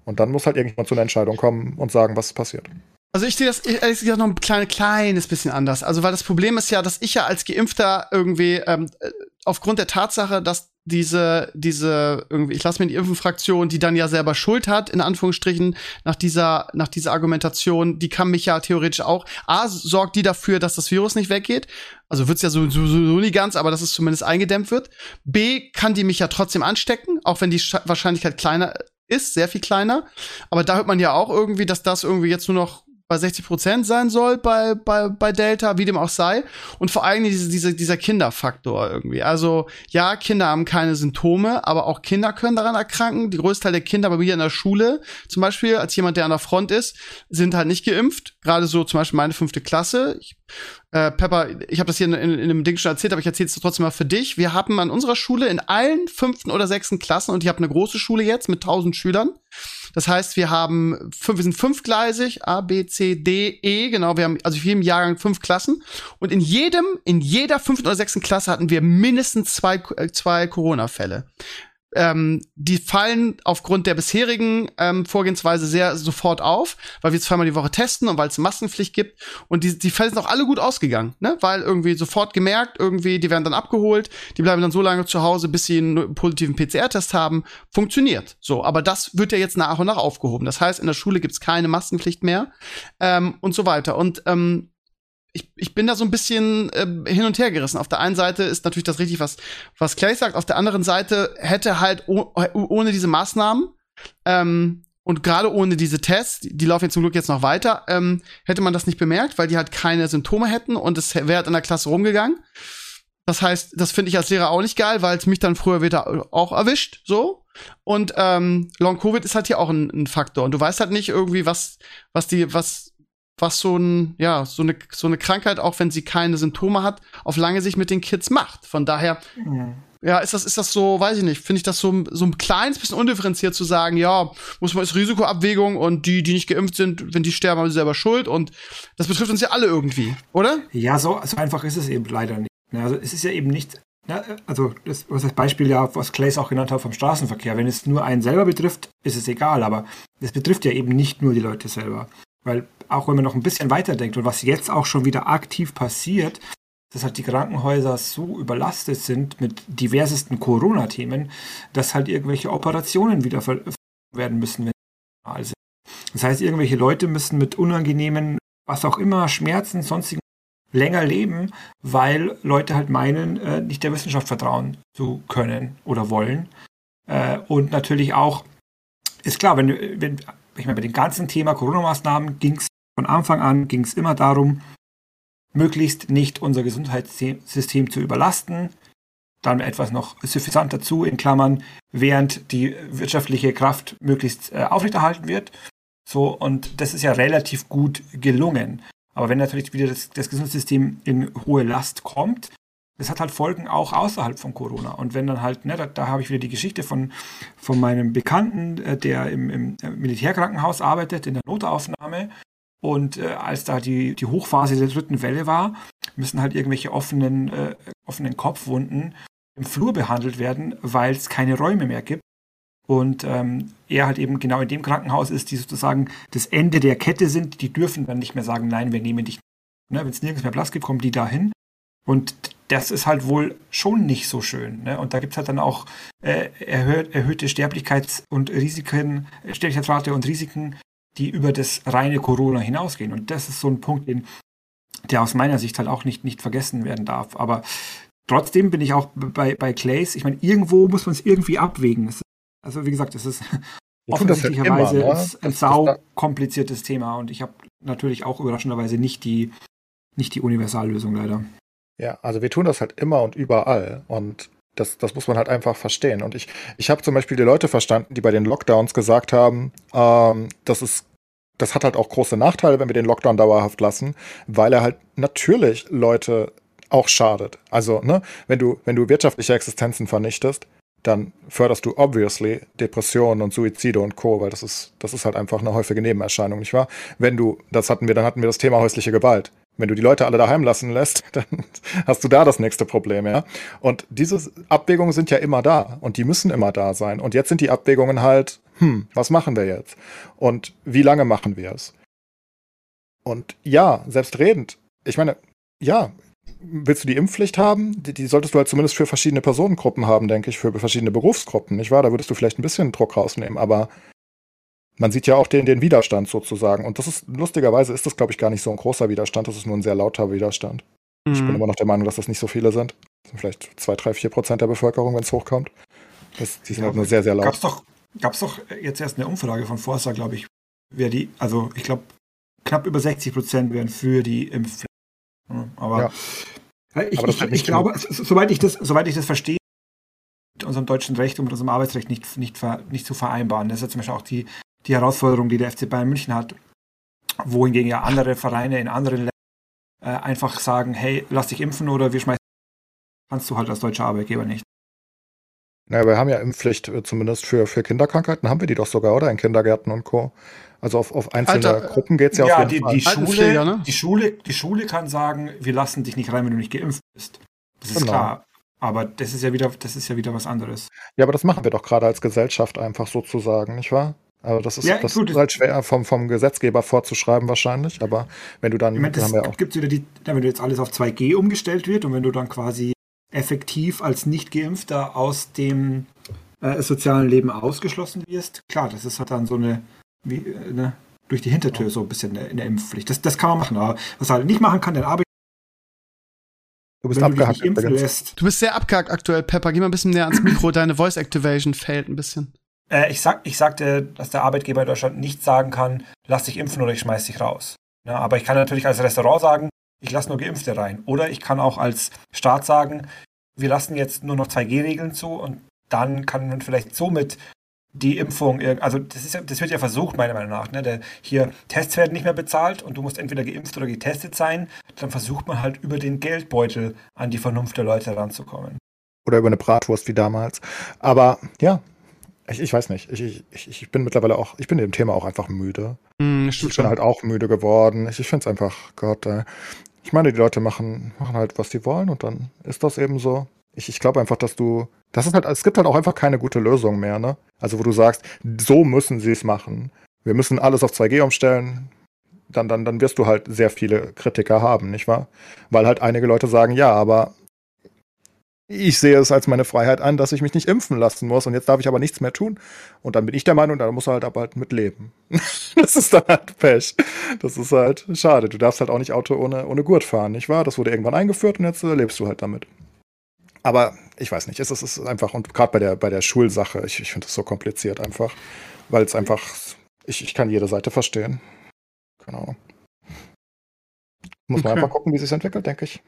Und dann muss halt irgendjemand zu einer Entscheidung kommen und sagen, was passiert. Also ich sehe das ehrlich gesagt noch ein klein, kleines bisschen anders. Also weil das Problem ist ja, dass ich ja als Geimpfter irgendwie ähm, äh, aufgrund der Tatsache, dass diese, diese, irgendwie, ich lasse mir die Impfenfraktion, die dann ja selber Schuld hat, in Anführungsstrichen, nach dieser, nach dieser Argumentation, die kann mich ja theoretisch auch, A, sorgt die dafür, dass das Virus nicht weggeht. Also wird's ja so, so, so nie ganz, aber dass es zumindest eingedämmt wird. B, kann die mich ja trotzdem anstecken, auch wenn die Wahrscheinlichkeit kleiner ist, sehr viel kleiner. Aber da hört man ja auch irgendwie, dass das irgendwie jetzt nur noch bei 60 Prozent sein soll bei, bei, bei Delta, wie dem auch sei. Und vor allem diese, diese, dieser Kinderfaktor irgendwie. Also ja, Kinder haben keine Symptome, aber auch Kinder können daran erkranken. Die größte Teil der Kinder bei mir in der Schule, zum Beispiel als jemand, der an der Front ist, sind halt nicht geimpft. Gerade so zum Beispiel meine fünfte Klasse. Ich, äh, Pepper, ich habe das hier in, in, in einem Ding schon erzählt, aber ich erzähle es trotzdem mal für dich. Wir haben an unserer Schule in allen fünften oder sechsten Klassen, und ich habe eine große Schule jetzt mit tausend Schülern, das heißt, wir haben fünf, wir sind fünfgleisig, A, B, C, D, E, genau, wir haben also für jeden Jahrgang fünf Klassen. Und in jedem, in jeder fünften oder sechsten Klasse hatten wir mindestens zwei, äh, zwei Corona-Fälle ähm, die fallen aufgrund der bisherigen ähm, Vorgehensweise sehr sofort auf, weil wir zweimal die Woche testen und weil es Maskenpflicht gibt. Und die, die Fälle sind auch alle gut ausgegangen, ne? Weil irgendwie sofort gemerkt, irgendwie, die werden dann abgeholt, die bleiben dann so lange zu Hause, bis sie einen positiven PCR-Test haben. Funktioniert. So, aber das wird ja jetzt nach und nach aufgehoben. Das heißt, in der Schule gibt's keine Maskenpflicht mehr ähm, und so weiter. Und ähm, ich, ich bin da so ein bisschen äh, hin und her gerissen. Auf der einen Seite ist natürlich das richtig, was, was Clay sagt. Auf der anderen Seite hätte halt oh, ohne diese Maßnahmen ähm, und gerade ohne diese Tests, die laufen jetzt zum Glück jetzt noch weiter, ähm, hätte man das nicht bemerkt, weil die halt keine Symptome hätten und es wäre halt in der Klasse rumgegangen. Das heißt, das finde ich als Lehrer auch nicht geil, weil es mich dann früher wieder auch erwischt, so. Und ähm, Long Covid ist halt hier auch ein, ein Faktor. Und du weißt halt nicht irgendwie, was, was die, was was so ein, ja, so eine, so eine Krankheit, auch wenn sie keine Symptome hat, auf lange Sicht mit den Kids macht. Von daher, ja, ja ist das, ist das so, weiß ich nicht, finde ich das so, so ein kleines bisschen undifferenziert zu sagen, ja, muss man, ist Risikoabwägung und die, die nicht geimpft sind, wenn die sterben, haben sie selber Schuld und das betrifft uns ja alle irgendwie, oder? Ja, so, so einfach ist es eben leider nicht. Also es ist ja eben nicht, also das, was das Beispiel ja, was Clays auch genannt hat vom Straßenverkehr, wenn es nur einen selber betrifft, ist es egal, aber es betrifft ja eben nicht nur die Leute selber. Weil auch wenn man noch ein bisschen weiterdenkt und was jetzt auch schon wieder aktiv passiert, dass halt die Krankenhäuser so überlastet sind mit diversesten Corona-Themen, dass halt irgendwelche Operationen wieder werden müssen, wenn sie sind. Das heißt, irgendwelche Leute müssen mit unangenehmen, was auch immer, Schmerzen, sonstigen länger leben, weil Leute halt meinen, äh, nicht der Wissenschaft vertrauen zu können oder wollen. Äh, und natürlich auch, ist klar, wenn, wenn ich meine, bei dem ganzen Thema Corona-Maßnahmen ging es von Anfang an, ging es immer darum, möglichst nicht unser Gesundheitssystem zu überlasten. Dann etwas noch suffisant dazu, in Klammern, während die wirtschaftliche Kraft möglichst äh, aufrechterhalten wird. So, und das ist ja relativ gut gelungen. Aber wenn natürlich wieder das, das Gesundheitssystem in hohe Last kommt, das hat halt Folgen auch außerhalb von Corona. Und wenn dann halt, ne, da, da habe ich wieder die Geschichte von, von meinem Bekannten, äh, der im, im Militärkrankenhaus arbeitet, in der Notaufnahme. Und äh, als da die, die Hochphase der dritten Welle war, müssen halt irgendwelche offenen, äh, offenen Kopfwunden im Flur behandelt werden, weil es keine Räume mehr gibt. Und ähm, er halt eben genau in dem Krankenhaus ist, die sozusagen das Ende der Kette sind. Die dürfen dann nicht mehr sagen, nein, wir nehmen dich. Ne, Wenn es nirgends mehr Platz gibt, kommen die dahin. Und das ist halt wohl schon nicht so schön. Ne? Und da gibt es halt dann auch äh, erhöht, erhöhte Sterblichkeits- und Risiken, Sterblichkeitsrate und Risiken, die über das reine Corona hinausgehen. Und das ist so ein Punkt, den, der aus meiner Sicht halt auch nicht, nicht vergessen werden darf. Aber trotzdem bin ich auch bei, bei Clays, ich meine, irgendwo muss man es irgendwie abwägen. Ist, also wie gesagt, es ist offensichtlicherweise halt ne? ein sau kompliziertes Thema und ich habe natürlich auch überraschenderweise nicht die, nicht die Universallösung leider. Ja, also wir tun das halt immer und überall und das, das muss man halt einfach verstehen. Und ich, ich habe zum Beispiel die Leute verstanden, die bei den Lockdowns gesagt haben, ähm, das ist das hat halt auch große Nachteile, wenn wir den Lockdown dauerhaft lassen, weil er halt natürlich Leute auch schadet. Also, ne, wenn du, wenn du wirtschaftliche Existenzen vernichtest, dann förderst du obviously Depressionen und Suizide und Co., weil das ist, das ist halt einfach eine häufige Nebenerscheinung, nicht wahr? Wenn du, das hatten wir, dann hatten wir das Thema häusliche Gewalt. Wenn du die Leute alle daheim lassen lässt, dann hast du da das nächste Problem, ja. Und diese Abwägungen sind ja immer da und die müssen immer da sein. Und jetzt sind die Abwägungen halt, hm, was machen wir jetzt? Und wie lange machen wir es? Und ja, selbstredend. Ich meine, ja, willst du die Impfpflicht haben? Die, die, solltest du halt zumindest für verschiedene Personengruppen haben, denke ich, für verschiedene Berufsgruppen, nicht wahr? Da würdest du vielleicht ein bisschen Druck rausnehmen, aber man sieht ja auch den, den Widerstand sozusagen. Und das ist, lustigerweise ist das, glaube ich, gar nicht so ein großer Widerstand. Das ist nur ein sehr lauter Widerstand. Mhm. Ich bin mhm. immer noch der Meinung, dass das nicht so viele sind. Das sind vielleicht zwei, drei, vier Prozent der Bevölkerung, wenn es hochkommt. Das, die sind ja, halt nur sehr, sehr laut. Gab's doch, gab's doch jetzt erst eine Umfrage von Forster, glaube ich, wer die, also ich glaube, knapp über 60 Prozent wären für die Impfpflicht. Aber, ja. ich, Aber ich, ich glaube, soweit ich, das, soweit ich das verstehe, mit unserem deutschen Recht und mit unserem Arbeitsrecht nicht, nicht, nicht zu vereinbaren. Das ist ja zum Beispiel auch die die Herausforderung, die der FC Bayern München hat, wohingegen ja andere Vereine in anderen Ländern äh, einfach sagen, hey, lass dich impfen oder wir schmeißen, kannst du halt als deutscher Arbeitgeber nicht. Naja, wir haben ja Impfpflicht äh, zumindest für, für Kinderkrankheiten, haben wir die doch sogar, oder? In Kindergärten und Co. Also auf, auf einzelne Alter, Gruppen geht es ja, ja auf jeden die, Fall. Die Schule, ne? die, Schule, die Schule kann sagen, wir lassen dich nicht rein, wenn du nicht geimpft bist. Das ist genau. klar. Aber das ist ja wieder, das ist ja wieder was anderes. Ja, aber das machen wir doch gerade als Gesellschaft einfach sozusagen, nicht wahr? Aber das ist, ja, das gut, ist halt schwer vom, vom Gesetzgeber vorzuschreiben wahrscheinlich. Aber wenn du dann, ich meine, das ja auch gibt's wieder die, wenn jetzt alles auf 2G umgestellt wird und wenn du dann quasi effektiv als nicht geimpfter aus dem äh, sozialen Leben ausgeschlossen wirst, klar, das ist halt dann so eine, wie, äh, ne, durch die Hintertür so ein bisschen in der Impfpflicht. Das, das kann man machen, aber was er halt nicht machen kann, der Arbeit Du bist abgehackt. Du, du bist sehr abgehackt aktuell, Pepper. Geh mal ein bisschen näher ans Mikro. Deine Voice Activation fällt ein bisschen. Äh, ich, sag, ich sagte, dass der Arbeitgeber in Deutschland nicht sagen kann, lass dich impfen oder ich schmeiß dich raus. Ja, aber ich kann natürlich als Restaurant sagen, ich lasse nur Geimpfte rein. Oder ich kann auch als Staat sagen, wir lassen jetzt nur noch 2G-Regeln zu und dann kann man vielleicht somit die Impfung, also das, ist, das wird ja versucht, meiner Meinung nach. Ne? Der, hier, Tests werden nicht mehr bezahlt und du musst entweder geimpft oder getestet sein. Dann versucht man halt über den Geldbeutel an die Vernunft der Leute ranzukommen. Oder über eine Bratwurst wie damals. Aber ja, ich, ich weiß nicht. Ich, ich, ich bin mittlerweile auch, ich bin dem Thema auch einfach müde. Mm, ich bin schon. halt auch müde geworden. Ich, ich finde es einfach, Gott, äh, ich meine, die Leute machen, machen halt, was sie wollen und dann ist das eben so. Ich, ich glaube einfach, dass du, das ist halt, es gibt halt auch einfach keine gute Lösung mehr, ne? Also, wo du sagst, so müssen sie es machen. Wir müssen alles auf 2G umstellen. Dann, dann, dann wirst du halt sehr viele Kritiker haben, nicht wahr? Weil halt einige Leute sagen, ja, aber ich sehe es als meine Freiheit an, dass ich mich nicht impfen lassen muss und jetzt darf ich aber nichts mehr tun. Und dann bin ich der Meinung, da muss er halt aber halt mit leben. das ist dann halt Pech. Das ist halt schade. Du darfst halt auch nicht Auto ohne, ohne Gurt fahren, nicht wahr? Das wurde irgendwann eingeführt und jetzt äh, lebst du halt damit. Aber ich weiß nicht, es ist, es ist einfach, und gerade bei der, bei der Schulsache, ich, ich finde es so kompliziert einfach, weil es einfach, ich, ich kann jede Seite verstehen. Keine Ahnung. Muss man Okay. einfach gucken, wie sich entwickelt, denke ich.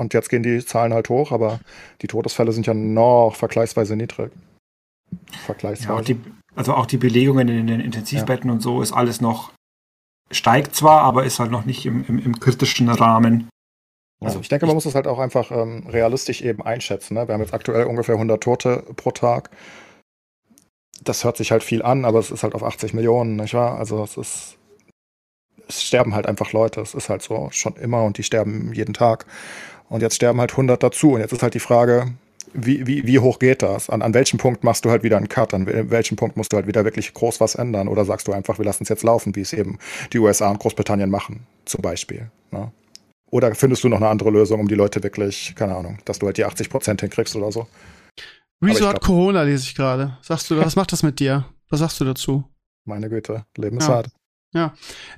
Und jetzt gehen die Zahlen halt hoch, aber die Todesfälle sind ja noch vergleichsweise niedrig. Vergleichsweise. Ja, auch die, also auch die Belegungen in den Intensivbetten und so ist alles noch, steigt zwar, aber ist halt noch nicht im, im, im kritischen Rahmen. Also Also ich denke, man muss es halt auch einfach ähm, realistisch eben einschätzen. Ne? Wir haben jetzt aktuell ungefähr 100 Tote pro Tag. Das hört sich halt viel an, aber es ist halt auf 80 Millionen, nicht wahr? Also es ist, es sterben halt einfach Leute. Es ist halt so schon immer und die sterben jeden Tag. Und jetzt sterben halt 100 dazu. Und jetzt ist halt die Frage, wie, wie, wie hoch geht das? An, an welchem Punkt machst du halt wieder einen Cut? An wel- welchem Punkt musst du halt wieder wirklich groß was ändern? Oder sagst du einfach, wir lassen es jetzt laufen, wie es eben die USA und Großbritannien machen, zum Beispiel. Ne? Oder findest du noch eine andere Lösung, um die Leute wirklich, keine Ahnung, dass du halt die 80 Prozent hinkriegst oder so? Resort glaub- Corona lese ich gerade. Sagst du, was macht das mit dir? Was sagst du dazu? Meine Güte, Leben ist Ja. hart.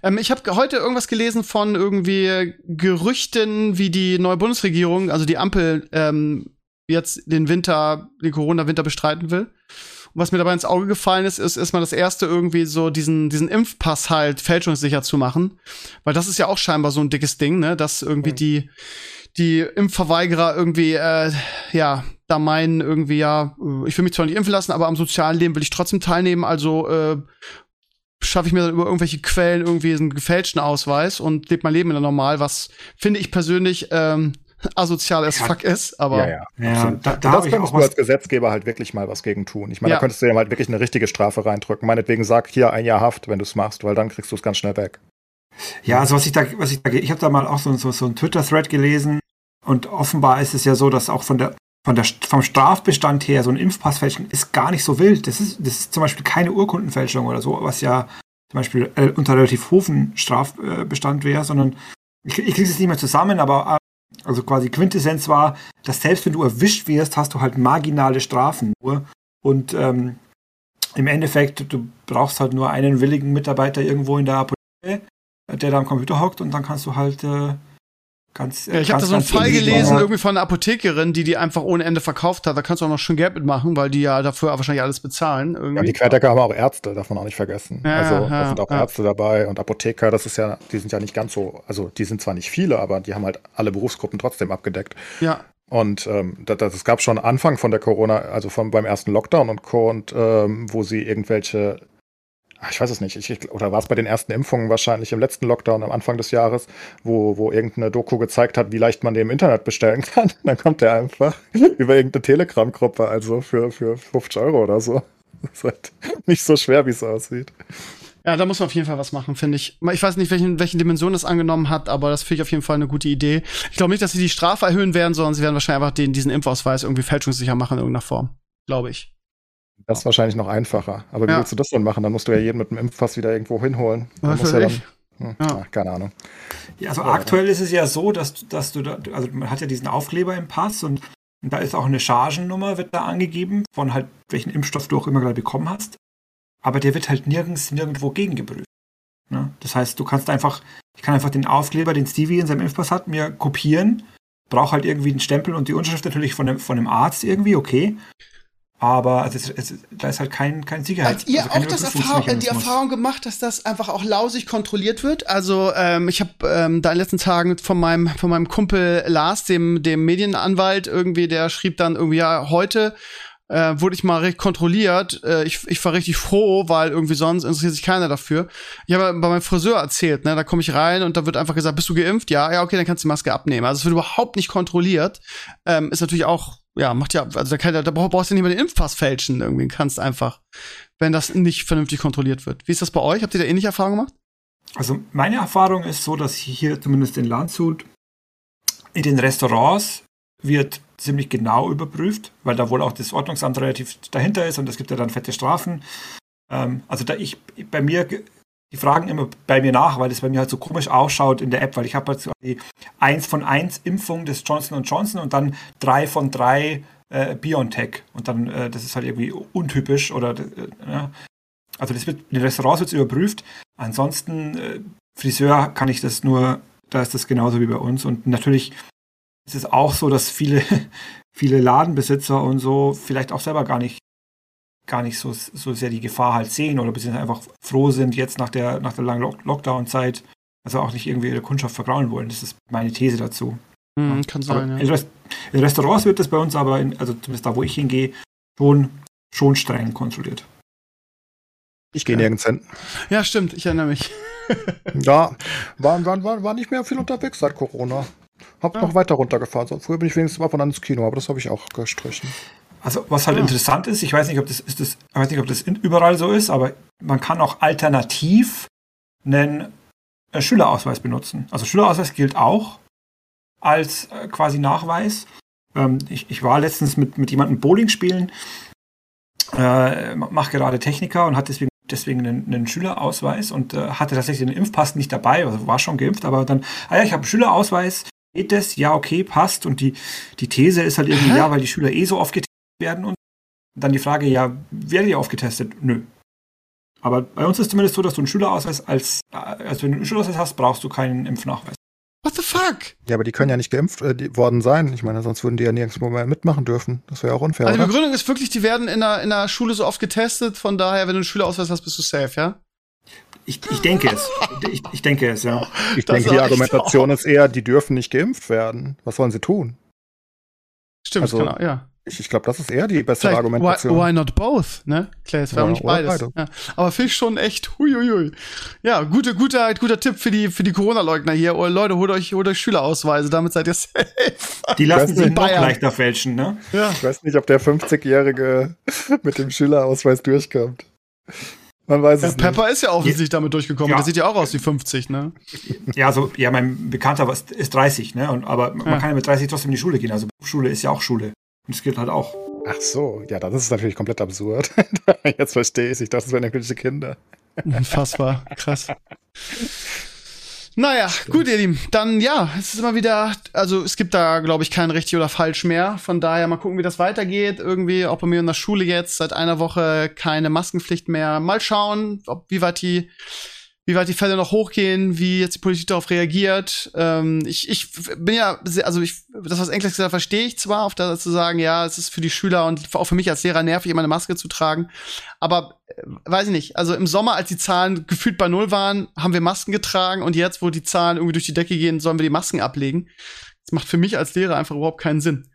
Ähm, ich habe heute irgendwas gelesen von irgendwie Gerüchten, wie die neue Bundesregierung, also die Ampel, ähm, jetzt den Winter, den Corona-Winter bestreiten will. Und was mir dabei ins Auge gefallen ist, ist erstmal das erste irgendwie so diesen, diesen Impfpass halt fälschungssicher zu machen. Weil das ist ja auch scheinbar so ein dickes Ding, ne, dass irgendwie Mhm. die, die Impfverweigerer irgendwie, äh, ja, da meinen irgendwie, ja, ich will mich zwar nicht impfen lassen, aber am sozialen Leben will ich trotzdem teilnehmen, also, äh, schaffe ich mir dann über irgendwelche Quellen irgendwie einen gefälschten Ausweis und lebe mein Leben wieder normal, was finde ich persönlich ähm, asozial as Ja. fuck ist, aber ja, ja. Ja, da, da das könntest auch du als. Gesetzgeber halt wirklich mal was gegen tun. Ich meine, Ja. da könntest du ja halt wirklich eine richtige Strafe reindrücken. Meinetwegen sag hier ein Jahr Haft, wenn du es machst, weil dann kriegst du es ganz schnell weg. Ja, also was ich da, was ich da, ich habe da mal auch so, so, so einen Twitter-Thread gelesen und offenbar ist es ja so, dass auch von der, von der, vom Strafbestand her so ein Impfpassfälschen ist gar nicht so wild. Das ist, das ist zum Beispiel keine Urkundenfälschung oder so, was ja zum Beispiel äh, unter relativ hohen Strafbestand wäre, sondern ich, ich kriege es nicht mehr zusammen, aber äh, also quasi Quintessenz war, dass selbst wenn du erwischt wirst, hast du halt marginale Strafen nur und ähm, im Endeffekt, du brauchst halt nur einen willigen Mitarbeiter irgendwo in der Apotheke, der da am Computer hockt und dann kannst du halt äh, ganz. ja, ich habe da so einen Fall gelesen, irgendwie von einer Apothekerin, die die einfach ohne Ende verkauft hat. Da kannst du auch noch schön Geld mitmachen, weil die ja dafür wahrscheinlich alles bezahlen. Ja, Irgendwie. die Querdecker haben auch Ärzte, darf man auch nicht vergessen. Ja, also ja, da sind auch ja. Ärzte dabei und Apotheker, das ist ja, die sind ja nicht ganz so, also die sind zwar nicht viele, aber die haben halt alle Berufsgruppen trotzdem abgedeckt. Ja, Und ähm, das, das, es gab schon Anfang von der Corona, also von, beim ersten Lockdown und Co. und ähm, wo sie irgendwelche, ich weiß es nicht, ich, ich, oder war es bei den ersten Impfungen wahrscheinlich im letzten Lockdown am Anfang des Jahres, wo, wo irgendeine Doku gezeigt hat, wie leicht man den im Internet bestellen kann. Dann kommt der einfach über irgendeine Telegram-Gruppe, also für, für 50 Euro oder so. Das ist halt nicht so schwer, wie es aussieht. Ja, da muss man auf jeden Fall was machen, finde ich. Ich weiß nicht, welchen, welchen Dimension das angenommen hat, aber das finde ich auf jeden Fall eine gute Idee. Ich glaube nicht, dass sie die Strafe erhöhen werden, sondern sie werden wahrscheinlich einfach den, diesen Impfausweis irgendwie fälschungssicher machen in irgendeiner Form. Glaube ich. Das ist wahrscheinlich noch einfacher. Aber wie Ja. willst du das denn machen? Dann musst du ja jeden mit dem Impfpass wieder irgendwo hinholen. Dann Was du ich. Dann, hm, Ja. ach, keine Ahnung. Ja, also aktuell ist es ja so, dass, dass du da, also man hat ja diesen Aufkleber im Pass und, und da ist auch eine Chargennummer, wird da angegeben, von halt welchen Impfstoff du auch immer gerade bekommen hast. Aber der wird halt nirgends, nirgendwo gegengeprüft. Ne? Das heißt, du kannst einfach, ich kann einfach den Aufkleber, den Stevie in seinem Impfpass hat, mir kopieren, brauche halt irgendwie einen Stempel und die Unterschrift natürlich von dem, von dem Arzt irgendwie, okay. Aber also es, es, da ist halt kein, kein Sicherheit. Habt ihr also auch das Erfahrung, die. Erfahrung gemacht, dass das einfach auch lausig kontrolliert wird? Also ähm, ich habe ähm, da in den letzten Tagen von meinem von meinem Kumpel Lars, dem dem Medienanwalt, irgendwie, der schrieb dann irgendwie ja heute äh, wurde ich mal recht kontrolliert. Äh, ich, ich war richtig froh, weil irgendwie sonst interessiert sich keiner dafür. Ich habe bei meinem Friseur erzählt, ne, da komme ich rein und da wird einfach gesagt, bist du geimpft? Ja, ja, okay, dann kannst du die Maske abnehmen. Also es wird überhaupt nicht kontrolliert. Ähm, ist natürlich auch, ja, macht ja, also da, kann, da brauchst du nicht mehr den Impfpass fälschen irgendwie, kannst einfach, wenn das nicht vernünftig kontrolliert wird. Wie ist das bei euch? Habt ihr da ähnliche Erfahrungen gemacht? Also meine Erfahrung ist so, dass hier zumindest in Landshut in den Restaurants wird ziemlich genau überprüft, weil da wohl auch das Ordnungsamt relativ dahinter ist und es gibt ja dann fette Strafen. Ähm, also da ich bei mir die fragen immer bei mir nach, weil das bei mir halt so komisch ausschaut in der App, weil ich habe halt die 1 von 1 Impfung des Johnson Johnson und dann 3 von 3 äh, BioNTech. Und dann, äh, das ist halt irgendwie untypisch oder äh, also das wird, in den Restaurants wird überprüft. Ansonsten, äh, Friseur kann ich das nur, da ist das genauso wie bei uns. Und natürlich ist es auch so, dass viele, viele Ladenbesitzer und so vielleicht auch selber gar nicht gar nicht so, so sehr die Gefahr halt sehen oder beziehungsweise einfach froh sind jetzt nach der, nach der langen Lockdown-Zeit, also auch nicht irgendwie ihre Kundschaft vergrauen wollen. Das ist meine These dazu. Hm, kann sein, ja. In, Rest in, Restaurants wird das bei uns aber, in, also zumindest da, wo ich hingehe, schon, schon streng kontrolliert. Ich gehe ja. nirgends hin. Ja, stimmt, ich erinnere mich. ja, war, war, war, war nicht mehr viel unterwegs seit Corona. Hab ja. noch weiter runtergefahren. Früher bin ich wenigstens mal von ins Kino, aber das habe ich auch gestrichen. Also was halt ja. interessant ist, ich weiß nicht, ob das ist das, ich weiß nicht, ob das überall so ist, aber man kann auch alternativ einen äh, Schülerausweis benutzen. Also Schülerausweis gilt auch als äh, quasi Nachweis. Ähm, ich, ich, war letztens mit, mit jemandem Bowling spielen, äh, mache gerade Techniker und hatte deswegen deswegen einen, einen Schülerausweis und äh, hatte tatsächlich den Impfpass nicht dabei, also war schon geimpft, aber dann, ah ja, ich habe einen Schülerausweis, geht das? Ja, okay, passt. Und die, die These ist halt irgendwie, Hä? ja, weil die Schüler eh so oft getestet werden und dann die Frage, ja, werdet ihr aufgetestet? Nö. Aber bei uns ist zumindest so, dass du einen Schülerausweis als, also wenn du einen Schülerausweis hast, brauchst du keinen Impfnachweis. What the fuck? Ja, aber die können ja nicht geimpft äh, worden sein. Ich meine, sonst würden die ja nirgendwo mehr mitmachen dürfen. Das wäre ja auch unfair. Also die Begründung ist wirklich, die werden in der, in der Schule so oft getestet. Von daher, wenn du einen Schülerausweis hast, bist du safe, ja? Ich, ich denke es. Ich, ich denke es, ja. Ich das denke, die Argumentation ist eher, die dürfen nicht geimpft werden. Was sollen sie tun? Stimmt, also, genau, ja. Ich, ich glaube, das ist eher die bessere Vielleicht, Argumentation. Why, why, not both, ne? Klar, es wäre ja, nicht beides. Ja. Aber finde ich schon echt, huiuiui. Ja, gute, guter, guter Tipp für die, für die Corona-Leugner hier. Oh, Leute, holt euch, holt euch Schülerausweise, damit seid ihr safe. Die lassen sich noch leichter fälschen, ne? Ja. Ich weiß nicht, ob der 50-Jährige mit dem Schülerausweis durchkommt. Man weiß ja, es Pepper nicht. ist ja offensichtlich ja. damit durchgekommen. Ja. Der sieht ja auch aus wie 50, ne? Ja, also, ja, mein Bekannter ist, ist 30, ne? Und, aber man kann ja mit 30 trotzdem in die Schule gehen. Also Schule ist ja auch Schule. Und es geht halt auch. Ach so, ja, das ist natürlich komplett absurd. Jetzt verstehe ich, ich dachte, das wären irgendwelche Kinder. Unfassbar, krass. Naja, Stimmt. gut, ihr Lieben. Dann ja, es ist immer wieder, also es gibt da, glaube ich, kein richtig oder falsch mehr. Von daher mal gucken, wie das weitergeht. Irgendwie auch bei mir in der Schule jetzt seit einer Woche keine Maskenpflicht mehr. Mal schauen, ob wie weit die wie weit die Fälle noch hochgehen, wie jetzt die Politik darauf reagiert. Ähm, ich, ich bin ja, sehr, also ich, das, was Englisch gesagt verstehe ich zwar, auf das zu sagen, ja, es ist für die Schüler und auch für mich als Lehrer nervig, immer eine Maske zu tragen. Aber äh, weiß ich nicht, also im Sommer, als die Zahlen gefühlt bei null waren, haben wir Masken getragen und jetzt, wo die Zahlen irgendwie durch die Decke gehen, sollen wir die Masken ablegen. Das macht für mich als Lehrer einfach überhaupt keinen Sinn.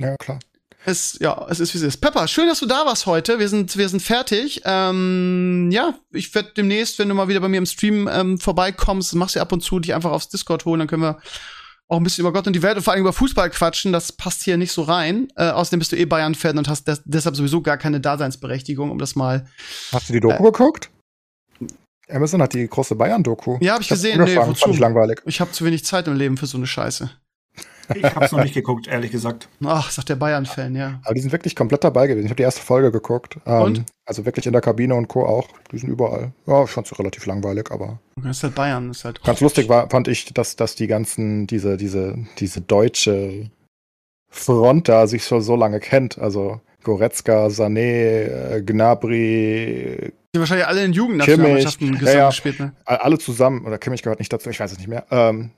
Ja, klar. Es, ja, es ist wie es ist. Pepper, schön, dass du da warst heute. Wir sind, wir sind fertig. Ähm, ja, ich werde demnächst, wenn du mal wieder bei mir im Stream ähm, vorbeikommst, machst du ab und zu dich einfach aufs Discord holen, dann können wir auch ein bisschen über Gott und die Welt und vor allem über Fußball quatschen. Das passt hier nicht so rein. Äh, außerdem bist du eh Bayern-Fan und hast des deshalb sowieso gar keine Daseinsberechtigung, um das mal. Hast du die Doku äh, geguckt? Amazon hat die große Bayern-Doku. Ja, hab ich, ich gesehen. Nee, wozu? Ich langweilig. Ich habe zu wenig Zeit im Leben für so eine Scheiße. Ich hab's noch nicht geguckt, ehrlich gesagt. Ach, sagt der Bayern-Fan, ja. Aber die sind wirklich komplett dabei gewesen. Ich habe die erste Folge geguckt. Ähm, und? Also wirklich in der Kabine und Co. auch. Die sind überall. Ja, ich fand's relativ langweilig, aber. Das ist halt Bayern, das ist halt. Ganz lustig war, fand ich, dass, dass die ganzen, diese, diese, diese deutsche Front da sich schon so lange kennt. Also Goretzka, Sané, äh, Gnabry. Die wahrscheinlich alle in Jugendnationalmannschaften ja, ja, gespielt, ne? Alle zusammen, oder Kimmich gehört nicht dazu, ich weiß es nicht mehr. Ähm,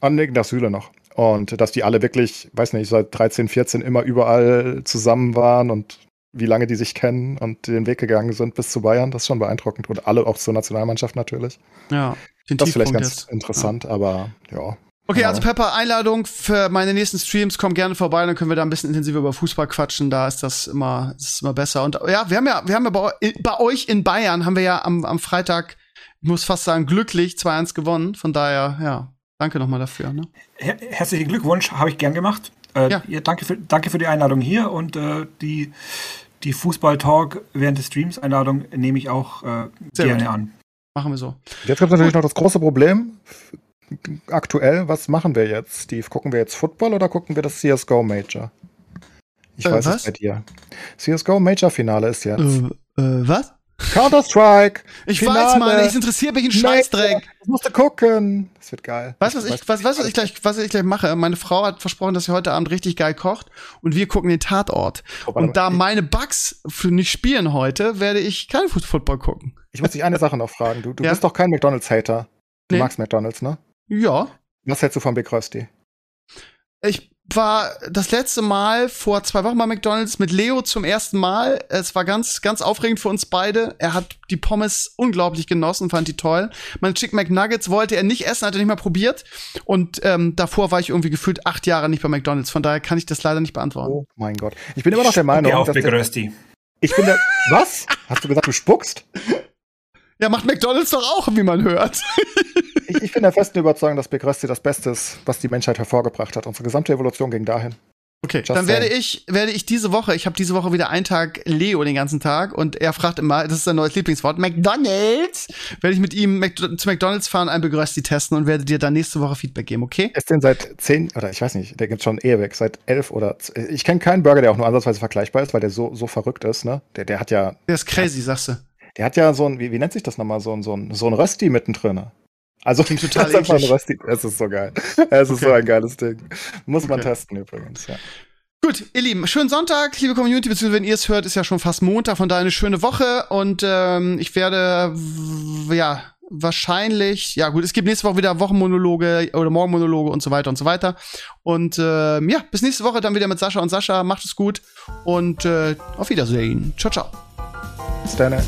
und das Süle noch. Und dass die alle wirklich, weiß nicht, seit 13, 14 immer überall zusammen waren und wie lange die sich kennen und den Weg gegangen sind bis zu Bayern, das ist schon beeindruckend. Und alle auch zur Nationalmannschaft natürlich. Ja, den das ist vielleicht ganz jetzt. interessant, ja. aber ja. Okay, also Pepper, Einladung für meine nächsten Streams, komm gerne vorbei, dann können wir da ein bisschen intensiver über Fußball quatschen, da ist das immer, ist immer besser. Und ja, wir haben ja, wir haben ja bei, bei euch in Bayern haben wir ja am, am Freitag, ich muss fast sagen, glücklich 2-1 gewonnen. Von daher, ja, Danke nochmal dafür. Ne? Her herzlichen Glückwunsch, habe ich gern gemacht. Äh, ja. ja. danke, für, danke für die Einladung hier und äh, die, die Fußball-Talk während des Streams Einladung nehme ich auch äh, gerne gut. an. Machen wir so. Jetzt gibt es natürlich noch das große Problem. Aktuell, was machen wir jetzt, Steve? Gucken wir jetzt Football oder gucken wir das CSGO Major? Ich äh, weiß was? es bei dir. CSGO Major Finale ist jetzt. Äh, äh was? Counter-Strike. Ich Finale. weiß, Mann, ich interessiere mich ein Scheißdreck. Das musst du gucken. Das wird geil. Weißt du, was ich, was, weißt, was ich gleich, was ich gleich mache? Meine Frau hat versprochen, dass sie heute Abend richtig geil kocht und wir gucken den Tatort. Oh, Und da meine Bugs für nicht spielen heute, werde ich kein Fu- Football gucken. Ich muss dich eine Sache noch fragen. Du, du Ja? bist doch kein McDonalds-Hater. Du Nee. magst McDonalds, ne? Ja. Was hältst du von Big Rösti? Ich war das letzte Mal vor zwei Wochen bei McDonalds mit Leo zum ersten Mal. Es war ganz, ganz aufregend für uns beide. Er hat die Pommes unglaublich genossen, fand die toll. Meine Chicken McNuggets wollte er nicht essen, hat er nicht mal probiert. Und ähm, davor war ich irgendwie gefühlt acht Jahre nicht bei McDonalds. Von daher kann ich das leider nicht beantworten. Oh mein Gott. Ich bin immer noch der Meinung, Geh auf dass Big der, Rösti. ich bin der, was? Hast du gesagt, du spuckst? Ja, macht McDonalds doch auch, wie man hört. Ich, ich bin der festen Überzeugung, dass Big Rösti das Beste ist, was die Menschheit hervorgebracht hat. Unsere gesamte Evolution ging dahin. Okay, Just dann werde ich, werde ich diese Woche, ich habe diese Woche wieder einen Tag Leo den ganzen Tag und er fragt immer, das ist sein neues Lieblingswort, McDonalds. Werde ich mit ihm Mc zu McDonalds fahren, ein Begrösti testen und werde dir dann nächste Woche Feedback geben, okay? Ist den seit zehn, oder ich weiß nicht, der gibt schon ewig, seit elf oder, ich kenne keinen Burger, der auch nur ansatzweise vergleichbar ist, weil der so, so verrückt ist, ne? Der, der hat ja, Der ist crazy, sagst du. Der hat ja so ein, wie, wie nennt sich das nochmal, so ein, so ein, so ein Rösti mittendrin. Also, Klingt total das ist einfach. Rösti. Es ist so geil. Es ist Okay. so ein geiles Ding. Muss man Okay. testen übrigens, ja. Gut, ihr Lieben, schönen Sonntag, liebe Community, beziehungsweise wenn ihr es hört, ist ja schon fast Montag, von daher eine schöne Woche und ähm, ich werde, ja, wahrscheinlich, ja gut, es gibt nächste Woche wieder Wochenmonologe oder Morgenmonologe und so weiter und so weiter. Und ähm, ja, bis nächste Woche dann wieder mit Sascha und Sascha. Macht es gut und äh, auf Wiedersehen. Ciao, ciao. Bis dann.